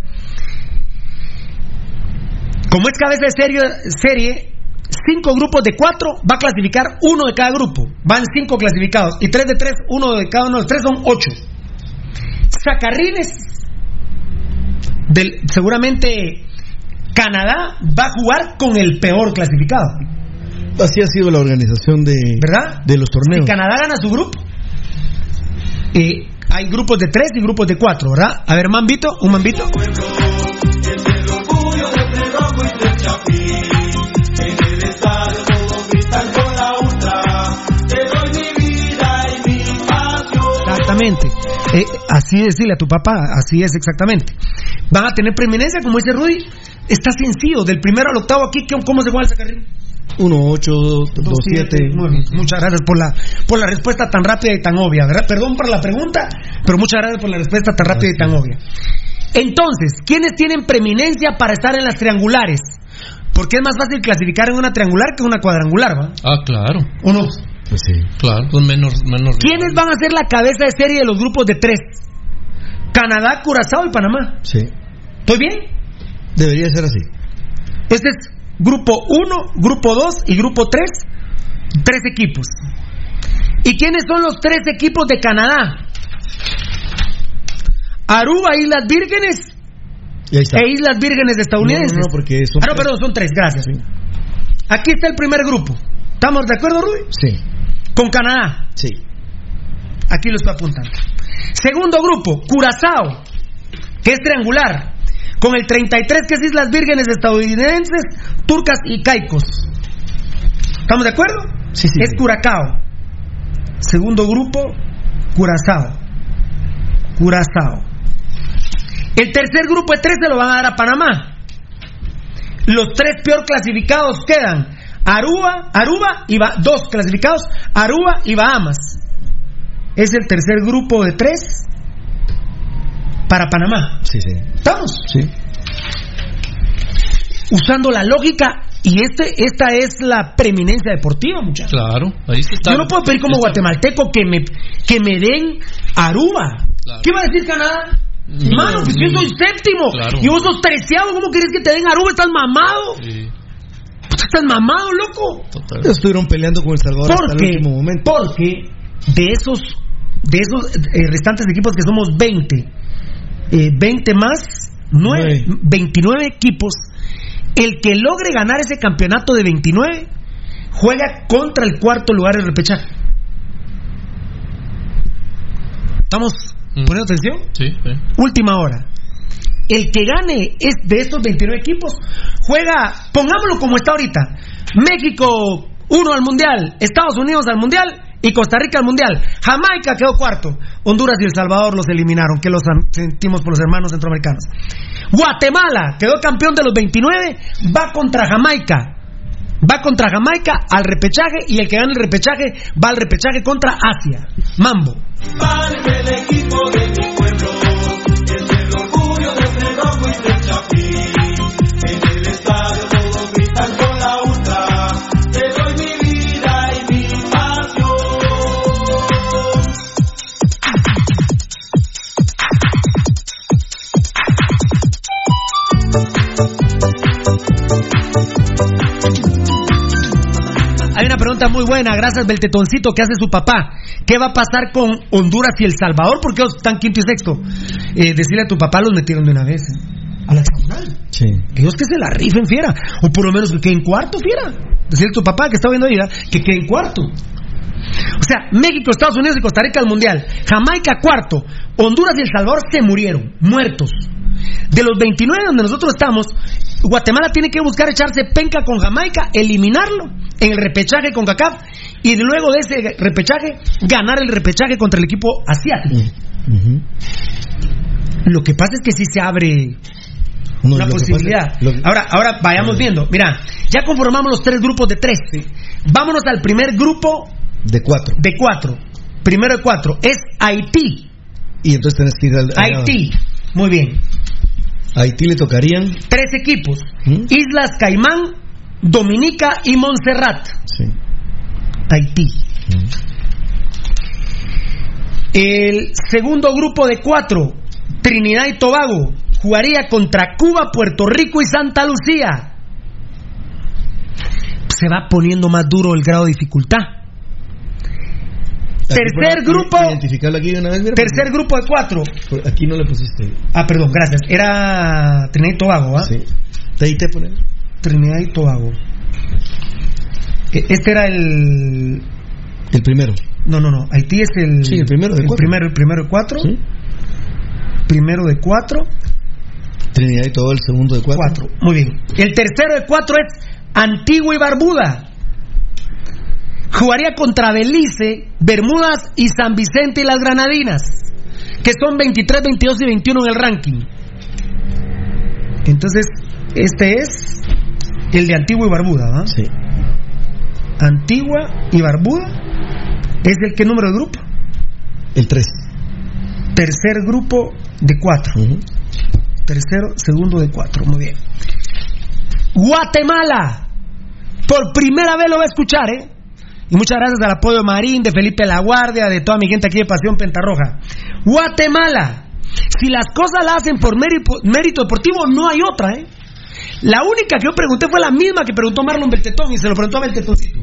Como es cabeza de serie, serie, cinco grupos de cuatro, va a clasificar uno de cada grupo. Van cinco clasificados. Y tres de tres, uno de cada uno de tres son ocho. Sacarrines, del, seguramente Canadá va a jugar con el peor clasificado. Así ha sido la organización de, ¿Verdad? de los torneos. Si Canadá gana su grupo, eh, hay grupos de tres y grupos de cuatro, ¿verdad? A ver, Mambito, un Mambito. Exactamente. Eh, así decirle a tu papá, así es exactamente. Van a tener preeminencia, como dice Rudy. Está sencillo, del primero al octavo aquí, ¿cómo se juega el sacarrín? 1827. Muy bien. Muchas gracias por la, por la respuesta tan rápida y tan obvia, ¿verdad? Perdón por la pregunta, pero muchas gracias por la respuesta tan rápida y tan obvia. Entonces, ¿quiénes tienen preeminencia para estar en las triangulares? Porque es más fácil clasificar en una triangular que en una cuadrangular, ¿va? Ah, claro. ¿O no? Pues sí. Claro, con menos. menos ¿Quiénes van a ser la cabeza de serie de los grupos de tres? Canadá, Curazao y Panamá. Sí. ¿Estoy bien? Debería ser así. Este es grupo 1, grupo 2 y grupo 3. Tres equipos. ¿Y quiénes son los tres equipos de Canadá? Aruba, Islas Vírgenes Y ahí está. e Islas Vírgenes estadounidenses. No, no, no, porque son ah, no, tres. perdón, son tres, gracias. Aquí está el primer grupo. ¿Estamos de acuerdo, Rudy? Sí. Con Canadá. Sí. Aquí lo estoy apuntando. Segundo grupo, Curazao, que es triangular, con el 33 que es Islas Vírgenes estadounidenses, turcas y caicos. ¿Estamos de acuerdo? Sí, sí, Es sí. Curacao. Segundo grupo, Curazao. Curazao. El tercer grupo de tres se lo van a dar a Panamá. Los tres peor clasificados quedan Aruba, Aruba y Ba- dos clasificados, Aruba y Bahamas. Es el tercer grupo de tres para Panamá. Sí, sí. ¿Estamos? Sí. Usando la lógica y este, esta es la preeminencia deportiva, muchachos. Claro, ahí sí está. Yo no puedo pedir como guatemalteco que me, que me den Aruba. ¿Qué va a decir Canadá? Mano, pues yo soy séptimo Claro. y vos sos treceavo, ¿cómo querés que te den Aruba? ¿Estás mamado? Sí, Puta, ¿Estás mamado, loco? total. Ellos estuvieron peleando con El Salvador hasta el Porque, último momento. porque de esos, de esos eh, restantes equipos que somos 20, eh, 20 más 9, 29 equipos, el que logre ganar ese campeonato de 29 juega contra el cuarto lugar del repechaje. ¿Estamos Mm. poniendo atención? Sí, sí. Última hora. El que gane es de estos 29 equipos juega, pongámoslo como está ahorita. México 1 al Mundial, Estados Unidos al Mundial y Costa Rica al Mundial. Jamaica quedó cuarto. Honduras y El Salvador los eliminaron, que los sentimos por los hermanos centroamericanos. Guatemala quedó campeón de los 29, va contra Jamaica. Va contra Jamaica al repechaje y el que gane el repechaje va al repechaje contra Asia. Mambo. Parte el equipo de mi pueblo, Hay una pregunta muy buena, gracias Beltetoncito, ¿qué hace su papá? ¿Qué va a pasar con Honduras y El Salvador? Porque ellos están quinto y sexto. Eh, decirle a tu papá los metieron de una vez. ¿eh? A la hexagonal. Sí. Que ellos que se la rifen, fiera. O por lo menos que queden cuarto, fiera. Decirle a tu papá que está viendo ahí, que queden cuarto. O sea, México, Estados Unidos y Costa Rica al Mundial. Jamaica cuarto. Honduras y El Salvador se murieron, muertos. De los 29 donde nosotros estamos, Guatemala tiene que buscar echarse penca con Jamaica, eliminarlo en el repechaje con CACAF y luego de ese repechaje ganar el repechaje contra el equipo asiático. Lo que pasa es que sí se abre No, una que posibilidad. pasa- lo que- Ahora, ahora vayamos viendo. Mira, ya conformamos los tres grupos de tres. Vámonos al primer grupo De cuatro. de cuatro. Primero de cuatro es Haití. Y entonces tenés que ir al. Haití. Muy bien. A Haití le tocarían. Tres equipos. ¿Mm? Islas Caimán, Dominica y Montserrat. Sí. Haití. El segundo grupo de cuatro, Trinidad y Tobago, jugaría contra Cuba, Puerto Rico y Santa Lucía. Se va poniendo más duro el grado de dificultad. Tercer grupo. Aquí una vez, Tercer grupo de cuatro. Aquí no le pusiste. Ah, perdón, gracias. Era Trinidad y Tobago, ¿ah? Sí. Te pones. Trinidad y Tobago. E- Este era el. El primero. No, no, no. Haití es el. Sí, el primero de el cuatro. Primero, el primero de cuatro. Sí. Primero de cuatro. Trinidad y todo el segundo de cuatro. Cuatro. Muy bien. El tercero de cuatro es Antigua y Barbuda. Jugaría contra Belice, Bermudas y San Vicente y las Granadinas, que son 23, 22 y 21 en el ranking. Entonces, este es el de Antigua y Barbuda, ¿va? Sí. Antigua y Barbuda. ¿Es el qué número de grupo? El 3. Tercer grupo de cuatro. Tercero, segundo de cuatro. Muy bien. Guatemala. Por primera vez lo va a escuchar, ¿eh? Y muchas gracias al apoyo de Marín, de Felipe La Guardia, de toda mi gente aquí de Pasión Pentarroja. Guatemala. Si las cosas las hacen por mérito, mérito deportivo, no hay otra, ¿eh? La única que yo pregunté fue la misma que preguntó Marlon Beltetón y se lo preguntó a Beltetoncito.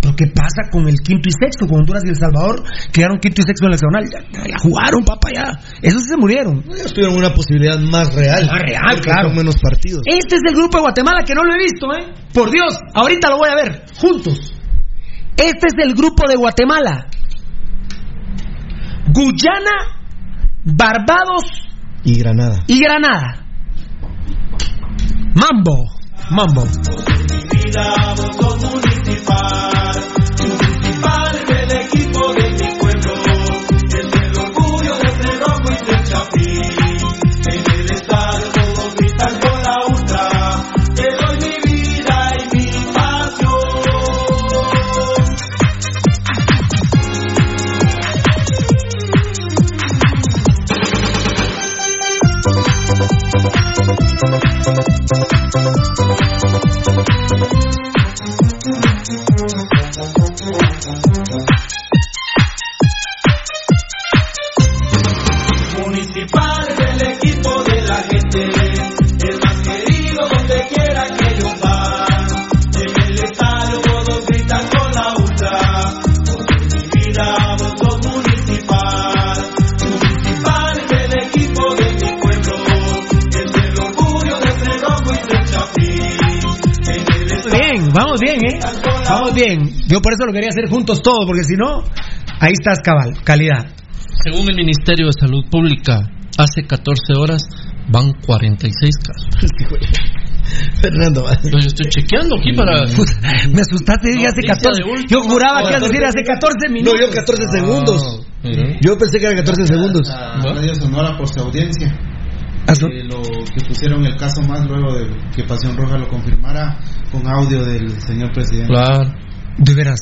¿Pero qué pasa con el quinto y sexto? Con Honduras y El Salvador quedaron quinto y sexto en el nacional. Ya, ya jugaron, papá, ya. Esos sí se murieron. Ellos tuvieron una posibilidad más real. Más real, claro. son menos partidos. Este es el grupo de Guatemala que no lo he visto, ¿eh? Por Dios, ahorita lo voy a ver, juntos. Este es el grupo de Guatemala. Guyana, Barbados Y Granada. y Granada. Mambo, Mambo. Yo por eso lo quería hacer juntos todos, porque si no, ahí estás cabal, calidad. Según el Ministerio de Salud Pública, hace 14 horas van 46 casos. Fernando, yo estoy chequeando aquí para. Me asustaste, dije hace 14. Yo juraba que ibas a decir hace 14 minutos. No, yo 14 segundos. Yo pensé que eran 14 segundos. A Radio Sonora por su audiencia. Eh, lo que pusieron el caso más luego de que Pasión Roja lo confirmara con audio del señor presidente. Claro. De veras.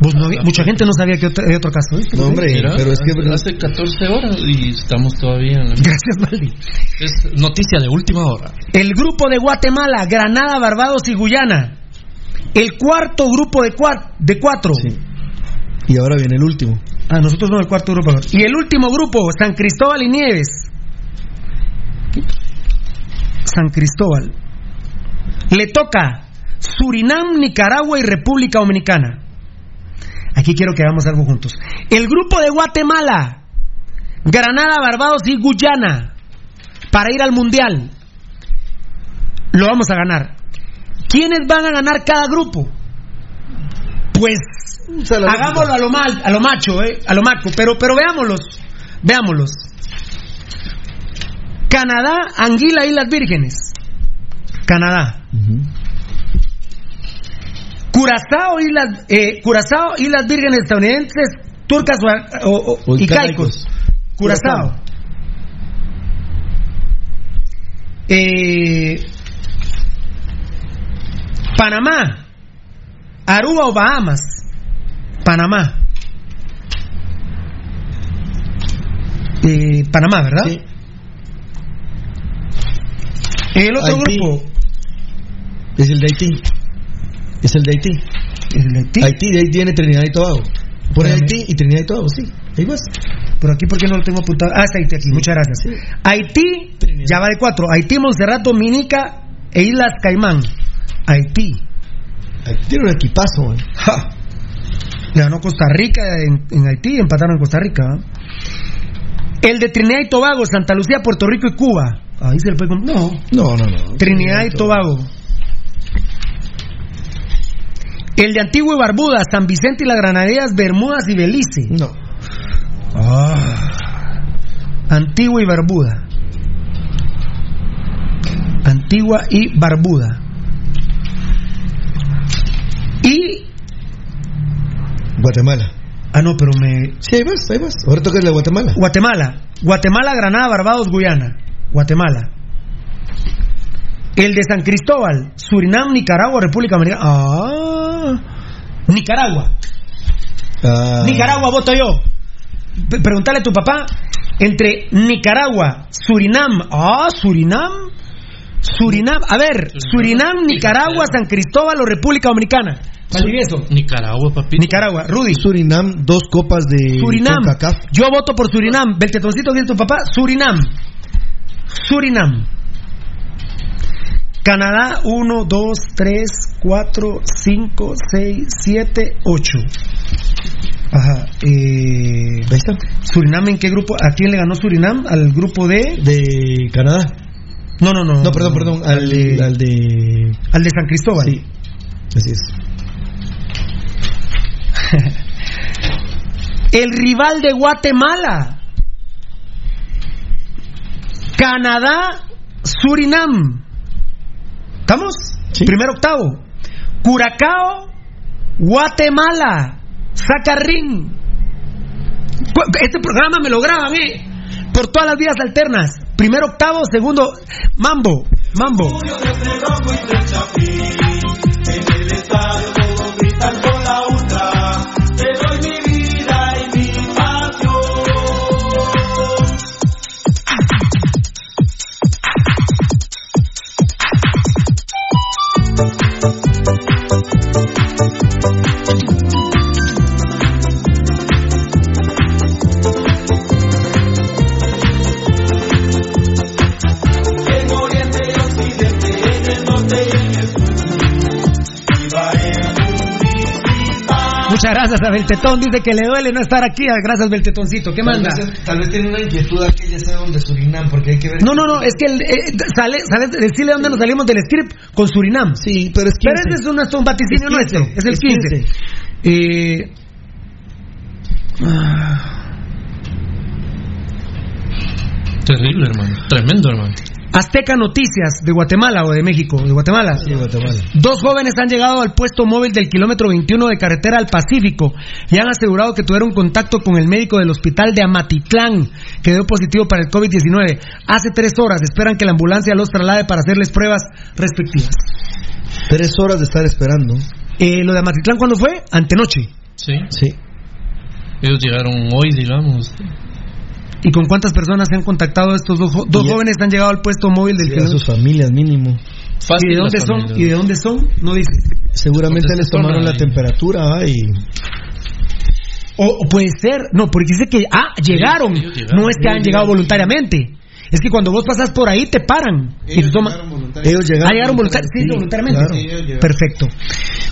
No había- mucha gente no sabía que otro, hay otro caso. ¿viste? No, hombre, Mira, pero es que. hace 14 horas y estamos todavía en la... Gracias, Maldi. Es noticia de última hora. El grupo de Guatemala, Granada, Barbados y Guyana. El cuarto grupo de, cua- de cuatro. Y ahora viene el último. Ah, nosotros no, el cuarto grupo. Y el último grupo, San Cristóbal y Nieves. San Cristóbal. Le toca Surinam, Nicaragua y República Dominicana. Aquí quiero que hagamos algo juntos. El grupo de Guatemala, Granada, Barbados y Guyana, para ir al Mundial. Lo vamos a ganar. ¿Quiénes van a ganar cada grupo? Pues hagámoslo a lo mal, a lo macho, eh, a lo maco, pero pero veámoslos, veámoslos. Canadá, Anguila, Islas Vírgenes. Canadá. Curazao, Islas, eh, Curazao, Islas Vírgenes estadounidenses, turcas o, y caicos. Curazao. Eh, Panamá, Aruba o Bahamas. Panamá. Eh, Panamá, ¿verdad? El otro Haití. grupo. Es el de Haití. Es el de Haití. ¿Es el de Haití? Haití, de ahí viene Trinidad y Tobago. Por Espérame. Haití y Trinidad y Tobago, sí. Ahí vas. Pero aquí, ¿por qué no lo tengo apuntado? Ah, está Haití aquí, muchas gracias. Haití, ya va de cuatro. Haití, Montserrat, Dominica e Islas Caimán. Haití. Haití tiene un equipazo, man. Ja. Le ganó Costa Rica en, en Haití, empataron en Costa Rica. ¿ah? El de Trinidad y Tobago, Santa Lucía, Puerto Rico y Cuba. Ahí se le puede... No, No, no, no. Trinidad y Tobago. El de Antigua y Barbuda, San Vicente y las Granadillas, Bermudas y Belice. No. Ah. Antigua y Barbuda. Antigua y Barbuda. Y. Guatemala. Ah, no, pero me. Sí, ahí vas, ahí vas. Ahora toca el de Guatemala. Guatemala. Guatemala, Granada, Barbados, Guyana. Guatemala. El de San Cristóbal, Surinam, Nicaragua, República Dominicana. Ah. Nicaragua. Ah, Nicaragua voto yo. P- Preguntale a tu papá entre Nicaragua, Surinam. Ah, Surinam. Surinam. A ver, Surinam, Nicaragua, San Cristóbal o República Dominicana. Valdivieso. Nicaragua, papi. Nicaragua. Rudy. Surinam, dos copas de Surinam. Yo voto por Surinam. Beltetoncito, ¿quién es tu papá? Surinam. Surinam. Canadá, 1, 2, 3, 4, 5, 6, 7, 8. Ajá. Eh, Surinam, ¿en qué grupo? ¿A quién le ganó Surinam? ¿Al grupo de? De Canadá. No, no, no. No, perdón, perdón. Al, de- al de. Al de San Cristóbal. Sí. Así es. El rival de Guatemala. Canadá, Surinam. ¿Estamos? Primer octavo. Curacao, Guatemala. Sacarrín. Cu- Este programa me lo graban, ¿eh? Por todas las vías alternas. Primer octavo, segundo, mambo, mambo. Muchas gracias a Beltetón. Dice que le duele no estar aquí. Gracias, Beltetoncito. ¿Qué manda? Tal vez, tal vez tiene una inquietud aquella sea donde Surinam, porque hay que ver. No, no, no, es que el, eh, sale, sale, decirle dónde nos salimos del script con Surinam. Sí, pero es 15. Pero ese es un, es un vaticinio Es 15, nuestro, es el es 15. Eh, Terrible, hermano. Tremendo, hermano. Azteca Noticias de Guatemala o de México, de Guatemala. Sí, Guatemala. Dos jóvenes han llegado al puesto móvil del kilómetro 21 de carretera al Pacífico y han asegurado que tuvieron contacto con el médico del hospital de Amatitlán, que dio positivo para el COVID-19. Hace tres horas esperan que la ambulancia los traslade para hacerles pruebas respectivas. Tres horas de estar esperando. Eh, ¿Lo de Amatitlán cuándo fue? Antenoche. Sí. Sí. Ellos llegaron hoy, digamos. ¿Y con cuántas personas se han contactado estos dos, jo- dos Y- jóvenes que han llegado al puesto móvil del kilómetro? sus familias mínimo. Fácil ¿Y de dónde son? familias. ¿Y de dónde son? No dice. Seguramente les tomaron la temperatura ¿va? y O, o puede ser, no, porque dice que, ah, llegaron. ellos llegaron. No es que han llegado voluntariamente. Es que cuando vos pasas por ahí te paran. y te toman. ellos llegaron. Ah, llegaron voluntariamente. Sí, Sí, voluntariamente. claro. Sí, ellos llegaron. Perfecto.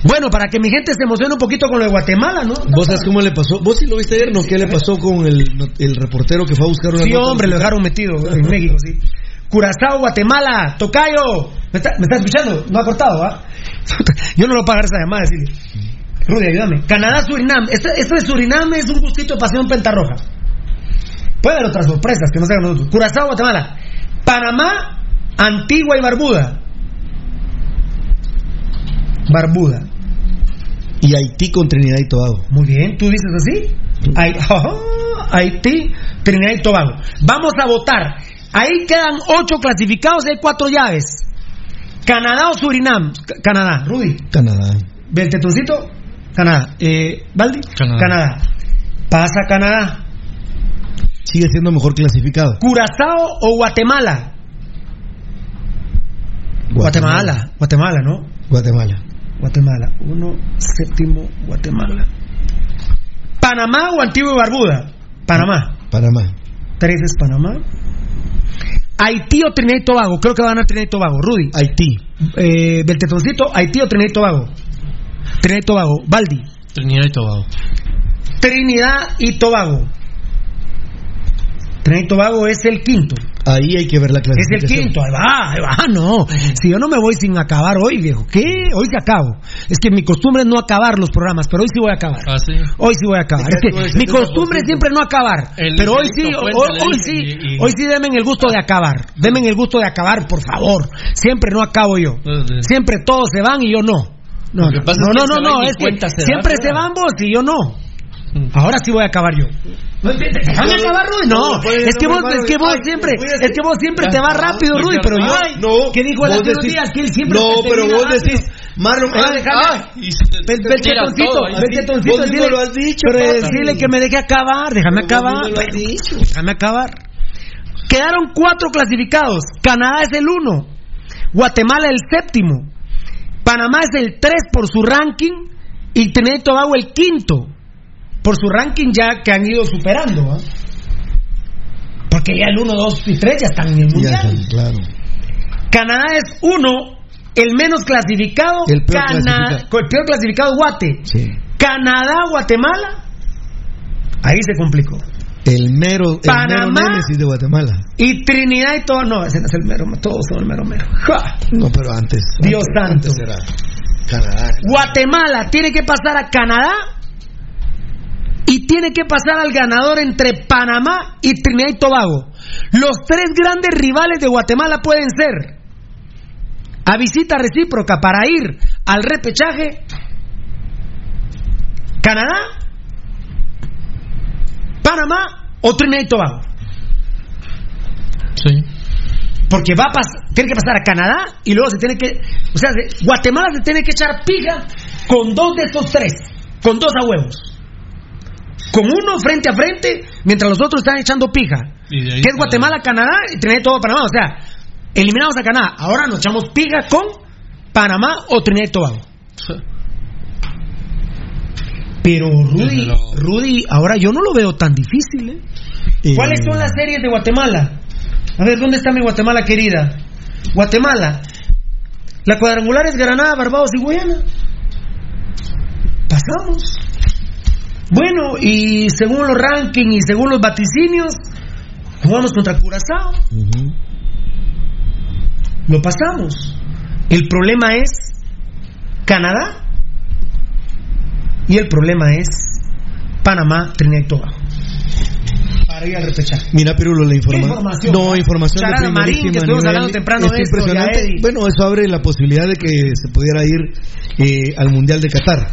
Bueno, para que mi gente se emocione un poquito con lo de Guatemala, ¿no? ¿Vos sabes cómo le pasó? ¿Vos sí lo viste ayer? ¿No? ¿Qué le pasó con el, el reportero que fue a buscar una Sí, hombre, lo dejaron metido en México, sí. Curazao, Guatemala, Tocayo. ¿Me está, me está escuchando? No ha cortado, ¿ah? Yo no lo puedo pagar esa llamada, decirle. Rudy, ayúdame. Canadá, Surinam. Este, este de Surinam es un gustito de pasión pentarroja. Puede haber otras sorpresas que no sean nosotros. Curazao, Guatemala. Panamá, Antigua y Barbuda. Barbuda. Y Haití con Trinidad y Tobago. Muy bien, ¿tú dices así? Ajá, Haití, Trinidad y Tobago. Vamos a votar. Ahí quedan ocho clasificados y hay cuatro llaves. Canadá o Surinam. C- Canadá, Rudy. Canadá. Beltetoncito, Canadá. Eh, Baldi, Canadá. Pasa Canadá. Sigue siendo mejor clasificado. Curazao o Guatemala. Guatemala, Guatemala, ¿no? Guatemala. Guatemala. Uno, séptimo, Guatemala. Panamá o Antigua y Barbuda. Panamá. Panamá. Tres es Panamá. Haití o Trinidad y Tobago. Creo que van a Trinidad y Tobago. Rudy. Haití. Eh, Beltetoncito, Haití o Trinidad y Tobago. Trinidad y Tobago. Baldi. Trinidad y Tobago. Trinidad y Tobago. Trinidad y Tobago es el quinto. Ahí hay que ver la Es clasificación. el quinto, ahí va, ahí va, no. Si yo no me voy sin acabar hoy, viejo, ¿qué? Hoy se acabo. Es que mi costumbre es no acabar los programas, pero hoy sí voy a acabar. Ah, sí. Hoy sí voy a acabar. Es que mi costumbre es siempre no acabar. El Pero hoy sí, hoy, sí, dice y- y- hoy sí denme el gusto de acabar. Denme el gusto de acabar, por favor. Siempre no acabo yo. Siempre todos se van y yo no. No, no, no, es no, no, no, ni es que siempre se van vos y yo no. Ahora sí voy a acabar yo. No, Déjame acabar, Rudy. No, No, es que vos, es que vos siempre, es que vos siempre te vas rápido, Rudy, pero yo, no, ¿qué dijo el decís- día? Que él siempre No, pero vos decís, Marlon, Ah, déjame. Ve- Vos mismo decirle- lo has dicho, pero decirle que me deje acabar, déjame acabar. mismo lo has dicho. Déjame acabar. Quedaron cuatro clasificados. Canadá es el uno. Guatemala el séptimo. Panamá es el tres por su ranking. Y Trinidad y Tobago el quinto. Por su ranking ya que han ido superando. ¿ah? Porque ya el 1, 2 y 3 ya están en el mundial. está, claro. Canadá es uno, el menos clasificado. El peor Cana- clasificado. El peor clasificado, Guate. Sí. Canadá, Guatemala. Ahí se complicó. El mero, el Panamá. mero de Guatemala. Y Trinidad y todo. No, ese no es el mero. Todos son el mero mero. ¡Ja! No, pero antes. Dios antes, santo. Guatemala tiene que pasar a Canadá. Y tiene que pasar al ganador entre Panamá y Trinidad y Tobago. Los tres grandes rivales de Guatemala pueden ser a visita recíproca para ir al repechaje Canadá, Panamá o Trinidad y Tobago. Sí. Porque va a pas- tiene que pasar a Canadá y luego se tiene que. O sea, se- Guatemala se tiene que echar pija con dos de estos tres. Con dos a huevos. Con uno frente a frente, mientras los otros están echando pija. Que es Guatemala, Canadá y Trinidad y Tobago, Panamá. O sea, eliminamos a Canadá. Ahora nos echamos pija con Panamá o Trinidad y Tobago. Pero Rudy, Rudy, ahora yo no lo veo tan difícil. ¿eh? Y- ¿Cuáles son las series de Guatemala? A ver, ¿dónde está mi Guatemala querida? Guatemala. La cuadrangular es Granada, Barbados y Guyana. Pasamos. Bueno, y según los rankings y según los vaticinios, jugamos contra Curazao. Lo pasamos. El problema es Canadá y el problema es Panamá, Trinidad y Tobago. Para ir al repechaje. Mira, Pirulo, la informa- ¿Qué información? No, información Charala de Marín, que estuvimos hablando temprano Es de esto, impresionante. Bueno, eso abre la posibilidad de que se pudiera ir eh, al Mundial de Qatar.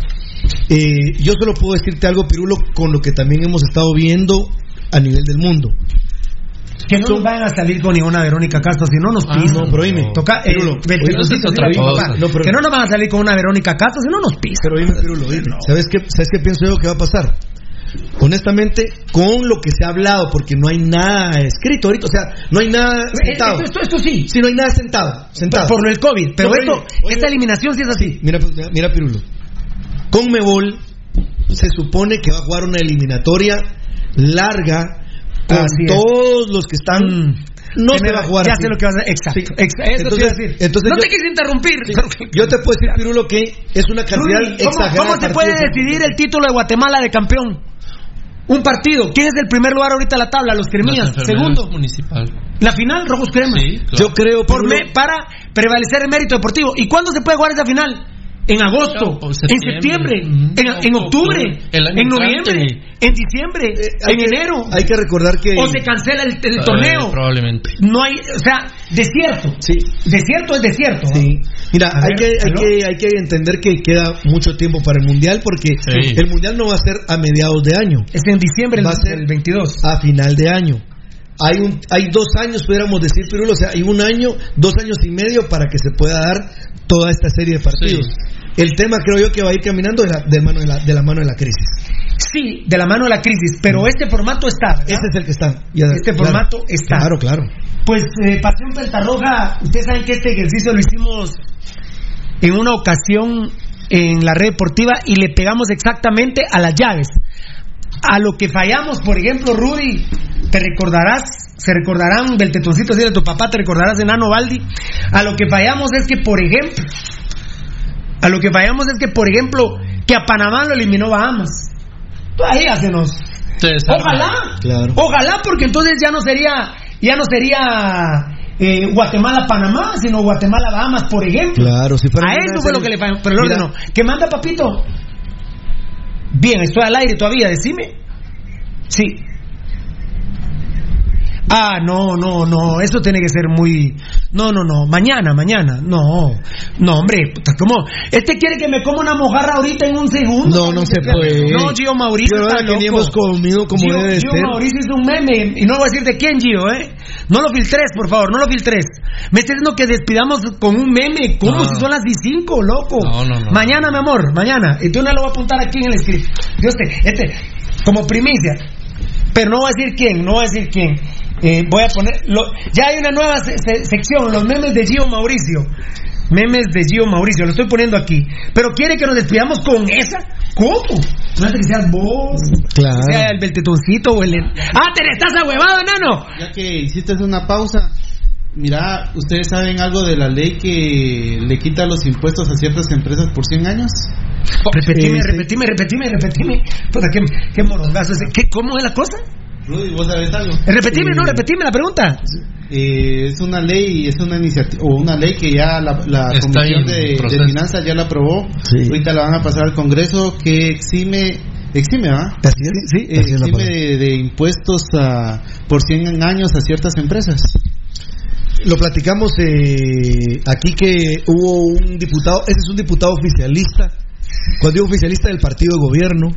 Eh, yo solo puedo decirte algo, Pirulo, con lo que también hemos estado viendo a nivel del mundo. Que no nos van a salir con ninguna Verónica Castro, si no nos Ah, pisan. no, pero oíme, Toca, eh, Pirulo, ve- otra cosa. No, que no nos van a salir con una Verónica Castro, si no nos pisan. Pero oíme, Pirulo. ¿Sabes qué, ¿Sabes qué pienso yo que va a pasar? Honestamente, con lo que se ha hablado, porque no hay nada escrito ahorita, o sea, no hay nada sentado. Eh, Esto, esto, esto sí. Sí, no hay nada sentado. sentado. Por lo del COVID. Pero No, pero esto, oye, esta eliminación sí es así. Mira, mira, mira, Pirulo. Con Mebol se supone que va a jugar una eliminatoria larga con Así es. todos los que están. no se va a jugar Ya así. sé lo que vas a hacer. Exacto. Sí. ex- eso te Entonces- iba a decir. entonces no yo- te quise interrumpir. Yo te puedo decir, Pirulo, que es una cantidad ¿cómo, exagerada. cómo se puede decidir el título de Guatemala de campeón? Un partido. ¿Quién es el primer lugar ahorita en la tabla? Los Cremías. Segundo. municipal. La final, Rojos Crema. Sí, claro. Yo creo, Por me- para prevalecer el mérito deportivo. ¿Y cuándo se puede jugar esa final? En agosto, en septiembre. en, en octubre, Octubre, el año en noviembre, en diciembre, eh, en que- enero. Hay que recordar que. o se cancela el, el Eh, torneo. probablemente. No hay, o sea, desierto. Sí. Desierto es desierto. Sí. Mira, hay ver, que, hay, que, hay que entender que queda mucho tiempo para el Mundial porque Sí. el Mundial no va a ser a mediados de año, Es en diciembre Va a ser- del 22. a final de año. Hay, un, hay dos años, pudiéramos decir, Pirulo, o sea, hay un año, dos años y medio para que se pueda dar toda esta serie de partidos. El tema creo yo que va a ir caminando de la, de mano de, la, de la mano de la crisis. Sí, de la mano de la crisis, pero este formato está. ¿verdad? Ese es el que está. Ya- Este claro. formato está. Claro, claro. Pues eh, Pasión Pentarroja, ustedes saben que este ejercicio lo hicimos en una ocasión en la red deportiva y le pegamos exactamente a las llaves. A lo que fallamos, por ejemplo, Rudy, te recordarás, se recordarán del tetoncito así de tu papá, te recordarás de Nano Baldi. A lo que fallamos es que, por ejemplo, a lo que fallamos es que, por ejemplo, que a Panamá lo eliminó Bahamas. Ahí ya se nos Se desarma. Ojalá, Claro. ojalá, porque entonces ya no sería, ya no sería eh, Guatemala-Panamá, sino Guatemala-Bahamas, por ejemplo. Claro, si fuera A eso fue lo que le falló, pero el orden Mira. no. ¿Qué manda, papito? Bien, estoy al aire todavía, decime. Sí. Ah, no, no, no, eso tiene que ser muy... No, no, no, mañana, mañana, no, no, hombre, puta, ¿cómo? Este quiere que me coma una mojarra ahorita en un segundo. No, no se puede. No, Gio Mauricio está ahora hemos comido como Gio, debe de Gio ser. Mauricio es un meme, y no voy a decir de quién, Gio, ¿eh? No lo filtres, por favor, no lo filtres. Me estás diciendo que despidamos con un meme, como No. si son las 5, loco. No, no, no. Mañana, mi amor, mañana. Y tú no lo voy a apuntar aquí en el script. Dios te, este, como primicia. Pero no voy a decir quién, no voy a decir quién. Eh, voy a poner. lo- ya hay una nueva se- se- sección, los memes de Gio Mauricio. Memes de Gio Mauricio, lo estoy poniendo aquí. Pero quiere que nos despidamos con esa. ¿Cómo? No es que seas vos. Claro. Que sea el beltetoncito o el. ¡Ah, te le estás ahuevado, enano! Ya que hiciste una pausa, mira, ¿ustedes saben algo de la ley que le quita los impuestos a ciertas empresas por 100 años? Repetime, Eh, sí. repetime, repetime, repetime. Puta, qué, qué morongazo ese. ¿Qué, ¿Cómo es la cosa? Rudy, ¿vos sabés algo? Repetime, no, Eh, repetime la pregunta. eh, es una ley, es una iniciativa, o una ley que ya la, la Comisión de, de. Finanzas ya la aprobó. Sí. Ahorita la van a pasar al Congreso que exime, exime, ¿va? Así es, sí, Eh, así es exime de, de impuestos a, por 100 años a ciertas empresas. Lo platicamos eh, aquí que hubo un diputado, ese es un diputado oficialista, cuando digo oficialista del partido de gobierno,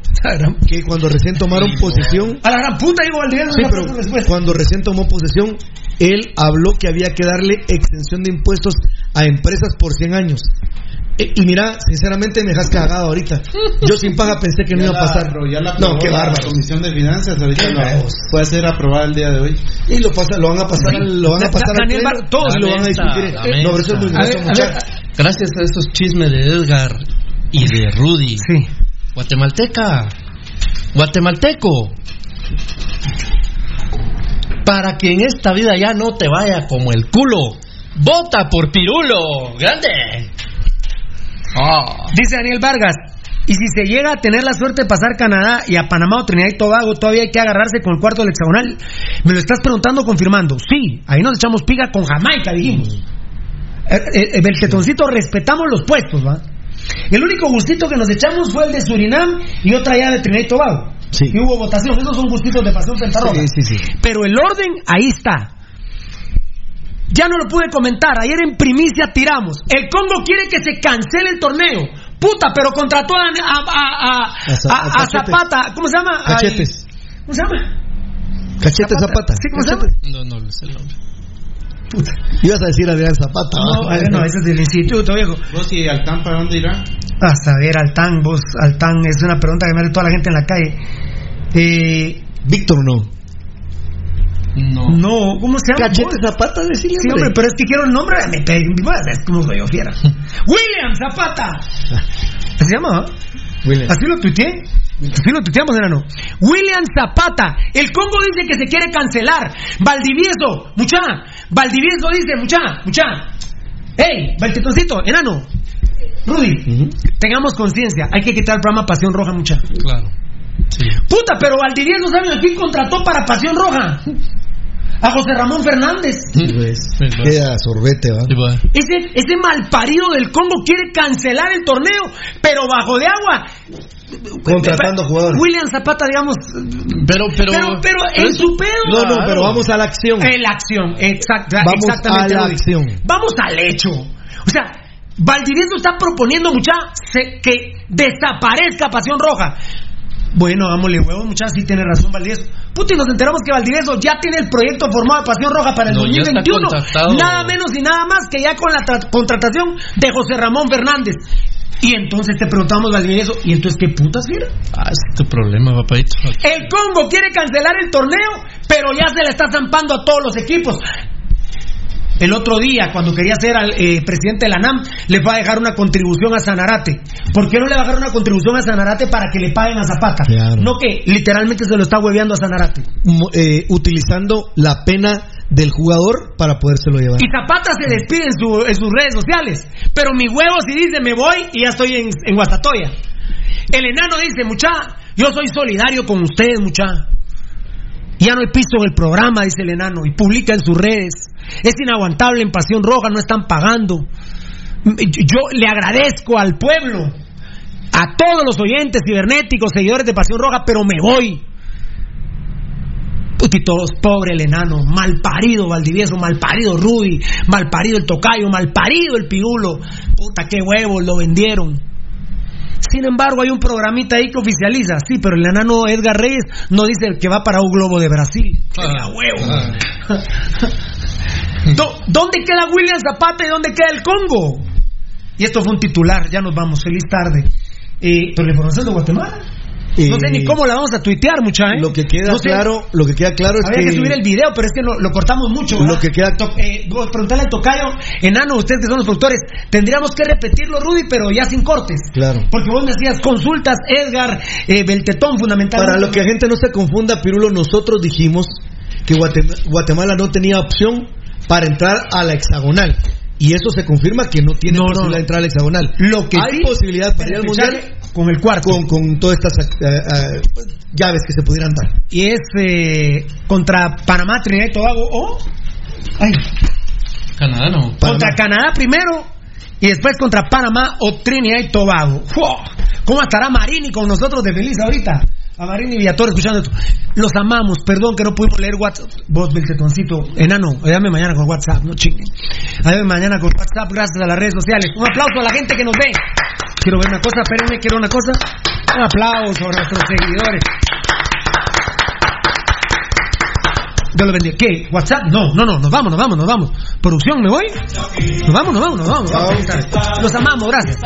que cuando recién tomaron posesión, A la gran puta, digo, sí, pero cuando recién tomó posesión, él habló que había que darle exención de impuestos a empresas por 100 años. Eh, y mira, sinceramente me dejas cagado ahorita. Yo sin paga pensé que no iba a la pasar. ya la no, qué la bárbaro. Comisión de Finanzas, ahorita lo puede ser aprobada el día de hoy. Y lo, pasa, lo van a pasar, al- lo van a pasar al pleno, Bar- todos lo van a discutir. lamenta. No, pero eso es muy A ver, grato, a muchachos. Gracias a estos chismes de Edgar y de Rudy. Sí. Guatemalteca. Guatemalteco. Para que en esta vida ya no te vaya como el culo. Vota por Pirulo. Grande. Ah. Dice Daniel Vargas. Y si se llega a tener la suerte de pasar Canadá y a Panamá o Trinidad y Tobago, todavía hay que agarrarse con el cuarto del hexagonal. Me lo estás preguntando confirmando. Sí, ahí nos echamos piga con Jamaica, dijimos. Eh, eh, eh, Beltetoncito, respetamos los puestos, ¿va? El único gustito que nos echamos fue el de Surinam y otra ya de Trinidad y Tobago. Sí. Y hubo votación, esos son gustitos de pasión pentarroja. Sí, sí, sí. Pero el orden, ahí está. Ya no lo pude comentar, ayer en primicia tiramos. El Congo quiere que se cancele el torneo. Puta, pero contrató a, a, a- a-. Zapata. ¿Cómo se llama? Ay, Cachetes. ¿Cómo se llama? Cachete Zapata. Sí, ¿cómo se llama? No, no le sé el nombre. Ibas a decir Adrián Zapata. No, no, ese es del instituto, viejo. ¿Vos y Altán para dónde irá? A saber, Altán, vos, Altán, es una pregunta que me hace toda la gente en la calle. Eh, Víctor no. No. no, ¿cómo se llama? Cachete vos? Zapata, decirle. Sí, hombre, pero es que quiero el nombre, me es como soy yo fiera. William Zapata. ¿Así se llama? William. Así lo tuiteé. Así lo tuiteamos, enano. William Zapata. El Congo dice que se quiere cancelar. Valdivieso, mucha. Valdivieso dice, mucha, mucha. Ey, Valtetoncito, enano. Rudy, tengamos conciencia. Hay que quitar el programa Pasión Roja, mucha. Claro. Sí. Puta, pero Valdivieso, ¿saben a quién contrató para Pasión Roja? A José Ramón Fernández. Sí, pues. Sí, va. Queda sorbete, ¿va? Sí, va. Ese, ese malparido del Congo quiere cancelar el torneo, pero bajo de agua. Contratando jugadores. William Zapata, digamos. Pero, pero. Pero, pero en su pedo. No, no, pero vamos a la acción. En la acción, exacta, Vamos exactamente. a la acción. Vamos al hecho. O sea, Valdivieso está proponiendo, mucha, que desaparezca Pasión Roja. Bueno, hagámosle huevos, muchachos, sí tiene razón Valdivieso. Puta, y nos enteramos que Valdivieso ya tiene el proyecto formado de Pasión Roja para el No, ya está 2021. contactado. Nada menos y nada más que ya con la tra- contratación de José Ramón Fernández. Y entonces te preguntamos, Valdivieso, ¿y entonces qué putas, fiera? Ah, es tu problema, papadito. El Congo quiere cancelar el torneo, pero ya se le está zampando a todos los equipos. El otro día, cuando quería ser al eh, presidente de la NAM, le va a dejar una contribución a Sanarate. ¿Por qué no le va a dejar una contribución a Sanarate para que le paguen a Zapata? Claro. No que literalmente se lo está hueveando a Sanarate. Eh, utilizando la pena del jugador para podérselo llevar. Y Zapata se despide en, su- en sus redes sociales. Pero mi huevo si dice me voy y ya estoy en, en Guastatoya. El enano dice, mucha, yo soy solidario con ustedes, mucha. Ya no hay piso en el programa, dice el enano, y publica en sus redes. Es inaguantable en Pasión Roja, no están pagando. Yo le agradezco al pueblo, a todos los oyentes cibernéticos, seguidores de Pasión Roja, pero me voy. Putitos, pobre el enano, mal parido Valdivieso, mal parido Rudy, mal parido el tocayo, mal parido el pirulo. Puta, qué huevos, lo vendieron. Sin embargo, hay un programita ahí que oficializa, sí, pero el enano Edgar Reyes no dice que va para un globo de Brasil. ¡Qué huevo! Do- ¿Dónde queda William Zapata y dónde queda el Congo? Y esto fue un titular, ya nos vamos, feliz tarde. Eh, pero la información de Guatemala. No sé ni cómo la vamos a tuitear, mucha, ¿eh? Lo que queda No sé. claro, lo que queda claro es Habría que... que subir el video, pero es que lo, lo cortamos mucho. ¿verdad? Lo que queda- To- eh, preguntarle al tocayo, enano, ustedes que son los productores, tendríamos que repetirlo, Rudy, pero ya sin cortes. Claro. Porque vos me decías consultas, Edgar, eh, Beltetón, fundamentalmente. Para lo que la gente no se confunda, Pirulo, nosotros dijimos que Guatem- Guatemala no tenía opción para entrar a la hexagonal. Y eso se confirma que no tiene No, posibilidad no. de entrar a la hexagonal. Lo que Hay sí, posibilidad para ir al mundial con el cuarto. con, con todas estas eh, llaves que se pudieran dar. Y es eh, contra Panamá, Trinidad y Tobago o. Ay, Canadá no. contra Canadá primero y después contra Panamá o Trinidad y Tobago. ¡Fua! ¿Cómo estará Marini con nosotros de feliz ahorita? A Marini Villator escuchando esto. Los amamos, perdón que no pudimos leer WhatsApp. Vos, Belcetoncito, enano, ayúdame mañana con WhatsApp, no chinguen. Ayúdame mañana con WhatsApp, gracias a las redes sociales. Un aplauso a la gente que nos ve. Quiero ver una cosa, espérenme, quiero una cosa. Un aplauso a nuestros seguidores. Dios lo bendiga. ¿Qué? ¿WhatsApp? No, no, no, nos vamos, nos vamos, nos vamos. ¿Producción, me voy? Nos vamos, nos vamos, nos vamos. Nos. Los amamos, gracias.